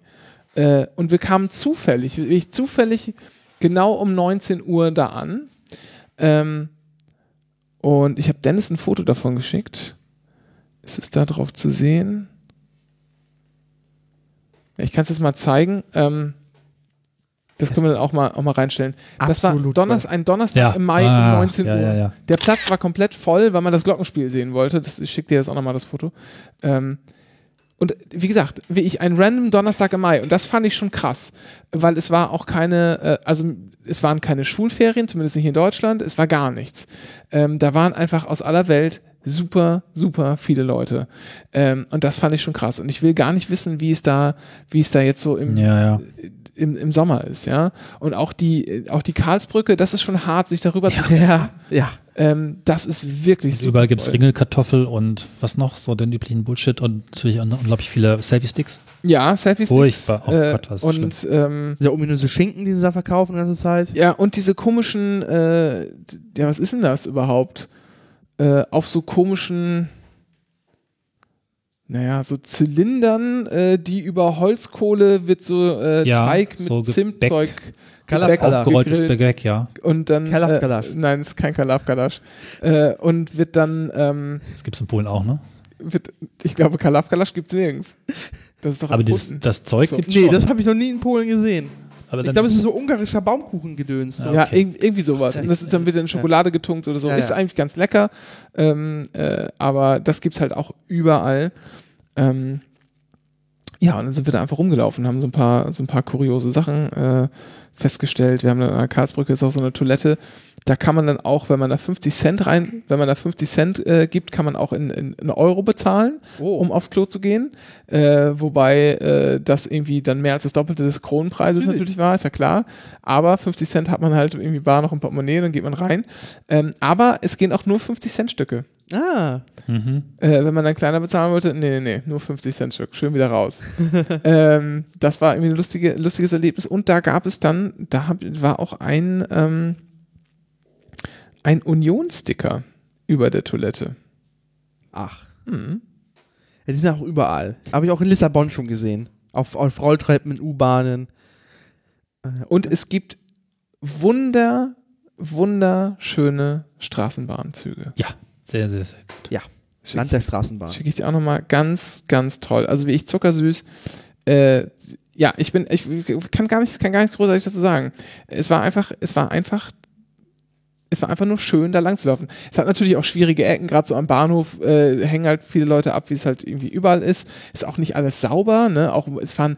Äh, und wir kamen zufällig, ich zufällig genau um 19 Uhr da an. Ähm, und ich habe Dennis ein Foto davon geschickt. Ist es da drauf zu sehen? Ich kann es jetzt mal zeigen. Ähm, das können wir dann auch mal, auch mal reinstellen. Das war Donnerstag, ein Donnerstag Ja. im Mai Ah, um 19 ja, Uhr. ja, ja. Der Platz war komplett voll, weil man das Glockenspiel sehen wollte. Das, ich schicke dir jetzt auch nochmal das Foto. Ähm, und wie gesagt, wie ich ein random Donnerstag im Mai. Und das fand ich schon krass, weil es war auch keine, äh, also es waren keine Schulferien, zumindest nicht in Deutschland. Es war gar nichts. Ähm, da waren einfach aus aller Welt super, super viele Leute. Ähm, und das fand ich schon krass. Und ich will gar nicht wissen, wie es da, wie es da jetzt so im, Ja, ja. Im, im Sommer ist, ja. Und auch die, auch die Karlsbrücke, das ist schon hart, sich darüber zu Ja, ja. ähm, das ist wirklich Also überall gibt es. Ringelkartoffel und was noch? So den üblichen Bullshit und natürlich un- unglaublich viele Selfie-Sticks. Ja, Selfie-Sticks. Furchtbar. Oh äh, Gott, was und ähm, Dieser ominöse Schinken, den sie da verkaufen die ganze Zeit. ja, und diese komischen, äh, ja, was ist denn das überhaupt? Äh, auf so komischen, naja, so Zylindern, äh, die über Holzkohle wird so äh, Ja, Teig mit so. Zimtzeug Kalaf- Aufgerolltes. Gebäck, ja. und dann Kalafkalasch. Äh, nein, es ist kein Kalafkalasch. äh, und wird dann ähm, Das gibt es in Polen auch, ne? wird, ich glaube, Kalafkalasch gibt es nirgends. Das ist doch Aber dieses, erfunden. das Zeug So. gibt es Nee, schon. das habe ich noch nie in Polen gesehen. aber Ich glaube, es ist so ungarischer Baumkuchengedöns. So. Ja, okay. irg irgendwie sowas. Und das ist dann wieder in Schokolade getunkt oder so. Ja, ist ja. eigentlich ganz lecker. Ähm, äh, aber das gibt's halt auch überall. Ähm, ja, und dann sind wir da einfach rumgelaufen, haben so ein paar, so ein paar kuriose Sachen äh, festgestellt. Wir haben dann an der Karlsbrücke ist auch so eine Toilette. Da kann man dann auch, wenn man da 50 Cent rein, wenn man da 50 Cent äh, gibt, kann man auch in, in, in Euro bezahlen, Oh. um aufs Klo zu gehen. Äh, wobei äh, das irgendwie dann mehr als das Doppelte des Kronenpreises Natürlich. natürlich war, ist ja klar. Aber 50 Cent hat man halt irgendwie bar noch ein Portemonnaie, dann geht man rein. Ähm, aber es gehen auch nur 50 Cent Stücke. Ah, mhm. Äh, wenn man dann kleiner bezahlen wollte, nee, nee, nee, nur 50 Cent Stück, schön wieder raus. ähm, das war irgendwie ein lustige, lustiges Erlebnis. Und da gab es dann, da hab, war auch ein, ähm, ein Union-Sticker über der Toilette. ach. Mhm. Ja, die sind auch überall. Habe ich auch in Lissabon schon gesehen. Auf, auf Rolltreppen, in U-Bahnen. Und es gibt wunder, wunderschöne Straßenbahnzüge. Ja, sehr, sehr, sehr gut. Schick- Land der Straßenbahn. Schicke ich dir auch nochmal ganz, ganz toll. Also wie ich zuckersüß. Äh, ja, ich bin, ich kann gar nicht, kann gar nicht großartig dazu sagen. Es war einfach, es war einfach, es war einfach nur schön, da lang zu laufen. Es hat natürlich auch schwierige Ecken, gerade so am Bahnhof äh, hängen halt viele Leute ab, wie es halt irgendwie überall ist. Ist auch nicht alles sauber, ne? Auch es fahren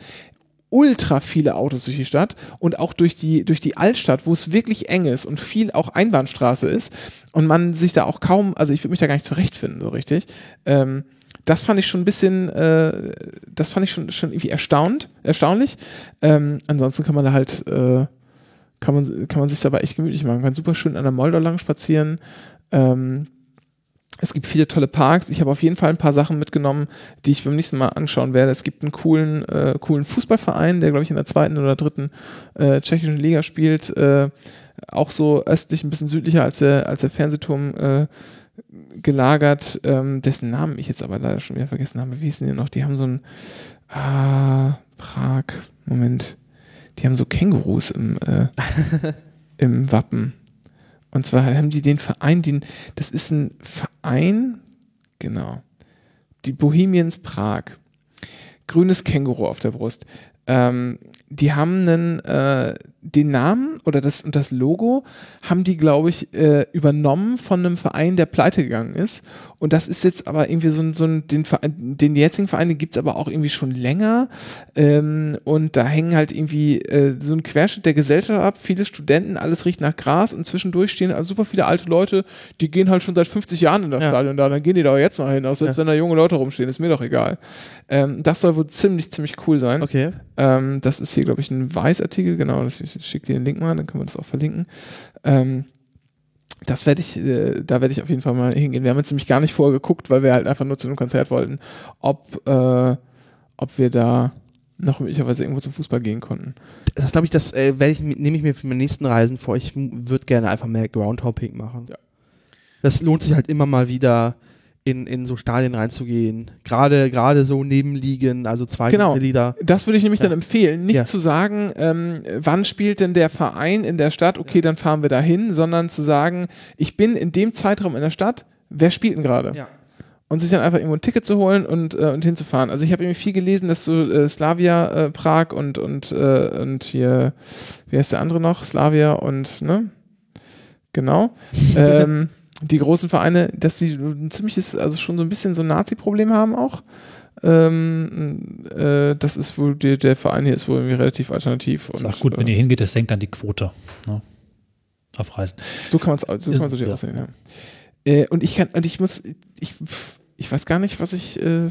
ultra viele Autos durch die Stadt und auch durch die, durch die Altstadt, wo es wirklich eng ist und viel auch Einbahnstraße ist und man sich da auch kaum, also ich würde mich da gar nicht zurechtfinden, so richtig. Ähm, das fand ich schon ein bisschen, äh, das fand ich schon, schon irgendwie erstaunt, erstaunlich. Ähm, ansonsten kann man da halt, äh, kann man, kann man sich dabei echt gemütlich machen. Man kann super schön an der Moldau lang spazieren. Ähm, es gibt viele tolle Parks. Ich habe auf jeden Fall ein paar Sachen mitgenommen, die ich beim nächsten Mal anschauen werde. Es gibt einen coolen, äh, coolen Fußballverein, der, glaube ich, in der zweiten oder dritten äh, tschechischen Liga spielt. Äh, auch so östlich, ein bisschen südlicher als der, als der Fernsehturm äh, gelagert, ähm, dessen Namen ich jetzt aber leider schon wieder vergessen habe. Wie hießen die noch? Die haben so ein ah, Prag, Moment. Die haben so Kängurus im, äh, im Wappen. Und zwar haben die den Verein, den, das ist ein Verein, genau, die Bohemians Prag. Grünes Känguru auf der Brust. Ähm, die haben einen, äh, den Namen oder das und das Logo haben die, glaube ich, äh, übernommen von einem Verein, der pleite gegangen ist. Und das ist jetzt aber irgendwie so ein, so ein den, Verein, den jetzigen Verein, den gibt es aber auch irgendwie schon länger. Ähm, und da hängen halt irgendwie äh, so ein Querschnitt der Gesellschaft ab, viele Studenten, alles riecht nach Gras und zwischendurch stehen also super viele alte Leute, die gehen halt schon seit 50 Jahren in das Ja. Stadion da, dann gehen die da auch jetzt noch hin, selbst Ja. wenn da junge Leute rumstehen, ist mir doch egal. Ähm, das soll wohl ziemlich, ziemlich cool sein. Okay. Ähm, das ist hier, glaube ich, ein Weißartikel, genau, das ist ich schicke dir den Link mal, dann können wir das auch verlinken. Ähm, das werde ich, äh, da werde ich auf jeden Fall mal hingehen. Wir haben jetzt nämlich gar nicht vorher geguckt, weil wir halt einfach nur zu einem Konzert wollten, ob, äh, ob wir da noch möglicherweise irgendwo zum Fußball gehen konnten. Das glaube ich, das äh, werde ich, nehme ich mir für meine nächsten Reisen vor. Ich würde gerne einfach mehr Groundhopping machen. Ja. Das lohnt sich halt immer mal wieder in, in so Stadien reinzugehen. Gerade gerade so Nebenligen, also zwei Genau. Lieder. Das würde ich nämlich Ja. dann empfehlen, nicht Ja. zu sagen, ähm, wann spielt denn der Verein in der Stadt, okay, dann fahren wir da hin, sondern zu sagen, ich bin in dem Zeitraum in der Stadt, wer spielt denn gerade? Ja. Und sich dann einfach irgendwo ein Ticket zu holen und, äh, und hinzufahren. Also ich habe irgendwie viel gelesen, dass so äh, Slavia äh, Prag und, und, äh, und hier, wie heißt der andere noch? Slavia und, ne? Genau. ähm, die großen Vereine, dass die ein ziemliches, also schon so ein bisschen so ein Nazi-Problem haben auch. Ähm, äh, das ist wohl, der, der Verein hier ist wohl irgendwie relativ alternativ. Ist und, auch gut, wenn äh, ihr hingeht, das senkt dann die Quote. Ne? Auf Reisen. So kann man es so kann natürlich Ja. aussehen, ja. Äh, und ich kann, und ich muss, ich, ich weiß gar nicht, was ich. Äh,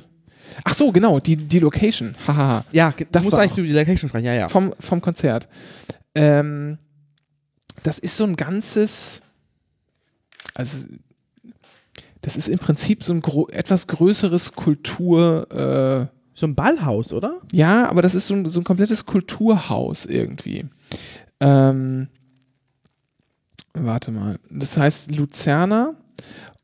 ach so, genau, die, die Location. Haha. Ja, Das du musst war eigentlich über die Location sprechen, ja, ja. vom, vom Konzert. Ähm, das ist so ein ganzes, also das ist im Prinzip so ein etwas größeres Kultur, äh, So ein Ballhaus, oder? ja, aber das ist so ein, so ein komplettes Kulturhaus irgendwie. Ähm, warte mal, das heißt Luzerner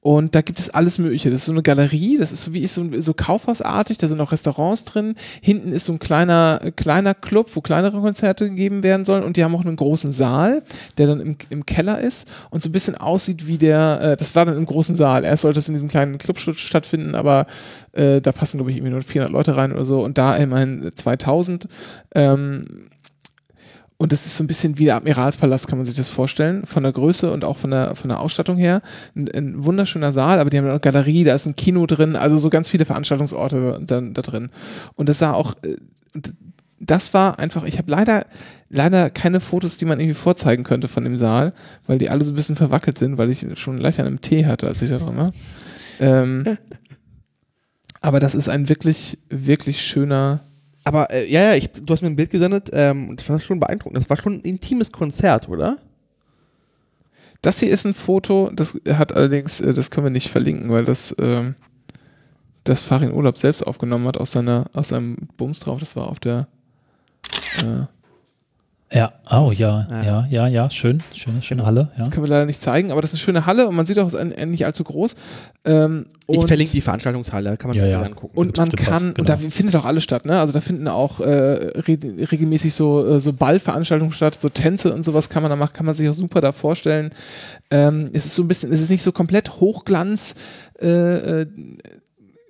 und da gibt es alles Mögliche. Das ist so eine Galerie, das ist so wie ich so, so Kaufhausartig, da sind auch Restaurants drin. Hinten ist so ein kleiner, kleiner Club, wo kleinere Konzerte gegeben werden sollen und die haben auch einen großen Saal, der dann im, im Keller ist und so ein bisschen aussieht wie der, äh, das war dann im großen Saal. Erst sollte es in diesem kleinen Club st- stattfinden, aber äh, da passen, glaube ich, irgendwie nur 400 Leute rein oder so und da immerhin 2000. Ähm, und das ist so ein bisschen wie der Admiralspalast, kann man sich das vorstellen, von der Größe und auch von der, von der Ausstattung her. Ein, ein wunderschöner Saal, aber die haben auch Galerie, da ist ein Kino drin, also so ganz viele Veranstaltungsorte da, da drin. Und das sah auch, äh, das war einfach, ich habe leider, leider keine Fotos, die man irgendwie vorzeigen könnte von dem Saal, weil die alle so ein bisschen verwackelt sind, weil ich schon leicht an einem Tee hatte, als ich da drin war. Ähm, aber das ist ein wirklich, wirklich schöner, Aber äh, ja, ja, ich, du hast mir ein Bild gesendet ähm, das war schon beeindruckend. Das war schon ein intimes Konzert, oder? Das hier ist ein Foto, das hat allerdings, äh, das können wir nicht verlinken, weil das, ähm, das Farin Urlaub selbst aufgenommen hat aus seiner, aus seinem Bums drauf. Das war auf der, äh, Ja, oh ja, Ja. ja, ja, ja, schön, schöne, schöne Halle. Ja. das können wir leider nicht zeigen, aber das ist eine schöne Halle und man sieht auch, es ist ein- ein- nicht allzu groß. Ähm, Ich und- verlinke die Veranstaltungshalle, kann man Ja, sich ja. angucken. Und man Stimmt was, kann, genau. und da findet auch alles statt, ne? Also da finden auch äh, re regelmäßig so, äh, so Ballveranstaltungen statt, so Tänze und sowas kann man da machen, kann man sich auch super da vorstellen. Ähm, es ist so ein bisschen, es ist nicht so komplett Hochglanz äh, äh,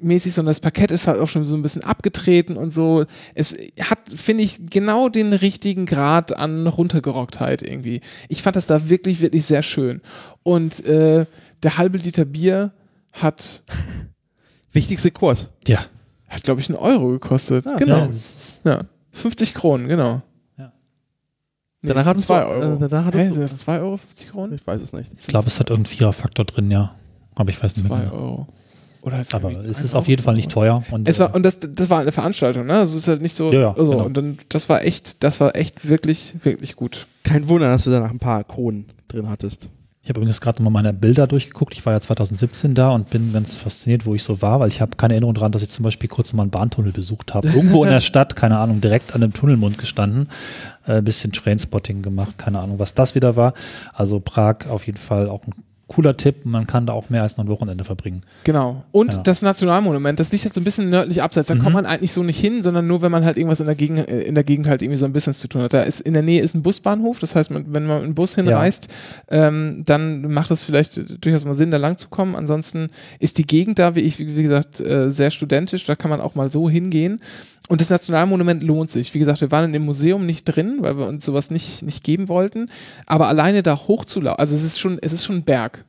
mäßig, sondern das Parkett ist halt auch schon so ein bisschen abgetreten und so. Es hat, finde ich, genau den richtigen Grad an Runtergerocktheit irgendwie. Ich fand das da wirklich, wirklich sehr schön. Und äh, der halbe Liter Bier hat Wichtigste Kurs. ja. hat, glaube ich, einen Euro gekostet. Ah, genau. Ja, Ja, das ist- 50 Kronen, genau. Ja. Nee, Danach das sind hattest du- 2 Euro. äh, danach du- sind das 2 Euro 50 Kronen? Ich weiß es nicht. Ich glaube, es hat irgendein Viererfaktor drin, ja. Aber ich weiß nicht 2 mehr. genau. Oder Aber es ist auf jeden Fall nicht teuer. Und, Es war, äh, und das, das war eine Veranstaltung, ne? Also es ist halt nicht so. Ja, ja, also, genau. Und dann, das war echt, das war echt wirklich, wirklich gut. Kein Wunder, dass du da noch ein paar Kronen drin hattest. Ich habe übrigens gerade nochmal meine Bilder durchgeguckt. Ich war ja 2017 da und bin ganz fasziniert, wo ich so war, weil ich habe keine Erinnerung daran, dass ich zum Beispiel kurz mal einen Bahntunnel besucht habe. Irgendwo in der Stadt, keine Ahnung, direkt an dem Tunnelmund gestanden. Äh, bisschen Trainspotting gemacht, keine Ahnung, was das wieder war. Also Prag auf jeden Fall auch ein cooler Tipp. Man kann da auch mehr als nur ein Wochenende verbringen. Genau. Und Ja. das Nationalmonument, das liegt halt so ein bisschen nördlich abseits. Da Mhm. kommt man eigentlich so nicht hin, sondern nur, wenn man halt irgendwas in der Gegend, äh, in der Gegend halt irgendwie so ein Business zu tun hat. Da ist in der Nähe ist ein Busbahnhof, das heißt, man, wenn man mit dem Bus hinreist, ähm, dann macht es vielleicht durchaus mal Sinn, da lang zu kommen. Ansonsten ist die Gegend da, wie ich, wie gesagt, äh, sehr studentisch, da kann man auch mal so hingehen. Und das Nationalmonument lohnt sich. Wie gesagt, wir waren in dem Museum nicht drin, weil wir uns sowas nicht, nicht geben wollten. Aber alleine da hochzulaufen, also es ist schon, es ist schon ein Berg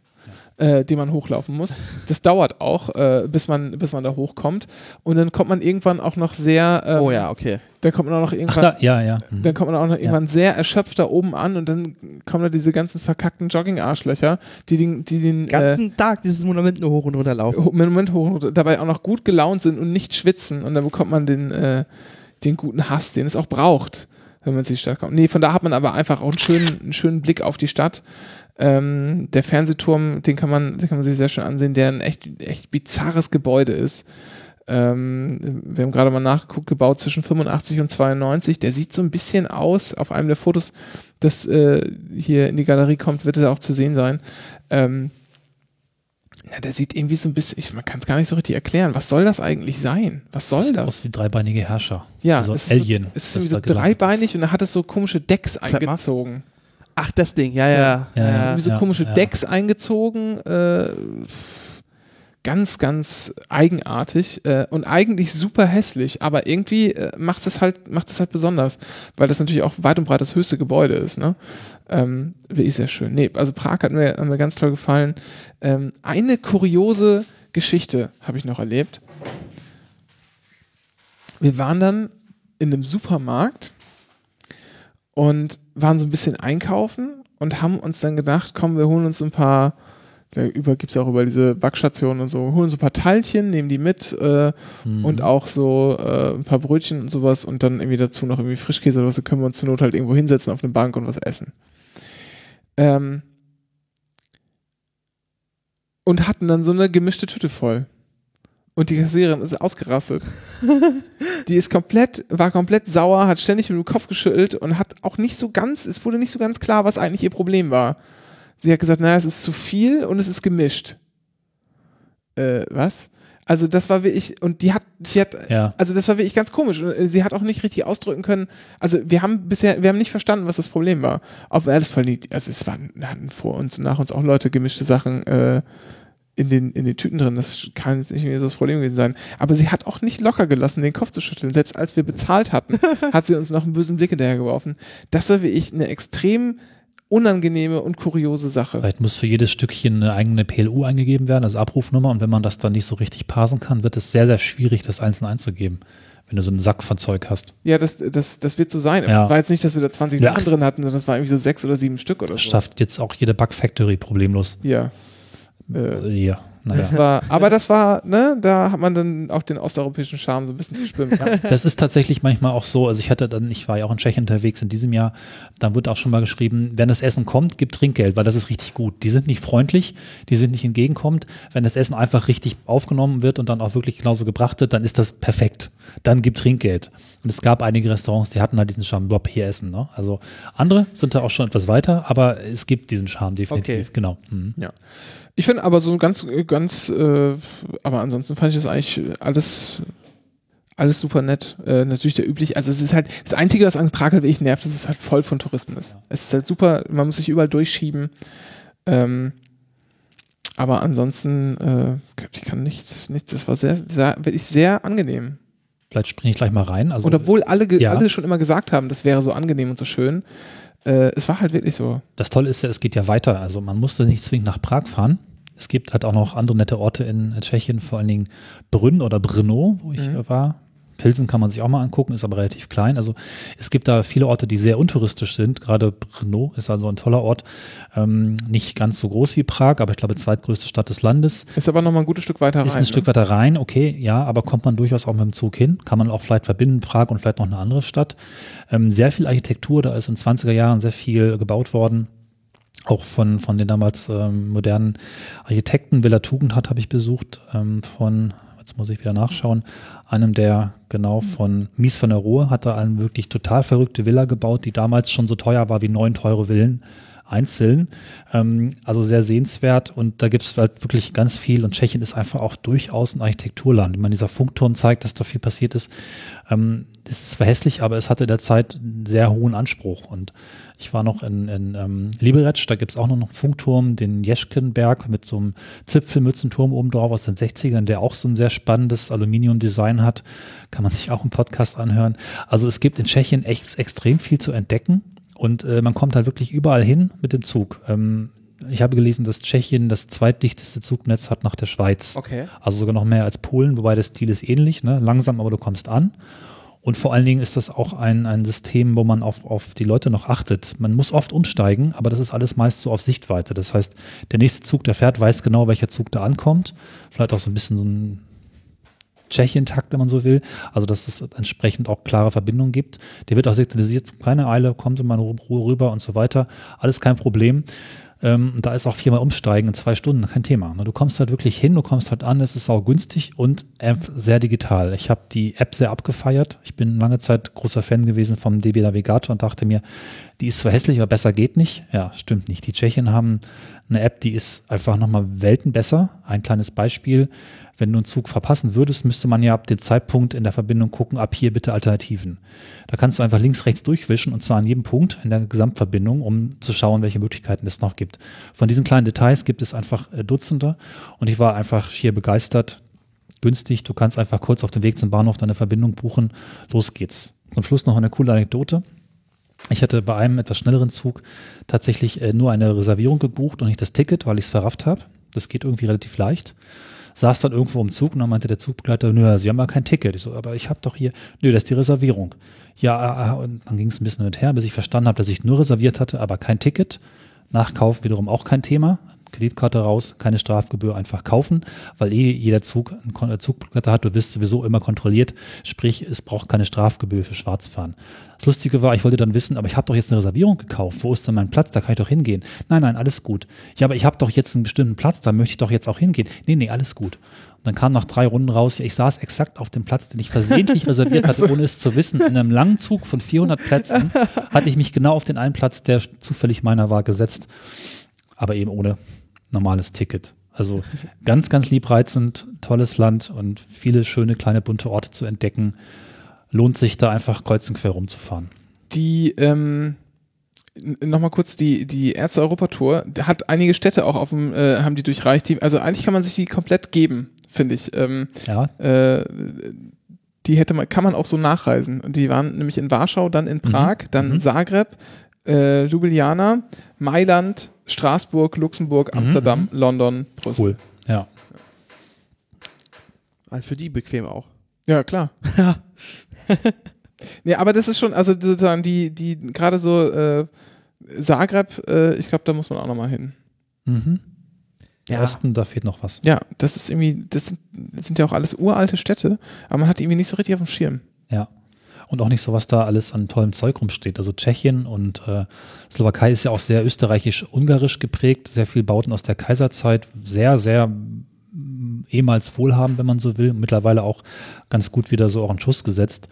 äh, den man hochlaufen muss. Das dauert auch, äh, bis, man, bis man da hochkommt. Und dann kommt man irgendwann auch noch sehr, ähm, oh ja, okay. dann kommt man auch noch Ach irgendwann, da, ja, ja. Mhm. dann kommt man auch noch irgendwann sehr erschöpft da oben an und dann kommen da diese ganzen verkackten Jogging-Arschlöcher, die den, die den äh, ganzen Tag dieses Monument nur hoch und runter laufen. Moment hoch und dabei auch noch gut gelaunt sind und nicht schwitzen und dann bekommt man den, äh, den guten Hass, den es auch braucht. wenn man in die Stadt kommt. Nee, von da hat man aber einfach auch einen schönen, einen schönen Blick auf die Stadt. Ähm, der Fernsehturm, den kann man, den kann man sich sehr schön ansehen, der ein echt, echt bizarres Gebäude ist. Ähm, wir haben gerade mal nachgeguckt, gebaut zwischen 85 und 92. Der sieht so ein bisschen aus, auf einem der Fotos, das äh, hier in die Galerie kommt, wird er auch zu sehen sein. Ähm, ja, der sieht irgendwie so ein bisschen, ich, man kann es gar nicht so richtig erklären. Was soll das eigentlich sein? Was soll Sieht das? aus wie dreibeinige Herrscher. Ja, also es ist Alien. So, es ist das irgendwie so dreibeinig ist. und er hat es so komische Decks eingezogen. Ach, das Ding, ja, ja. Ja, ja. Irgendwie so komische ja. Decks eingezogen. Äh, ganz, ganz eigenartig äh, und eigentlich super hässlich, aber irgendwie äh, macht es halt, macht es halt besonders, weil das natürlich auch weit und breit das höchste Gebäude ist. Ne? Ähm, wirklich sehr schön. Nee, also Prag hat mir, hat mir ganz toll gefallen. Ähm, eine kuriose Geschichte habe ich noch erlebt. Wir waren dann in einem Supermarkt und waren so ein bisschen einkaufen und haben uns dann gedacht, komm, wir holen uns ein paar, da über gibt es ja auch über diese Backstationen und so, holen so ein paar Teilchen, nehmen die mit äh, Mhm. und auch so äh, ein paar Brötchen und sowas und dann irgendwie dazu noch irgendwie Frischkäse oder was, da können wir uns zur Not halt irgendwo hinsetzen auf eine Bank und was essen. Ähm, und hatten dann so eine gemischte Tüte voll. Und die Kassiererin ist ausgerastet. die ist komplett, war komplett sauer, hat ständig mit dem Kopf geschüttelt und hat auch nicht so ganz, es wurde nicht so ganz klar, was eigentlich ihr Problem war. Sie hat gesagt, naja, es ist zu viel und es ist gemischt. Äh, was? Also das war wirklich, und die hat, sie hat, Ja. also das war wirklich ganz komisch. Und, äh, Sie hat auch nicht richtig ausdrücken können. Also wir haben bisher, wir haben nicht verstanden, was das Problem war. Auf alles verliebt. Also es waren hatten vor uns und nach uns auch Leute gemischte Sachen äh, in den in den Tüten drin. Das kann jetzt nicht mehr so das Problem gewesen sein. Aber sie hat auch nicht locker gelassen, den Kopf zu schütteln. Selbst als wir bezahlt hatten, hat sie uns noch einen bösen Blick hinterhergeworfen. Das war wirklich eine extrem unangenehme und kuriose Sache. Vielleicht muss für jedes Stückchen eine eigene PLU eingegeben werden, also Abrufnummer. Und wenn man das dann nicht so richtig parsen kann, wird es sehr, sehr schwierig, das einzeln einzugeben. Wenn du so einen Sack von Zeug hast. Ja, das, das, das wird so sein. Ja. Es war jetzt nicht, dass wir da 20 Ja. Sachen drin hatten, sondern das war irgendwie so sechs oder sieben Stück oder Das so. schafft jetzt auch jede Bug Factory problemlos. Ja. Äh, Ja, naja. Das war, aber das war, ne, da hat man dann auch den osteuropäischen Charme so ein bisschen zu spüren. Ja. Das ist tatsächlich manchmal auch so. Also ich hatte dann, ich war ja auch in Tschechien unterwegs in diesem Jahr, dann wird auch schon mal geschrieben, wenn das Essen kommt, gib Trinkgeld, weil das ist richtig gut. Die sind nicht freundlich, die sind nicht entgegenkommend. Wenn das Essen einfach richtig aufgenommen wird und dann auch wirklich genauso gebracht wird, dann ist das perfekt. Dann gib Trinkgeld. Und es gab einige Restaurants, die hatten halt diesen Charme, Bob, hier essen. Ne? Also andere sind da auch schon etwas weiter, aber es gibt diesen Charme definitiv. Okay. Genau. Mhm. ja. Ich finde aber so ganz, ganz, äh, aber ansonsten fand ich das eigentlich alles, alles super nett. Äh, natürlich der üblich, also es ist halt, das Einzige, was an Prag halt wirklich nervt, ist, dass es halt voll von Touristen ist. Es ist halt super, man muss sich überall durchschieben. Ähm, aber ansonsten, äh, ich kann nichts, nichts, das war sehr, sehr, wirklich sehr angenehm. Vielleicht springe ich gleich mal rein. Also, Und obwohl alle, ja. alle schon immer gesagt haben, das wäre so angenehm und so schön, äh, es war halt wirklich so. Das Tolle ist ja, es geht ja weiter. Also man musste nicht zwingend nach Prag fahren. Es gibt halt auch noch andere nette Orte in Tschechien, vor allen Dingen Brünn oder Brno, wo ich Mhm. äh, war. Pilsen kann man sich auch mal angucken, ist aber relativ klein. Also es gibt da viele Orte, die sehr untouristisch sind. Gerade Brno ist also ein toller Ort. Ähm, nicht ganz so groß wie Prag, aber ich glaube zweitgrößte Stadt des Landes. Ist aber noch mal ein gutes Stück weiter Ist rein. ein Stück weiter rein, okay, ja, aber kommt man durchaus auch mit dem Zug hin. Kann man auch vielleicht verbinden, Prag und vielleicht noch eine andere Stadt. Ähm, sehr viel Architektur, da ist in 20er Jahren sehr viel gebaut worden. Auch von, von den damals ähm, modernen Architekten. Villa Tugendhat habe ich besucht, ähm, von, jetzt muss ich wieder nachschauen, einem der genau von Mies van der Rohe hat da eine wirklich total verrückte Villa gebaut, die damals schon so teuer war wie neun teure Villen einzeln. Ähm, also sehr sehenswert und da gibt es halt wirklich ganz viel und Tschechien ist einfach auch durchaus ein Architekturland. Ich meine, dieser Funkturm zeigt, dass da viel passiert ist. Ähm, ist zwar hässlich, aber es hatte derzeit einen sehr hohen Anspruch und ich war noch in, in ähm, Liberec, da gibt es auch noch einen Funkturm, den Jeschkenberg mit so einem Zipfelmützenturm oben drauf aus den 60ern, der auch so ein sehr spannendes Aluminiumdesign hat. Kann man sich auch im Podcast anhören. Also es gibt in Tschechien echt extrem viel zu entdecken und äh, man kommt halt wirklich überall hin mit dem Zug. Ähm, ich habe gelesen, dass Tschechien das zweitdichteste Zugnetz hat nach der Schweiz. Okay. Also sogar noch mehr als Polen, wobei der Stil ist ähnlich, ne? langsam, aber du kommst an. Und vor allen Dingen ist das auch ein, ein System, wo man auf, auf die Leute noch achtet. Man muss oft umsteigen, aber das ist alles meist so auf Sichtweite. Das heißt, der nächste Zug, der fährt, weiß genau, welcher Zug da ankommt. Vielleicht auch so ein bisschen so ein Tschechien-Takt, wenn man so will. Also, dass es entsprechend auch klare Verbindungen gibt. Der wird auch signalisiert, keine Eile, mal in Ruhe rüber und so weiter. Alles kein Problem. Ähm, da ist auch viermal umsteigen in zwei Stunden kein Thema. Ne? Du kommst halt wirklich hin, du kommst halt an, es ist auch günstig und sehr digital. Ich habe die App sehr abgefeiert. Ich bin lange Zeit großer Fan gewesen vom DB Navigator und dachte mir, die ist zwar hässlich, aber besser geht nicht. Ja, stimmt nicht. Die Tschechen haben eine App, die ist einfach nochmal Welten besser. Ein kleines Beispiel wenn du einen Zug verpassen würdest, müsste man ja ab dem Zeitpunkt in der Verbindung gucken, ab hier bitte Alternativen. Da kannst du einfach links, rechts durchwischen und zwar an jedem Punkt in der Gesamtverbindung, um zu schauen, welche Möglichkeiten es noch gibt. Von diesen kleinen Details gibt es einfach äh, Dutzende und ich war einfach hier begeistert. Günstig, du kannst einfach kurz auf dem Weg zum Bahnhof deine Verbindung buchen. Los geht's. Zum Schluss noch eine coole Anekdote. Ich hatte bei einem etwas schnelleren Zug tatsächlich äh, nur eine Reservierung gebucht und nicht das Ticket, weil ich es verrafft habe. Das geht irgendwie relativ leicht saß dann irgendwo im Zug und dann meinte der Zugbegleiter, nö, Sie haben ja kein Ticket. Ich so, aber ich habe doch hier, nö, das ist die Reservierung. Ja, äh, und dann ging es ein bisschen hin und her, bis ich verstanden habe, dass ich nur reserviert hatte, aber kein Ticket. Nachkauf wiederum auch kein Thema. Kreditkarte raus, keine Strafgebühr, einfach kaufen, weil eh jeder Zug eine Zugkarte hat, du wirst sowieso immer kontrolliert, sprich, es braucht keine Strafgebühr für Schwarzfahren. Das Lustige war, ich wollte dann wissen, aber ich habe doch jetzt eine Reservierung gekauft, wo ist denn mein Platz, da kann ich doch hingehen. Nein, nein, alles gut. Ja, aber ich habe doch jetzt einen bestimmten Platz, da möchte ich doch jetzt auch hingehen. Nee, nee, alles gut. Und dann kam nach drei Runden raus, ich saß exakt auf dem Platz, den ich versehentlich reserviert hatte, ohne es zu wissen. In einem langen Zug von 400 Plätzen hatte ich mich genau auf den einen Platz, der zufällig meiner war, gesetzt, aber eben ohne normales Ticket. Also ganz, ganz liebreizend, tolles Land und viele schöne kleine bunte Orte zu entdecken. Lohnt sich da einfach kreuz und quer rumzufahren. Die, ähm, nochmal kurz, die, die Ärzte-Europa-Tour hat einige Städte auch auf dem, äh, haben die durchreicht. Die, also eigentlich kann man sich die komplett geben, finde ich. Ähm, ja. Äh, die hätte man, kann man auch so nachreisen. Und die waren nämlich in Warschau, dann in Prag, mhm. dann mhm. Zagreb, äh, Ljubljana, Mailand, Straßburg, Luxemburg, mhm. Amsterdam, mhm. London, Brüssel. Cool, ja. Also für die bequem auch. Ja, klar. Ja. nee, aber das ist schon, also sozusagen die, die, gerade so äh, Zagreb, äh, ich glaube, da muss man auch nochmal hin. Mhm. Der ja. Osten, da fehlt noch was. Ja, das ist irgendwie, das sind, das sind ja auch alles uralte Städte, aber man hat die irgendwie nicht so richtig auf dem Schirm. Ja und auch nicht so, was da alles an tollem Zeug rumsteht. Also Tschechien und äh, Slowakei ist ja auch sehr österreichisch-ungarisch geprägt, sehr viel Bauten aus der Kaiserzeit, sehr, sehr mm, ehemals wohlhabend, wenn man so will, mittlerweile auch ganz gut wieder so auch einen Schuss gesetzt.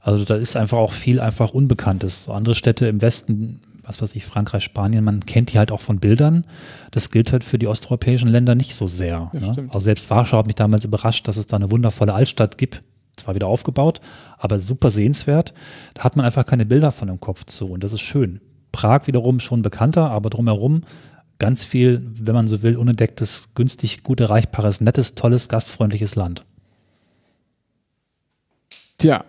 Also da ist einfach auch viel einfach Unbekanntes. So andere Städte im Westen, was weiß ich, Frankreich, Spanien, man kennt die halt auch von Bildern. Das gilt halt für die osteuropäischen Länder nicht so sehr. Ja, ne? Also selbst Warschau hat mich damals überrascht, dass es da eine wundervolle Altstadt gibt, zwar wieder aufgebaut, aber super sehenswert. Da hat man einfach keine Bilder von im Kopf zu und das ist schön. Prag wiederum schon bekannter, aber drumherum ganz viel, wenn man so will, unentdecktes, günstig, gut erreichbares, nettes, tolles, gastfreundliches Land. Tja,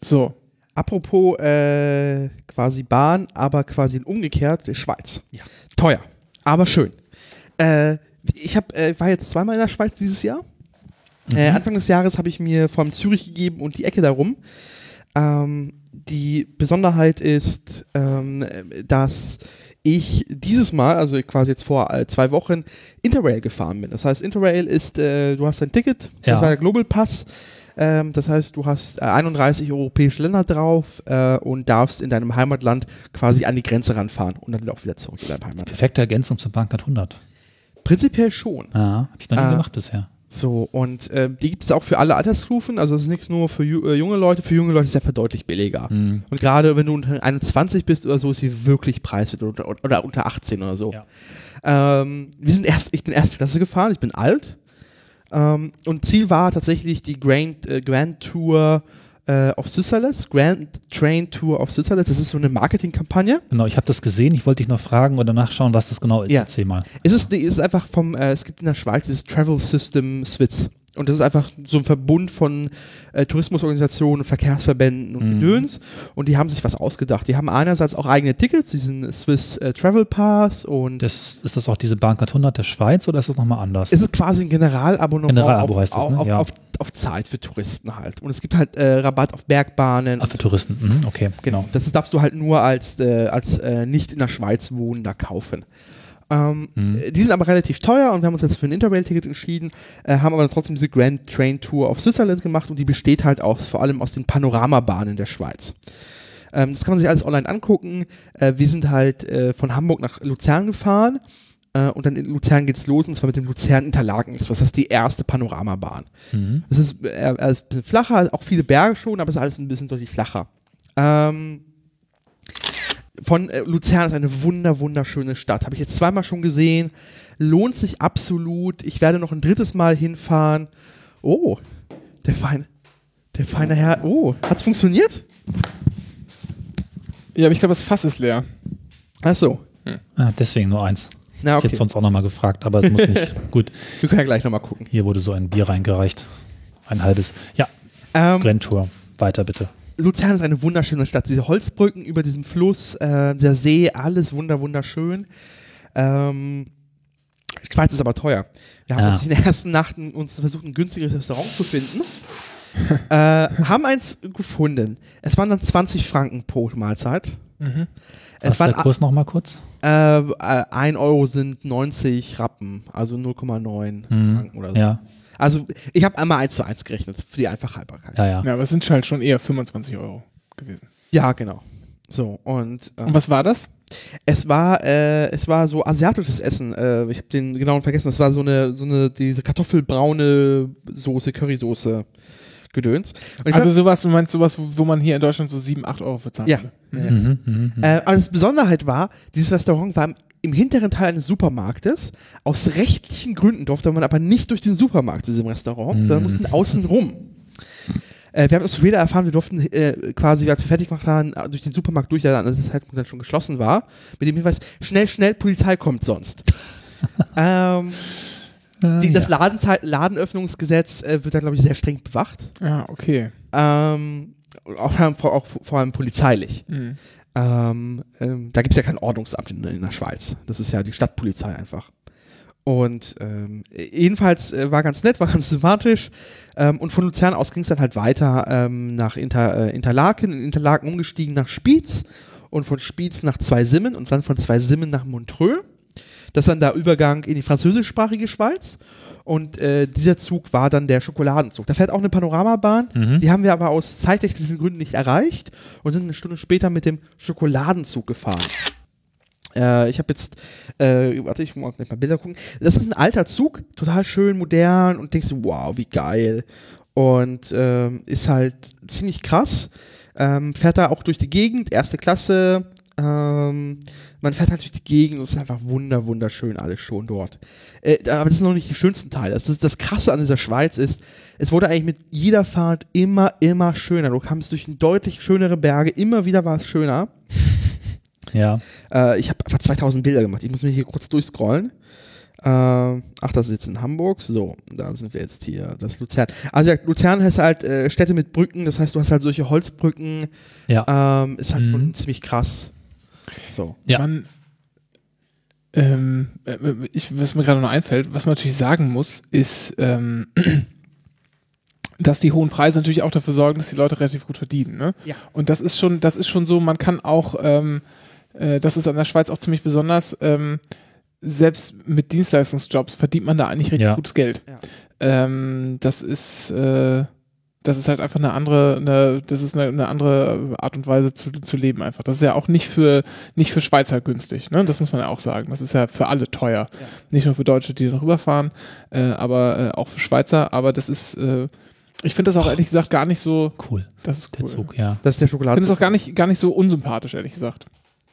so. Apropos äh, quasi Bahn, aber quasi umgekehrt, Schweiz. Ja. Teuer, aber schön. Äh, ich hab, äh, war jetzt zweimal in der Schweiz dieses Jahr. Mhm. Äh, Anfang des Jahres habe ich mir vom Zürich gegeben und die Ecke darum. Ähm, die Besonderheit ist, ähm, dass ich dieses Mal, also quasi jetzt vor äh, zwei Wochen, Interrail gefahren bin. Das heißt, Interrail ist, äh, du hast ein Ticket, ja. das war der Global Pass. Ähm, das heißt, du hast äh, 31 europäische Länder drauf äh, und darfst in deinem Heimatland quasi an die Grenze ranfahren und dann auch wieder zurück in deinem Heimatland. Perfekte Ergänzung zur Bankcard 100. Prinzipiell schon. Ja, habe ich noch nie äh, gemacht bisher. So, und äh, die gibt es auch für alle Altersstufen, also es ist nichts nur für ju äh, junge Leute, für junge Leute ist es einfach deutlich billiger. Mhm. Und gerade wenn du unter 21 bist oder so, ist sie wirklich preiswert oder, oder unter 18 oder so. Ja. Ähm, wir sind erst, ich bin erste Klasse gefahren, ich bin alt. Ähm, und Ziel war tatsächlich die Grand, äh, Grand Tour äh, of Switzerland, Grand Train Tour of Switzerland. Das ist so eine Marketingkampagne. Genau, ich habe das gesehen. Ich wollte dich noch fragen oder nachschauen, was das genau ist. Ja. Erzähl mal. Es ist, es ist einfach vom, äh, es gibt in der Schweiz dieses Travel System Swiss. Und das ist einfach so ein Verbund von äh, Tourismusorganisationen, Verkehrsverbänden und mhm. Gedöns. Und die haben sich was ausgedacht. Die haben einerseits auch eigene Tickets, diesen Swiss äh, Travel Pass und. Das, ist das auch diese Bahncard 100 der Schweiz oder ist das nochmal anders? Es ist quasi ein Generalabo Generalabo heißt das, ne? Auf, ja. auf, auf, Zeit für Touristen halt. Und es gibt halt äh, Rabatt auf Bergbahnen. Ach, für Touristen, mhm, okay. Genau. Das darfst du halt nur als, äh, als äh, nicht in der Schweiz wohnender kaufen. Ähm, Mhm. äh, Die sind aber relativ teuer und wir haben uns jetzt für ein Interrail-Ticket entschieden, äh, haben aber trotzdem diese Grand Train Tour auf Switzerland gemacht und die besteht halt aus, vor allem aus den Panoramabahnen der Schweiz. Ähm, das kann man sich alles online angucken. Äh, wir sind halt äh, von Hamburg nach Luzern gefahren äh, und dann in Luzern geht's los und zwar mit dem Luzern Interlaken. Das ist die erste Panoramabahn. Mhm. Es ist, äh, er ist ein bisschen flacher, auch viele Berge schon, aber es ist alles ein bisschen deutlich flacher. Ähm, von äh, Luzern ist eine wunder, wunderschöne Stadt. Habe ich jetzt zweimal schon gesehen. Lohnt sich absolut. Ich werde noch ein drittes Mal hinfahren. Oh, der feine, der feine Herr. Oh, hat's funktioniert? Ja, aber ich glaube, das Fass ist leer. Ach so. Ah, deswegen nur eins. Na, Ich okay. hätte sonst auch nochmal gefragt, aber es muss nicht. Gut, Wir können ja gleich nochmal gucken. hier wurde so ein Bier reingereicht. Ein halbes. Ja, Ähm, Renntour. Weiter bitte. Luzern ist eine wunderschöne Stadt. Diese Holzbrücken über diesem Fluss, äh, der See, alles wunder, wunderschön. Ähm, Schweiz ist aber teuer. Wir haben Ah. uns in der ersten Nacht uns versucht, ein günstiges Restaurant zu finden. äh, haben eins gefunden. Es waren dann 20 Franken pro Mahlzeit. Mhm. Was Es ist der Kurs nochmal kurz? äh, äh, 1 Euro sind 90 Rappen, also 0,9 Mhm. Franken oder so. Ja, Also ich habe einmal 1 zu 1 gerechnet für die Einfachhaltbarkeit. ja, ja. Ja, aber es sind halt schon eher 25 Euro gewesen. Ja, genau. So, und ähm, Und was war das? Es war, äh, es war so asiatisches Essen. Äh, ich habe den genauen vergessen. Das war so eine, so eine, diese kartoffelbraune Soße, Currysoße gedöns. Und ich Also sowas, du meinst sowas, wo wo man hier in Deutschland so 7, 8 Euro für zahlen Ja. würde. Ja. Mhm, mhm, mhm. Äh, aber das Besonderheit war, dieses Restaurant war im, im hinteren Teil eines Supermarktes. Aus rechtlichen Gründen durfte man aber nicht durch den Supermarkt zu diesem Restaurant, Mhm. sondern mussten außen rum. Äh, wir haben das später erfahren, wir durften äh, quasi, als wir fertig gemacht haben, durch den Supermarkt durch, der dann an diesem Zeitpunkt dann schon geschlossen war, mit dem Hinweis, schnell, schnell, Polizei kommt sonst. ähm, Äh, die, das ja. Ladenzeit Ladenöffnungsgesetz äh, wird da, glaube ich, sehr streng bewacht. Ah, okay. Ähm, auch, vor- auch vor allem polizeilich. Mhm. Ähm, ähm, da gibt es ja kein Ordnungsamt in, in der Schweiz. Das ist ja die Stadtpolizei einfach. Und ähm, jedenfalls äh, war ganz nett, war ganz sympathisch. Ähm, und von Luzern aus ging es dann halt weiter ähm, nach Inter, äh, Interlaken, in Interlaken umgestiegen nach Spiez und von Spiez nach Zweisimmen und dann von Zweisimmen nach Montreux. Das ist dann der Übergang in die französischsprachige Schweiz. Und äh, dieser Zug war dann der Schokoladenzug. Da fährt auch eine Panoramabahn. Mhm. Die haben wir aber aus zeittechnischen Gründen nicht erreicht und sind eine Stunde später mit dem Schokoladenzug gefahren. Äh, ich habe jetzt, äh, warte, ich muss gleich mal Bilder gucken. Das ist ein alter Zug, total schön, modern und denkst du, wow, wie geil. Und ähm, ist halt ziemlich krass. Ähm, fährt da auch durch die Gegend, erste Klasse. Ähm, man fährt halt durch die Gegend und es ist einfach wunder, wunderschön alles schon dort. Äh, aber das ist noch nicht die schönsten Teile. Das, ist, das Krasse an dieser Schweiz ist, es wurde eigentlich mit jeder Fahrt immer, immer schöner. Du kamst durch deutlich schönere Berge, immer wieder war es schöner. Ja. Äh, ich habe einfach 2000 Bilder gemacht. Ich muss mich hier kurz durchscrollen. Ähm, ach, das ist jetzt in Hamburg. So, da sind wir jetzt hier. Das ist Luzern. Also ja, Luzern heißt halt äh, Städte mit Brücken. Das heißt, du hast halt solche Holzbrücken. Ja. Ähm, ist halt Mhm. schon ziemlich krass. So. Ja. Man, ähm, äh, ich, was mir gerade noch einfällt, was man natürlich sagen muss, ist, ähm, dass die hohen Preise natürlich auch dafür sorgen, dass die Leute relativ gut verdienen. Ne? Ja. Und das ist schon, das ist schon so, man kann auch, ähm, äh, das ist an der Schweiz auch ziemlich besonders, ähm, selbst mit Dienstleistungsjobs verdient man da eigentlich richtig Ja. gutes Geld. Ja. Ähm, das ist, äh, das ist halt einfach eine andere, eine, das ist eine, eine andere Art und Weise zu, zu leben einfach. Das ist ja auch nicht für, nicht für Schweizer günstig, ne? Das muss man ja auch sagen. Das ist ja für alle teuer. Nicht nur für Deutsche, die noch rüberfahren, äh, aber äh, auch für Schweizer. Aber das ist, äh, ich finde das auch ehrlich gesagt gar nicht so, Cool. das ist Der cool. Zug, ja. Das ist der Ich finde es auch gar nicht, gar nicht so unsympathisch, ehrlich gesagt.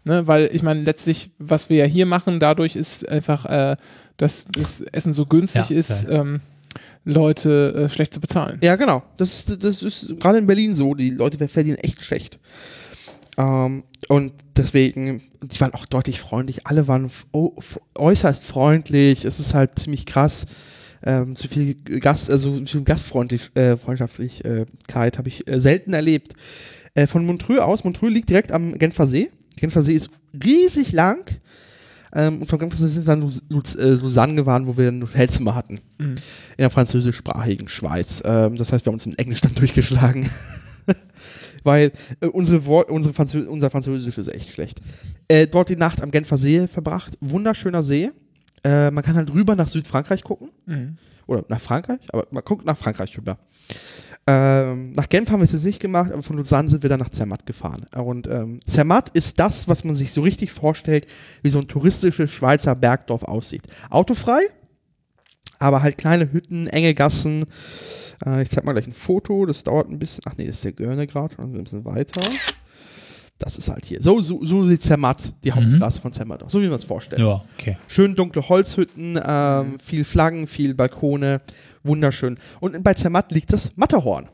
Ne? Weil ich meine, letztlich, was wir ja hier machen, dadurch ist einfach, äh, dass das Essen so günstig Ja, ist, ja. ähm, Leute äh, schlecht zu bezahlen. Ja, genau. Das ist, das ist gerade in Berlin so. Die Leute verdienen echt schlecht. Ähm, und deswegen, die waren auch deutlich freundlich. Alle waren äußerst freundlich. Es ist halt ziemlich krass. Ähm, so viel Gast, also so viel Gastfreundlichkeit äh, habe ich äh, selten erlebt. Äh, von Montreux aus, Montreux liegt direkt am Genfer See. Genfer See ist riesig lang. Ähm, und Genfer See sind wir dann Lus Luz äh, Lausanne gefahren, wo wir ein Hotelzimmer hatten Mhm. in der französischsprachigen Schweiz. Ähm, das heißt, wir haben uns in Englisch dann durchgeschlagen. weil äh, unsere unsere Franzö unser Französisch ist echt schlecht. Äh, dort die Nacht am Genfer See verbracht. Wunderschöner See. Äh, man kann halt rüber nach Südfrankreich gucken. Mhm. Oder nach Frankreich, aber man guckt nach Frankreich rüber. Ähm, nach Genf haben wir es jetzt nicht gemacht, aber von Lausanne sind wir dann nach Zermatt gefahren. Und ähm, Zermatt ist das, was man sich so richtig vorstellt, wie so ein touristisches Schweizer Bergdorf aussieht. Autofrei, aber halt kleine Hütten, enge Gassen. Äh, ich zeig mal gleich ein Foto, das dauert ein bisschen. Ach nee, das ist der Görne gerade, also ein bisschen weiter. Das ist halt hier. So, so, so sieht Zermatt, die Hauptstraße von Zermatt aus. So wie man es vorstellt. Ja, okay. Schön dunkle Holzhütten, ähm, viel Flaggen, viel Balkone, wunderschön. Und bei Zermatt liegt das Matterhorn.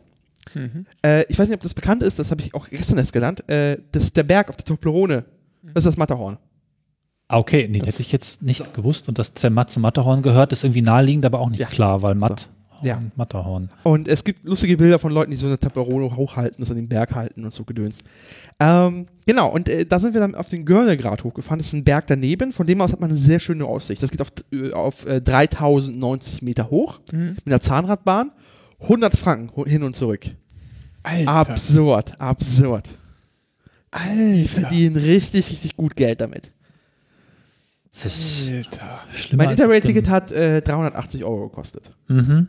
Mhm. Äh, ich weiß nicht, ob das bekannt ist, das habe ich auch gestern erst gelernt. Äh, das ist der Berg auf der Toblerone. Das ist das Matterhorn. Ah, okay, nee, das hätte ich jetzt nicht gewusst. Und dass Zermatt zum Matterhorn gehört, ist irgendwie naheliegend, aber auch nicht Ja. klar, weil Matt Ja. und Matterhorn. Und es gibt lustige Bilder von Leuten, die so eine Toblerone hochhalten, das an den Berg halten und so gedöns. Ähm, genau, und äh, da sind wir dann auf den Görnegrad hochgefahren. Das ist ein Berg daneben. Von dem aus hat man eine sehr schöne Aussicht. Das geht auf, äh, auf äh, 3090 Meter hoch Mhm. mit einer Zahnradbahn. 100 Franken hin und zurück. Alter. Absurd, absurd. Die Alter. verdienen richtig, richtig gut Geld damit. Das ist Alter. schlimmer mein Interrail-Ticket hat äh, 380 Euro gekostet. Mhm.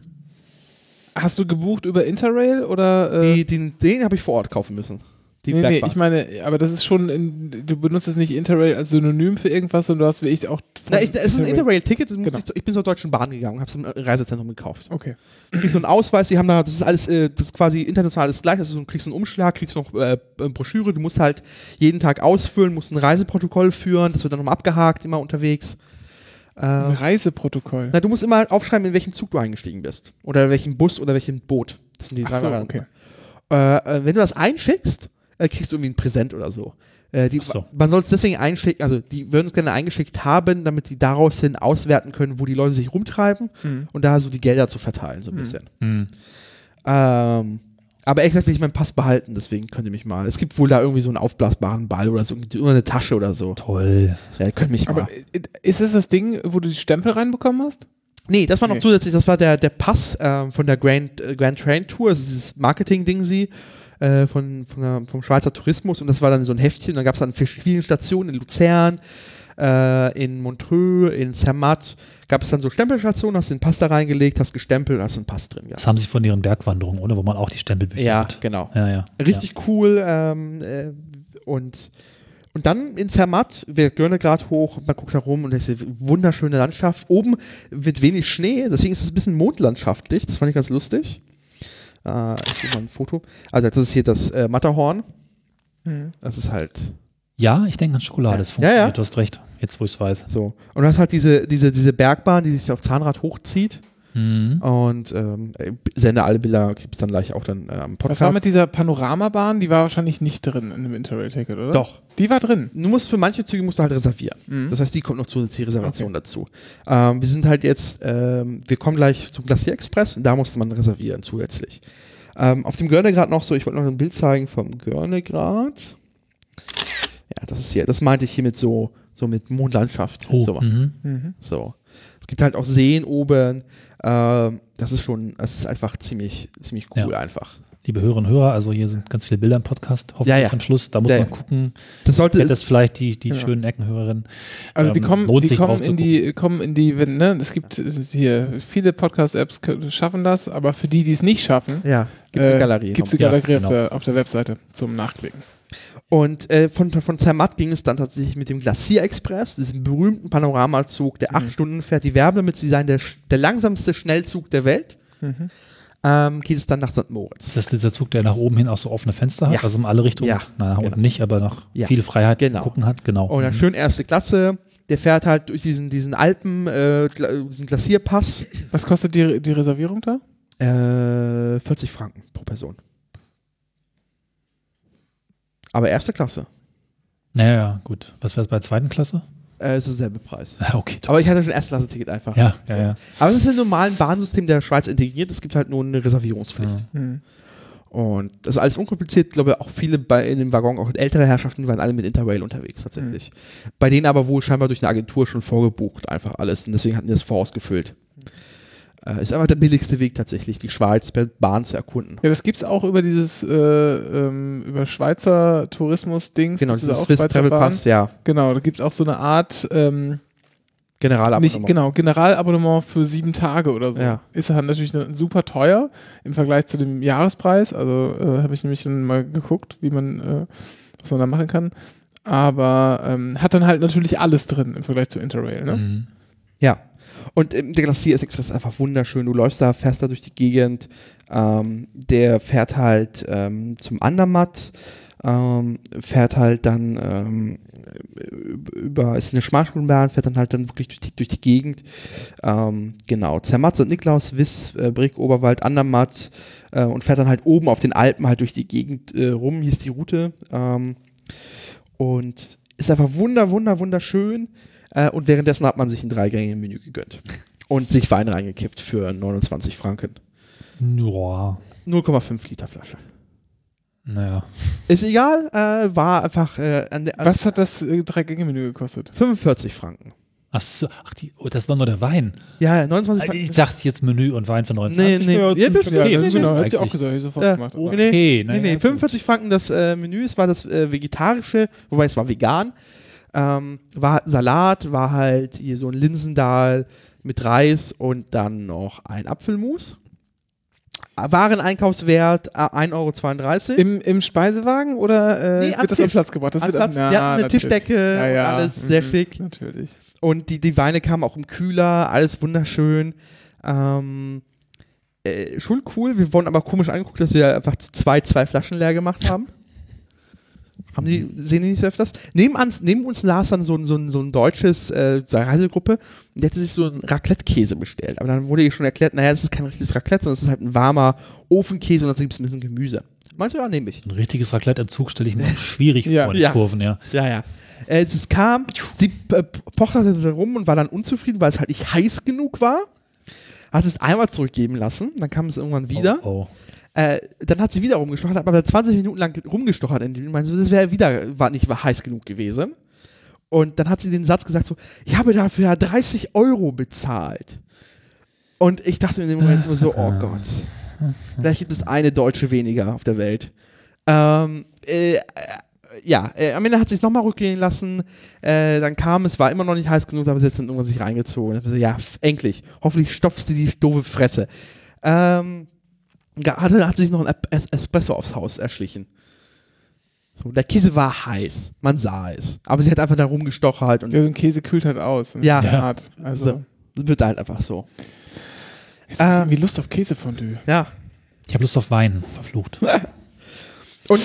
Hast du gebucht über Interrail oder? Äh, Die, den den habe ich vor Ort kaufen müssen. Die nee, nee, ich meine, aber das ist schon, in, du benutzt es nicht Interrail als Synonym für irgendwas, sondern du hast wie ich auch. Na, ich, es ist ein Interrail-Ticket, Genau. ich, ich bin zur Deutschen Bahn gegangen und habe es im Reisezentrum gekauft. Okay. Du kriegst so einen Ausweis, die haben da, das ist alles, äh, das ist quasi international alles gleich, das ist so, du kriegst einen Umschlag, kriegst noch äh, eine Broschüre, du musst halt jeden Tag ausfüllen, musst ein Reiseprotokoll führen, das wird dann nochmal abgehakt, immer unterwegs. Ein Äh, Reiseprotokoll. na, du musst immer aufschreiben, in welchem Zug du eingestiegen bist. Oder welchem Bus oder welchem Boot. Das sind die drei so, okay. Äh, äh, wenn du das einschickst, äh, kriegst du irgendwie ein Präsent oder so. Äh, die, Ach so. Man soll es deswegen einschicken, also die würden es gerne eingeschickt haben, damit die daraus hin auswerten können, wo die Leute sich rumtreiben Mhm. und da so die Gelder zu verteilen, so ein Mhm. bisschen. Mhm. Ähm, aber exakt will ich meinen Pass behalten, deswegen könnt ihr mich mal. Es gibt wohl da irgendwie so einen aufblasbaren Ball oder so, oder eine Tasche oder so. Toll. Ja, ihr könnt mich Aber mal. ist es das Ding, wo du die Stempel reinbekommen hast? Nee, das war noch Nee. zusätzlich, das war der, der Pass ähm, von der Grand, äh, Grand Train Tour, das ist dieses Marketing-Ding sie. Äh, von, von der, vom Schweizer Tourismus und das war dann so ein Heftchen. Dann gab es dann verschiedene Stationen in Luzern, äh, in Montreux, in Zermatt. Gab es dann so Stempelstationen, hast den Pass da reingelegt, hast gestempelt, hast einen Pass drin. Das haben sie von ihren Bergwanderungen, oder? Wo man auch die Stempel Ja, befindet. genau. Ja, ja. Richtig cool. Ähm, äh, und, und dann in Zermatt, wir gönnen gerade hoch, man guckt da rum und es ist eine wunderschöne Landschaft. Oben wird wenig Schnee, deswegen ist es ein bisschen mondlandschaftlich. Das fand ich ganz lustig. Äh, ich mal ein Foto. Also das ist hier das äh, Matterhorn. Mhm. Das ist halt Ja, ja ich denke an Schokolade. Das Ja, funktioniert. ja. Du hast recht. Jetzt, wo ich es weiß. so. Und du hast halt diese, diese, diese Bergbahn, die sich auf Zahnrad hochzieht. Mhm. Und ähm, äh, sende alle Bilder, gibt es dann gleich auch dann äh, am Podcast. Was war mit dieser Panoramabahn? Die war wahrscheinlich nicht drin in dem Interrail-Ticket, oder? Doch. Die war drin. Du musst für manche Züge musst du halt reservieren. Mhm. Das heißt, die kommt noch zusätzliche Reservation dazu. Ähm, wir sind halt jetzt, ähm, wir kommen gleich zum Glacier Express, da musste man reservieren zusätzlich. Ähm, auf dem Görnegrad noch so, ich wollte noch ein Bild zeigen vom Görnegrad. Das ist hier, das meinte ich hier mit so, so mit Mondlandschaft. Oh, So, mhm. Mhm. so. Es gibt halt auch Seen oben. Ähm, das ist schon, das ist einfach ziemlich, ziemlich cool Ja. einfach. Liebe Hörerinnen und Hörer, also hier sind ganz viele Bilder im Podcast, hoffentlich Ja, ja. am Schluss. Da muss Ja, man ja. gucken. Das sollte, das vielleicht die, die Ja. schönen Eckenhörerinnen? Also die Ähm, kommen, die kommen in die, kommen in die, wenn, ne, es gibt es hier viele Podcast-Apps schaffen das, aber für die, die es nicht schaffen, ja, gibt äh, eine Galerie. gibt es eine Ja, Galerie genau. auf, der, auf der Webseite zum Nachklicken. Und äh, von, von Zermatt ging es dann tatsächlich mit dem Glacier Express, diesem berühmten Panoramazug, der acht Mhm. Stunden fährt. Die werben damit, sie seien der, der langsamste Schnellzug der Welt. Mhm. Ähm, geht es dann nach St. Moritz. Ist das dieser Zug, der nach oben hin auch so offene Fenster hat? Ja. Also in alle Richtungen? Ja. Nein, nach Genau. unten nicht, aber noch Ja. viel Freiheit Genau. gucken hat. Genau. Und dann Mhm. schön erste Klasse. Der fährt halt durch diesen, diesen Alpen, äh, diesen Glacierpass. Was kostet die, die Reservierung da? Äh, 40 Franken pro Person. Aber erste Klasse. Naja, ja, gut. Was wäre es bei zweiten Klasse? Äh, ist derselbe Preis. Ah, Okay, toll. Aber ich hatte schon Erstklasse-Ticket einfach. Ja, ja, ja. Aber es ist im normalen Bahnsystem der Schweiz integriert. Es gibt halt nur eine Reservierungspflicht. Ja. Mhm. Und das ist alles unkompliziert. Ich glaube, auch viele bei, in dem Waggon, auch ältere Herrschaften, waren alle mit Interrail unterwegs tatsächlich. Bei denen aber wohl scheinbar durch eine Agentur schon vorgebucht, einfach alles. Und deswegen hatten die das vorausgefüllt. Äh, ist einfach der billigste Weg tatsächlich, die Schweiz per Bahn zu erkunden. Ja, das gibt's auch über dieses äh, ähm, über Schweizer Tourismus-Dings. Genau, dieses Swiss Travel. Pass, ja. Genau, da gibt's auch so eine Art ähm, Generalabonnement. Nicht, genau, Generalabonnement für sieben Tage oder so. Ja. Ist halt natürlich super teuer im Vergleich zu dem Jahrespreis. Also äh, habe ich nämlich dann mal geguckt, wie man, äh, was man da machen kann. Aber ähm, hat dann halt natürlich alles drin im Vergleich zu Interrail. Ne? Mhm. Ja. Und ähm, der Glacier Express ist einfach wunderschön. Du läufst da, fährst da durch die Gegend. Ähm, der fährt halt ähm, zum Andermatt, ähm, fährt halt dann ähm, über, ist eine Schmalspurenbahn, fährt dann halt dann wirklich durch die, durch die Gegend. Ähm, genau, Zermatt, St. Niklaus, Wiss, äh, Brick, Oberwald, Andermatt äh, und fährt dann halt oben auf den Alpen halt durch die Gegend äh, rum. Hier ist die Route. Und ist einfach wunder, wunder, wunderschön. Äh, und währenddessen hat man sich ein Dreigänge-Menü gegönnt. Und sich Wein reingekippt für 29 Franken. Ja, 0,5 Liter Flasche. naja. Ist egal, äh, war einfach äh, an der, Was hat das äh, Drei-Gänge-Menü gekostet? 45 Franken. Ach so, ach, die, oh, das war nur der Wein. Ja, 29 Franken. Ich dachte jetzt Menü und Wein für 29. Nee, nee. Ja, das- ja, nee, das nee, genau, nee, hätte ich auch gesagt, hätte ich sofort Ja. gemacht. Nee. Okay, Nee, nee, gut. 45 Franken das äh, Menü, es war das äh, vegetarische, wobei es war vegan. Ähm, war Salat, war halt hier so ein Linsendahl mit Reis und dann noch ein Apfelmus. Wareneinkaufswert äh, 1,32 Euro. Im, Im Speisewagen oder äh, Nee, am wird das am. Platz gebracht? Das Am wird Platz. ja, Wir hatten eine natürlich. Tischdecke ja, ja. alles sehr mhm, schick. Natürlich. Und die, die Weine kamen auch im Kühler, alles wunderschön. Ähm, äh, schon cool. Wir wurden aber komisch angeguckt, dass wir einfach zwei, zwei Flaschen leer gemacht haben. Haben die, sehen die nicht so öfters? Neben uns, neben uns las dann so ein, so ein, so ein deutsches äh, Reisegruppe und der hatte sich so einen Raclette-Käse bestellt. Aber dann wurde ihr schon erklärt, naja, es ist kein richtiges Raclette, sondern es ist halt ein warmer Ofenkäse und dazu gibt es ein bisschen Gemüse. Meinst du, ja, nehme ich. Ein richtiges Raclette im Zug stelle ich mir schwierig Ja. vor, die Ja. Kurven, ja. Ja, ja. Äh, es kam, sie äh, pochterte rum und war dann unzufrieden, weil es halt nicht heiß genug war. Hat es einmal zurückgeben lassen, dann kam es irgendwann wieder. Oh, oh. Äh, dann hat sie wieder rumgestochert, hat aber 20 Minuten lang rumgestochert in dem. Meinte das wäre wieder war nicht heiß genug gewesen. Und dann hat sie den Satz gesagt so, ich habe dafür ja 30 Euro bezahlt. Und ich dachte in dem Moment nur so, oh Gott. Vielleicht gibt es eine Deutsche weniger auf der Welt. Ähm, äh, äh, ja, äh, am Ende hat sie es nochmal rückgehen lassen. Äh, dann kam es, war immer noch nicht heiß genug, aber sie hat dann irgendwann sich reingezogen. Ich so, ja, endlich. Hoffentlich stopft sie die doofe Fresse. Ähm, ja, hat, hat sich noch ein Es- Espresso aufs Haus erschlichen. So, der Käse war heiß, man sah es. Aber sie hat einfach da rumgestochert und Ja, so ein Käse kühlt halt aus. in Ja. Ja. Art. Also, so. Das wird halt einfach so. jetzt hab ich Ähm, irgendwie Lust auf Käsefondue. Ja. Ich habe Lust auf Wein, verflucht. Und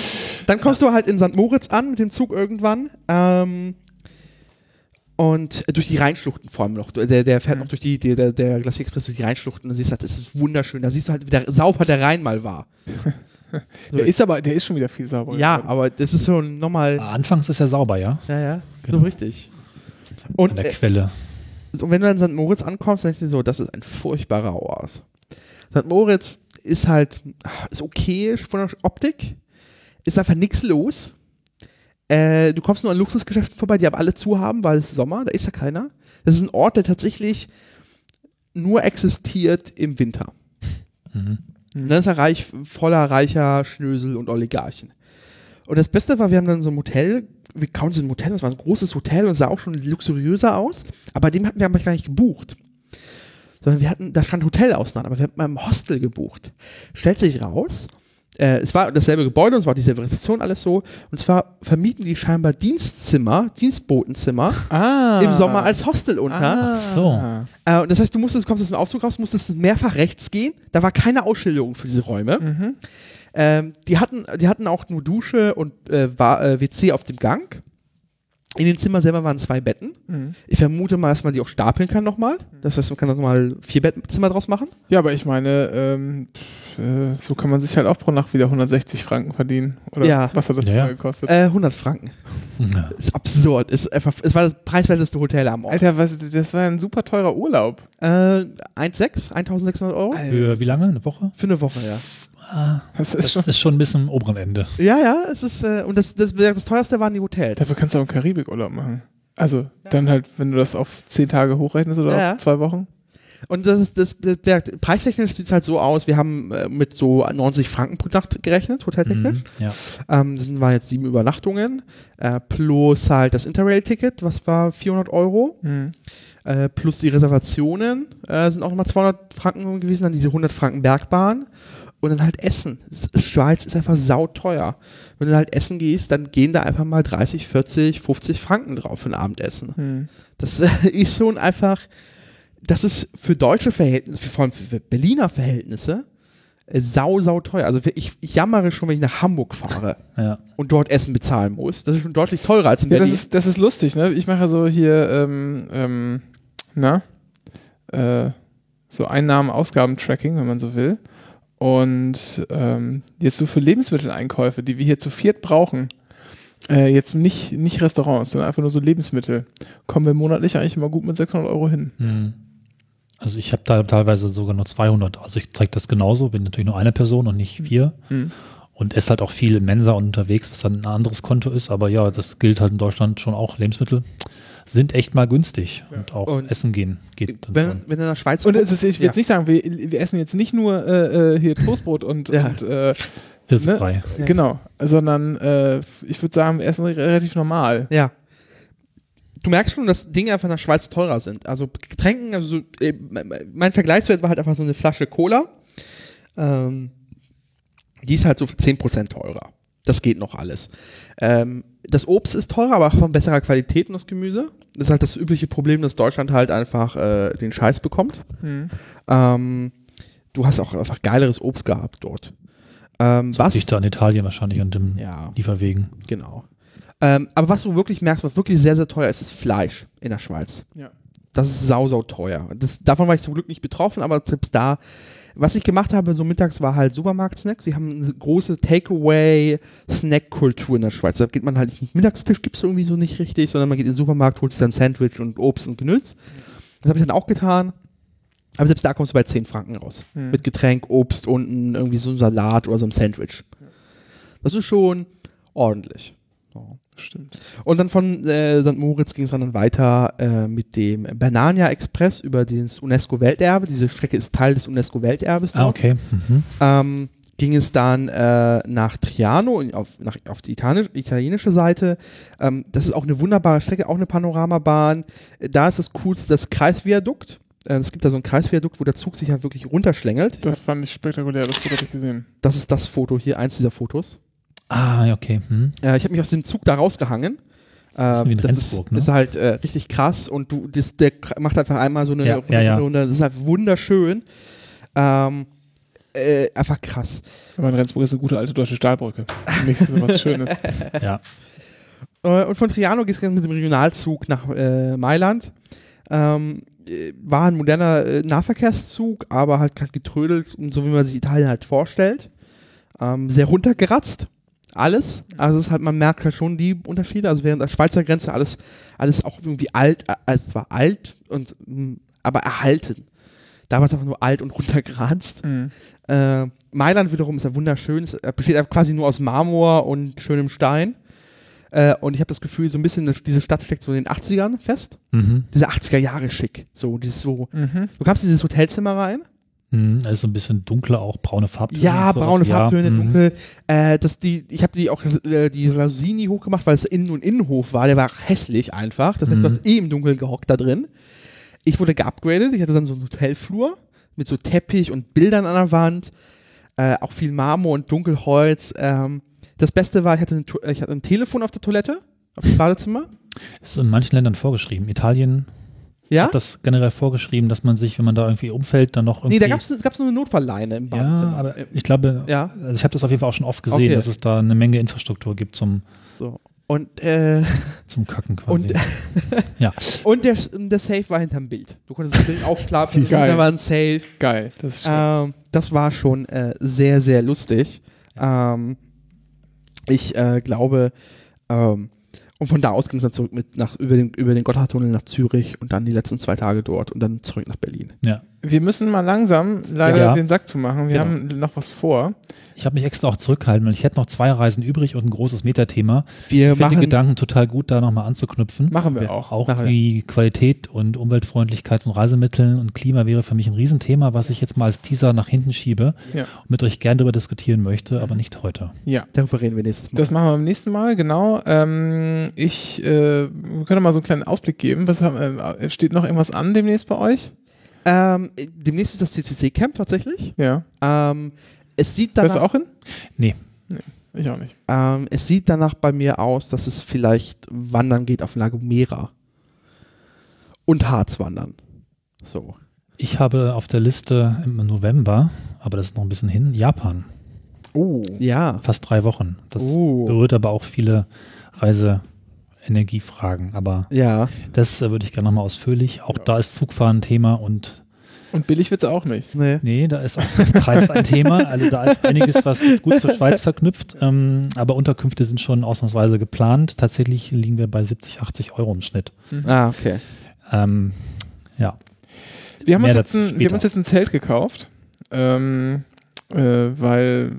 dann kommst du halt in St. Moritz an mit dem Zug irgendwann. Ähm, und durch die Rheinschluchten vor allem noch. Der, der fährt noch durch die, der, der, der Glacier Express durch die Rheinschluchten und siehst halt, das ist wunderschön. Da siehst du halt, wie der, sauber der Rhein mal war. So, Der ist aber, der ist schon wieder viel sauberer. ja, geworden. aber das ist so nochmal. Anfangs ist er sauber, ja? Ja, ja, Genau. so richtig. An Und, der äh, Quelle. und wenn du in St. Moritz ankommst, dann denkst du dir so, das ist ein furchtbarer Ort. St. Moritz ist halt, ist okay von der Optik, ist einfach nichts los. Äh, du kommst nur an Luxusgeschäften vorbei, die aber alle zu haben, weil es ist Sommer, da ist ja keiner. Das ist ein Ort, der tatsächlich nur existiert im Winter. Mhm. Und dann ist er reich, voller reicher Schnösel und Oligarchen. Und das Beste war, wir haben dann so ein Hotel, wir kamen zu einem Hotel, das war ein großes Hotel und sah auch schon luxuriöser aus, aber dem hatten wir aber gar nicht gebucht. Sondern wir hatten, da stand Hotel auseinander, aber wir hatten beim Hostel gebucht. Stellt sich raus, äh, es war dasselbe Gebäude und es war dieselbe Rezeption, alles so. Und zwar vermieten die scheinbar Dienstzimmer, Dienstbotenzimmer ah, im Sommer als Hostel unter. ah. Ach so. Äh, und das heißt, du musstest, du kommst aus dem Aufzug raus, musstest mehrfach rechts gehen. Da war keine Ausschilderung für diese Räume. Mhm. Ähm, die, hatten, die hatten auch nur Dusche und äh, war, äh, WC auf dem Gang. In den Zimmern selber waren zwei Betten. Mhm. Ich vermute mal, dass man die auch stapeln kann nochmal. Das heißt, man kann nochmal vier Bettzimmer draus machen. Ja, aber ich meine, ähm, äh, so kann man sich halt auch pro Nacht wieder 160 Franken verdienen. Oder Ja. was hat das Ja, Zimmer ja. gekostet? Äh, 100 Franken. Ja. Ist absurd. Ist einfach, es war das preiswerteste Hotel am Ort. Alter, was, das war ein super teurer Urlaub. Äh, 1,6, 1600 Euro. Für wie lange? Eine Woche? Für eine Woche, ja. Ah, Das ist das schon, ist schon ein bisschen am oberen Ende. Ja, ja, es ist, äh, und das, das, das teuerste waren die Hotels. dafür kannst du auch einen Karibikurlaub machen. Also, dann halt, wenn du das auf 10 Tage hochrechnest oder Ja, ja. auf zwei Wochen. Und das ist das, das, das preistechnisch sieht es halt so aus, wir haben äh, mit so 90 Franken pro Nacht gerechnet, hoteltechnisch. Mhm, ja. Ähm, das waren jetzt sieben Übernachtungen, äh, plus halt das Interrail-Ticket, was war 400 Euro, Mhm. äh, plus die Reservationen äh, sind auch nochmal 200 Franken gewesen, dann diese 100 Franken Bergbahn und dann halt Essen. Schweiz ist einfach sauteuer. Wenn du halt essen gehst, dann gehen da einfach mal 30, 40, 50 Franken drauf für ein Abendessen. Mhm. Das äh, ist schon einfach, das ist für deutsche Verhältnisse, vor allem für Berliner Verhältnisse, äh, sau, sau teuer. Also ich, ich jammere schon, wenn ich nach Hamburg fahre ja. und dort Essen bezahlen muss. Das ist schon deutlich teurer als in Ja, Berlin. das ist, das ist lustig, ne? Ich mache so hier, ähm, ähm, na, äh, so Einnahmen-Ausgaben-Tracking, wenn man so will. Und ähm, jetzt so für Lebensmitteleinkäufe, die wir hier zu viert brauchen, äh, jetzt nicht, nicht Restaurants, sondern einfach nur so Lebensmittel, kommen wir monatlich eigentlich immer gut mit 600 Euro hin. Mhm. Also ich habe da teilweise sogar nur 200. Also ich zeige das genauso, bin natürlich nur eine Person und nicht vier. Mhm. Und esse halt auch viel in Mensa und unterwegs, was dann ein anderes Konto ist. Aber ja, das gilt halt in Deutschland schon auch. Lebensmittel sind echt mal günstig. Und auch Und Essen gehen geht dann wenn, schon. wenn du in der Schweiz Und es ist, ich will Ja. jetzt nicht sagen, wir, wir essen jetzt nicht nur äh, äh, hier Toastbrot und, Ja. und äh, Hirsebrei. Ja. genau, sondern äh, ich würde sagen, wir essen re- relativ normal. Ja. Du merkst schon, dass Dinge einfach in der Schweiz teurer sind. Also Getränken, also so, äh, mein Vergleichswert war halt einfach so eine Flasche Cola. Ähm, die ist halt so 10% teurer. Das geht noch alles. Ähm, das Obst ist teurer, aber auch von besserer Qualität und das Gemüse. Das ist halt das übliche Problem, dass Deutschland halt einfach äh, den Scheiß bekommt. Mhm. Ähm, du hast auch einfach geileres Obst gehabt dort. Ähm, was? Dichter an Italien wahrscheinlich und dem Ja. Lieferwegen. Genau. Ähm, aber was du wirklich merkst, was wirklich sehr, sehr teuer ist, ist Fleisch in der Schweiz. Ja. Das ist sau, sau teuer. Das, davon war ich zum Glück nicht betroffen, aber selbst da, was ich gemacht habe, so mittags war halt Supermarkt-Snack. Sie haben eine große Takeaway-Snack-Kultur in der Schweiz. Da geht man halt nicht, Mittagstisch gibt es irgendwie so nicht richtig, sondern man geht in den Supermarkt, holt sich dann Sandwich und Obst und Genüss. Das habe ich dann auch getan. Aber selbst da kommst du bei 10 Franken raus. Mhm. Mit Getränk, Obst und irgendwie so ein Salat oder so ein Sandwich. Das ist schon ordentlich. Stimmt. Und dann von äh, St. Moritz ging es dann weiter äh, mit dem Banania Express über das UNESCO-Welterbe. Diese Strecke ist Teil des UNESCO-Welterbes. Ah, okay. Mhm. Ähm, ging es dann äh, nach Triano, auf, nach, auf die Itali italienische Seite. Ähm, das ist auch eine wunderbare Strecke, auch eine Panoramabahn. Da ist das coolste das Kreisviadukt. Äh, es gibt da so ein Kreisviadukt, wo der Zug sich halt wirklich runterschlängelt. Das fand ich spektakulär, das Foto habe ich gesehen. Das ist das Foto hier, eins dieser Fotos. Ah, ja, okay. Hm. Äh, ich habe mich aus dem Zug da rausgehangen. ein bisschen wie in das ist, ne? ist halt äh, richtig krass und du, das, der macht einfach einmal so eine Ja, ja, ja. Runde. Das ist halt wunderschön. Ähm, äh, einfach krass. Aber in Rendsburg ist eine gute alte deutsche Stahlbrücke. Für mich ist das was Schönes. Ja. Äh, und von Triano geht es mit dem Regionalzug nach äh, Mailand. Ähm, äh, war ein moderner äh, Nahverkehrszug, aber halt gerade getrödelt, und so wie man sich Italien halt vorstellt. Ähm, sehr runtergeratzt. Alles. Also es ist halt, man merkt halt schon die Unterschiede. Also während der Schweizer Grenze alles, alles auch irgendwie alt, äh, also es war alt und mh, aber erhalten. Da war es einfach nur alt und runtergeratzt. Mhm. Äh, Mailand wiederum ist ja wunderschön. Es äh, besteht einfach quasi nur aus Marmor und schönem Stein. Äh, und ich habe das Gefühl, so ein bisschen, diese Stadt steckt so in den 80ern fest. Mhm. Diese 80er Jahre schick. So, dieses so. Mhm. Du kamst in dieses Hotelzimmer rein. Mhm. Also ein bisschen dunkler, auch braune Farbtöne. Ja, braune Ja, Farbtöne, mhm. dunkel. Äh, das die, ich habe die auch äh, die Lasini hochgemacht, weil es Innen- und Innenhof war. Der war hässlich einfach. Das heißt, Mhm. du hast eh im Dunkeln gehockt da drin. Ich wurde geupgradet. Ich hatte dann so einen Hotelflur mit so Teppich und Bildern an der Wand. Äh, auch viel Marmor und Dunkelholz. Ähm, das Beste war, ich hatte, ein, ich hatte ein Telefon auf der Toilette, auf dem Badezimmer. Ist in manchen Ländern vorgeschrieben. Italien Ja? hat das generell vorgeschrieben, dass man sich, wenn man da irgendwie umfällt, dann noch irgendwie. Nee, da gab es nur eine Notfallleine im Ja, Badezimmer. aber ich glaube, Ja. also ich habe das auf jeden Fall auch schon oft gesehen, Okay. dass es da eine Menge Infrastruktur gibt zum, So. Und, äh, zum Kacken quasi. Und- ja. und der, der Safe war hinterm Bild. Du konntest das Bild aufklappen, da war ein Safe. Geil, das ist. Ähm, das war schon äh, sehr, sehr lustig. Ähm, ich äh, glaube, ähm, und von da aus ging es dann zurück mit nach, über, den, über den Gotthardtunnel nach Zürich und dann die letzten zwei Tage dort und dann zurück nach Berlin. Ja. Wir müssen mal langsam leider Ja. den Sack zumachen. Wir Genau. haben noch was vor. Ich habe mich extra auch zurückgehalten, weil ich hätte noch zwei Reisen übrig und ein großes Metathema. Wir Ich finde den machen, Gedanken total gut, da nochmal anzuknüpfen. Machen wir Ja. auch. Auch Machen wir. die Qualität und Umweltfreundlichkeit von Reisemitteln und Klima wäre für mich ein Riesenthema, was ich jetzt mal als Teaser nach hinten schiebe Ja. und mit euch gern darüber diskutieren möchte, aber nicht heute. Ja. darüber reden wir nächstes Mal. Das machen wir beim nächsten Mal, genau. Ähm, ich, äh, wir können mal so einen kleinen Ausblick geben. Was haben, äh, steht noch irgendwas an demnächst bei euch? Ähm, demnächst ist das CCC-Camp tatsächlich. Ja. Ähm, es sieht Wärst du danach, auch hin? Nee. Ich auch nicht. ähm, es sieht danach bei mir aus, dass es vielleicht wandern geht auf La Gomera. Und Harzwandern. So. Ich habe auf der Liste im November, aber das ist noch ein bisschen hin, Japan. Oh. Ja. Fast drei Wochen. Das Oh. berührt aber auch viele Reiseenergiefragen. Aber Ja. das äh, würde ich gerne nochmal ausführlich. Auch da ist Zugfahren ein Thema und Und billig wird's auch nicht. Nee. nee, da ist auch der Preis ein Thema. Also da ist einiges, was jetzt gut zur Schweiz verknüpft. Ähm, aber Unterkünfte sind schon ausnahmsweise geplant. Tatsächlich liegen wir bei 70, 80 Euro im Schnitt. Ah, okay. Ähm, ja. Wir haben, uns jetzt ein, wir haben uns jetzt ein Zelt gekauft, ähm, äh, weil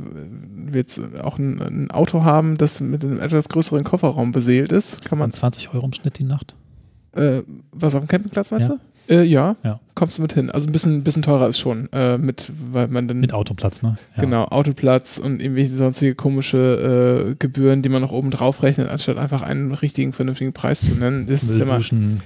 wir jetzt auch ein, ein Auto haben, das mit einem etwas größeren Kofferraum beseelt ist. Kann man, Von 20 Euro im Schnitt die Nacht. äh, was auf dem Campingplatz meinst Ja. du? Äh, ja. Ja. kommst du mit hin. Also ein bisschen, bisschen teurer ist schon, äh, mit, weil man dann Mit Autoplatz, ne? Ja. Genau, Autoplatz und irgendwelche sonstige komische äh, Gebühren, die man noch oben drauf rechnet, anstatt einfach einen richtigen, vernünftigen Preis zu nennen. Das ist immer,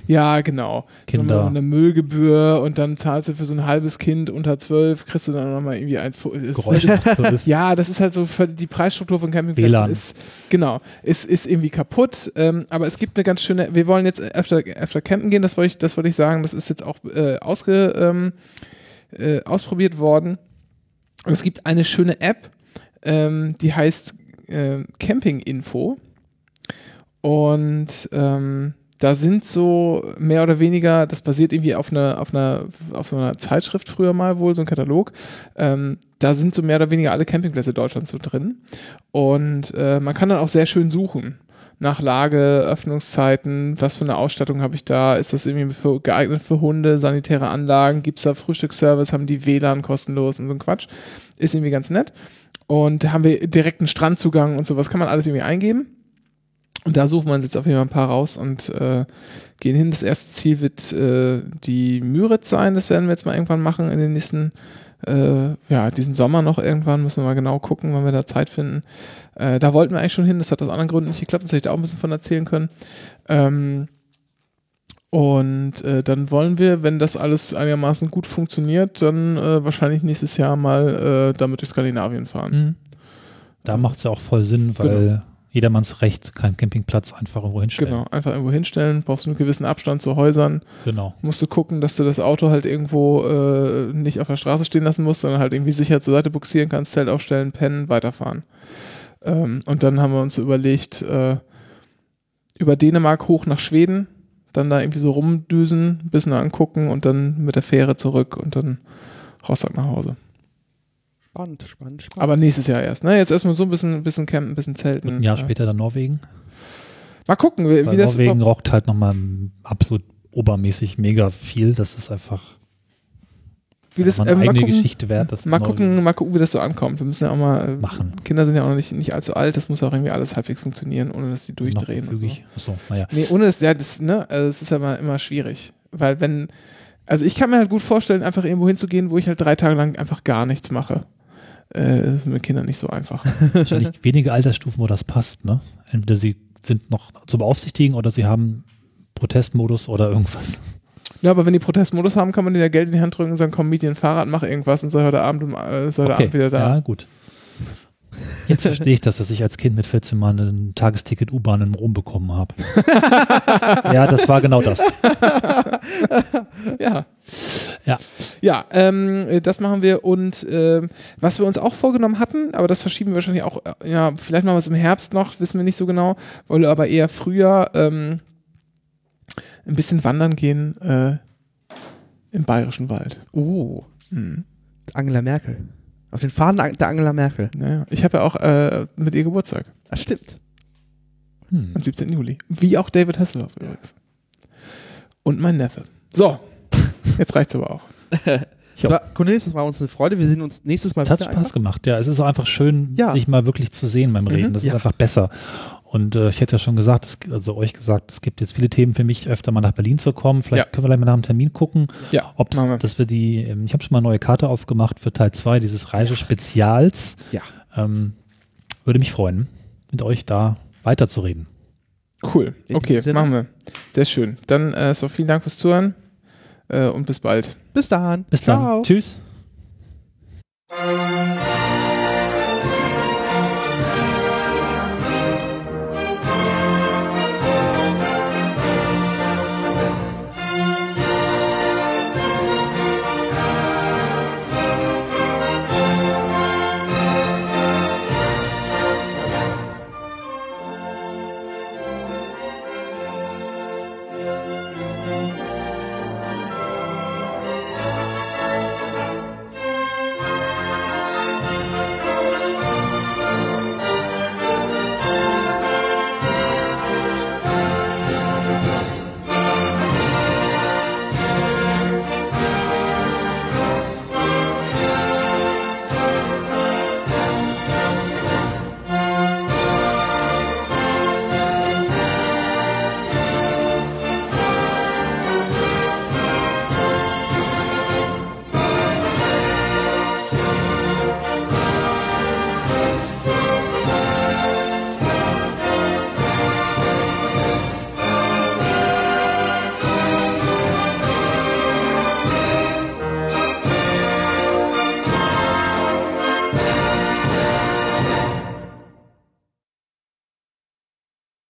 ja, genau. Kinder. Eine Müllgebühr und dann zahlst du für so ein halbes Kind unter zwölf, kriegst du dann nochmal irgendwie eins. ist Geräusche nach 12. Ja, das ist halt so, die Preisstruktur von Campingplätzen WLAN. ist, genau, ist, ist irgendwie kaputt. Ähm, aber es gibt eine ganz schöne, wir wollen jetzt öfter, öfter campen gehen, das wollte ich, das wollte ich sagen, das ist jetzt auch äh, ausge, ähm, äh, ausprobiert worden. Es gibt eine schöne App, ähm, die heißt äh, Camping Info. Und ähm, da sind so mehr oder weniger, das basiert irgendwie auf einer, auf einer, auf so einer Zeitschrift früher mal wohl, so ein Katalog. Ähm, da sind so mehr oder weniger alle Campingplätze Deutschlands so drin. Und äh, man kann dann auch sehr schön suchen. Nach Lage, Öffnungszeiten, was für eine Ausstattung habe ich da? Ist das irgendwie für, geeignet für Hunde, sanitäre Anlagen? Gibt es da Frühstücksservice? Haben die WLAN kostenlos und so ein Quatsch? Ist irgendwie ganz nett. Und haben wir direkten Strandzugang und sowas. Kann man alles irgendwie eingeben. Und da suchen wir uns jetzt auf jeden Fall ein paar raus und äh, gehen hin. Das erste Ziel wird äh, die Müritz sein. Das werden wir jetzt mal irgendwann machen in den nächsten, äh, ja, diesen Sommer noch irgendwann. Müssen wir mal genau gucken, wann wir da Zeit finden. Äh, da wollten wir eigentlich schon hin. Das hat aus anderen Gründen nicht geklappt. Das hätte ich da auch ein bisschen von erzählen können. Ähm, und äh, dann wollen wir, wenn das alles einigermaßen gut funktioniert, dann äh, wahrscheinlich nächstes Jahr mal äh, damit durch Skandinavien fahren. Mhm. Da macht es ja auch voll Sinn, weil Genau. Jedermanns Recht, keinen Campingplatz einfach irgendwo hinstellen. Genau, einfach irgendwo hinstellen, brauchst du einen gewissen Abstand zu Häusern, Genau. musst du gucken, dass du das Auto halt irgendwo äh, nicht auf der Straße stehen lassen musst, sondern halt irgendwie sicher zur Seite buxieren kannst, Zelt aufstellen, pennen, weiterfahren. Ähm, und dann haben wir uns überlegt, äh, über Dänemark hoch nach Schweden, dann da irgendwie so rumdüsen, ein bisschen angucken und dann mit der Fähre zurück und dann Rostock nach Hause. Spannend, spannend, spannend. Aber nächstes Jahr erst, ne? Jetzt erstmal so ein bisschen, ein bisschen campen, ein bisschen Und zelten. ein Jahr Ja. später dann Norwegen. Mal gucken, wie, Weil wie das Norwegen rockt halt nochmal absolut obermäßig mega viel. Das ist einfach wie das, äh, mal eigene gucken, Geschichte wert. Das Mal gucken, mal gucken, wie das so ankommt. Wir müssen ja auch mal. äh, machen. Kinder sind ja auch noch nicht, nicht allzu alt, das muss auch irgendwie alles halbwegs funktionieren, ohne dass die durchdrehen. Und so. Achso, naja. Nee, ohne das, ja, das, ne, also das ist ja immer, immer schwierig. Weil wenn, also ich kann mir halt gut vorstellen, einfach irgendwo hinzugehen, wo ich halt drei Tage lang einfach gar nichts mache. Äh, das ist mit Kindern nicht so einfach. Wahrscheinlich wenige Altersstufen, wo das passt. Ne? Entweder sie sind noch zu beaufsichtigen oder sie haben Protestmodus oder irgendwas. ja, aber wenn die Protestmodus haben, kann man denen ja Geld in die Hand drücken und sagen, komm, miet dir ein Fahrrad, mach irgendwas und sei heute Abend, um, äh, sei heute Abend wieder da. Ja, gut. Jetzt verstehe ich das, dass ich als Kind mit 14 Mal ein Tagesticket U-Bahn in Rom bekommen habe. ja, das war genau das. Ja. Ja. Ja, ähm, äh, das machen wir und ähm, was wir uns auch vorgenommen hatten, aber das verschieben wir wahrscheinlich auch, äh, ja, vielleicht machen wir es im Herbst noch, wissen wir nicht so genau, wollen wir aber eher früher ähm, ein bisschen wandern gehen äh, im Bayerischen Wald. Oh, Mhm. Angela Merkel. Auf den Fahnen der Angela Merkel. Naja, ich habe ja auch äh, mit ihr Geburtstag Das stimmt. Hm. am 17. Juli. Wie auch David Hasselhoff übrigens. Und mein Neffe. So, jetzt reicht's aber auch. Cornelis, das war uns eine Freude. Wir sehen uns nächstes Mal Es hat Spaß einfach. gemacht, ja. Es ist auch einfach schön, Ja. sich mal wirklich zu sehen beim Reden. Mhm. Das Ja. ist einfach besser. Und äh, ich hätte ja schon gesagt, es, also euch gesagt, es gibt jetzt viele Themen für mich, öfter mal nach Berlin zu kommen. Vielleicht Ja. können wir gleich mal nach einem Termin gucken, Ja, ob machen wir. dass wir die, ähm, ich habe schon mal eine neue Karte aufgemacht für Teil 2 dieses Reisespezials. Ja. Ähm, würde mich freuen, mit euch da weiterzureden. Cool. In Okay, machen wir. Sehr schön. Dann äh, so vielen Dank fürs Zuhören äh, und bis bald. Bis dann. Bis Ciao. dann. Tschüss. Thank